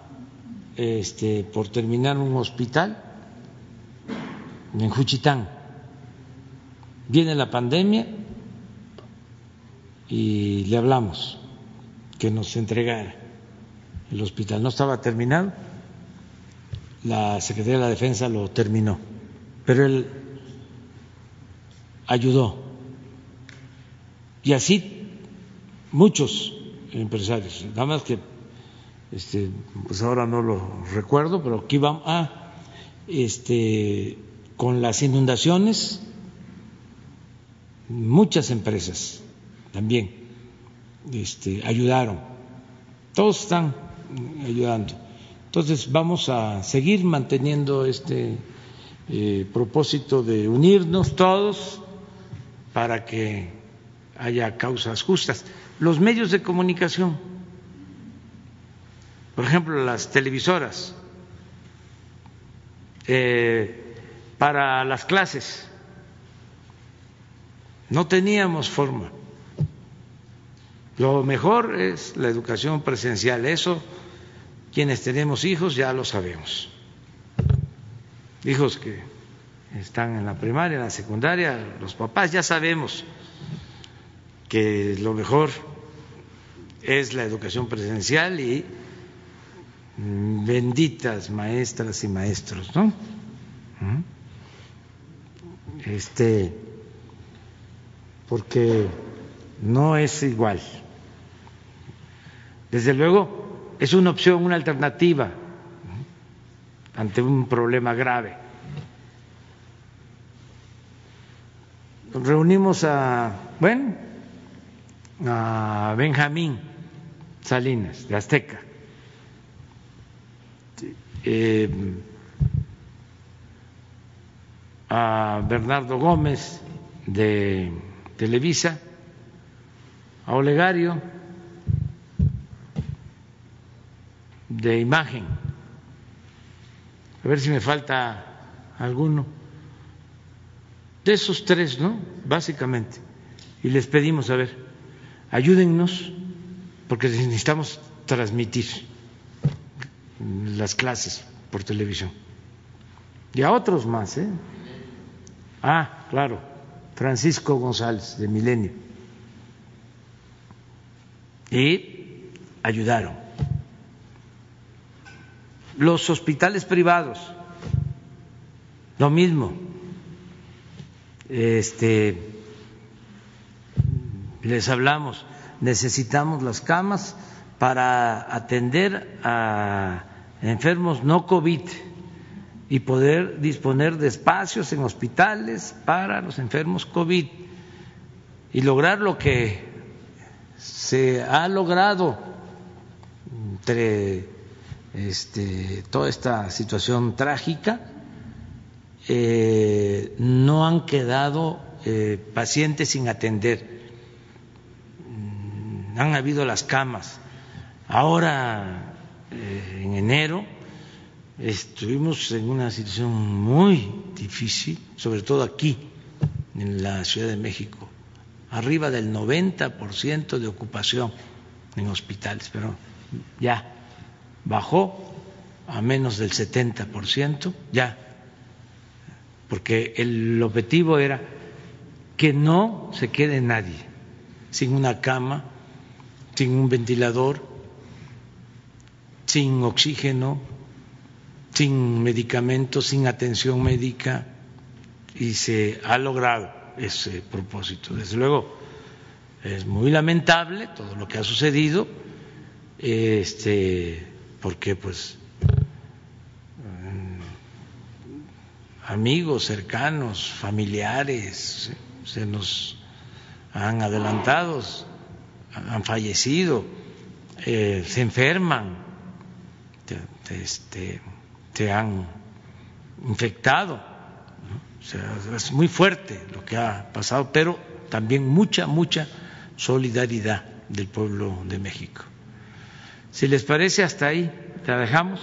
este, por terminar un hospital en Juchitán. Viene la pandemia y le hablamos que nos entregara el hospital. No estaba terminado, la Secretaría de la Defensa lo terminó, pero él ayudó. Y así muchos empresarios, nada más que este, pues ahora no lo recuerdo, pero aquí vamos, ah, este, con las inundaciones, muchas empresas también este, ayudaron, todos están ayudando. Entonces vamos a seguir manteniendo este eh, propósito de unirnos todos para que haya causas justas. Los medios de comunicación por ejemplo, las televisoras, eh, para las clases. No teníamos forma. Lo mejor es la educación presencial. Eso, quienes tenemos hijos ya lo sabemos. Hijos que están en la primaria, en la secundaria, los papás ya sabemos que lo mejor es la educación presencial y benditas maestras y maestros, ¿no? Este, porque no es igual. Desde luego, es una opción, una alternativa ante un problema grave. reunimos a, bueno, a Benjamín Salinas, de Azteca. Eh, a Bernardo Gómez de Televisa, a Olegario de Imagen, a ver si me falta alguno. De esos tres, ¿no? Básicamente. Y les pedimos, a ver, ayúdennos, porque necesitamos transmitir las clases por televisión. Y a otros más, ¿eh? Ah, claro, Francisco González, de Milenio. Y ayudaron. Los hospitales privados, lo mismo este, les hablamos, necesitamos las camas para atender a enfermos no COVID y poder disponer de espacios en hospitales para los enfermos COVID y lograr lo que se ha logrado entre este, toda esta situación trágica. Eh, no han quedado eh, pacientes sin atender, han habido las camas. Ahora, eh, en enero, estuvimos en una situación muy difícil, sobre todo aquí, en la Ciudad de México, arriba del 90% de ocupación en hospitales, pero ya bajó a menos del 70%, ya porque el objetivo era que no se quede nadie sin una cama, sin un ventilador, sin oxígeno, sin medicamentos, sin atención médica y se ha logrado ese propósito. Desde luego es muy lamentable todo lo que ha sucedido, este, porque pues amigos cercanos, familiares, se nos han adelantado, han fallecido, eh, se enferman, este, se han infectado. es muy fuerte lo que ha pasado, pero también mucha, mucha solidaridad del pueblo de México. Si les parece, hasta ahí la dejamos,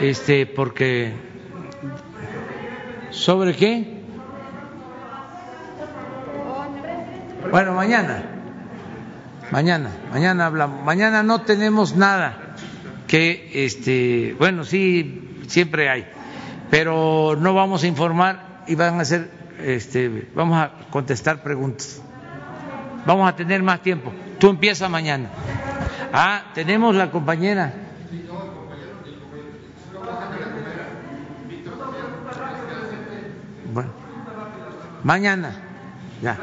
este, porque ¿Sobre qué? Bueno, mañana. Mañana, mañana hablamos. Mañana no tenemos nada que, este, bueno, sí, siempre hay, pero no vamos a informar y van a hacer, este, vamos a contestar preguntas. Vamos a tener más tiempo. Tú empiezas mañana. Ah, tenemos la compañera. Mañana. Ya.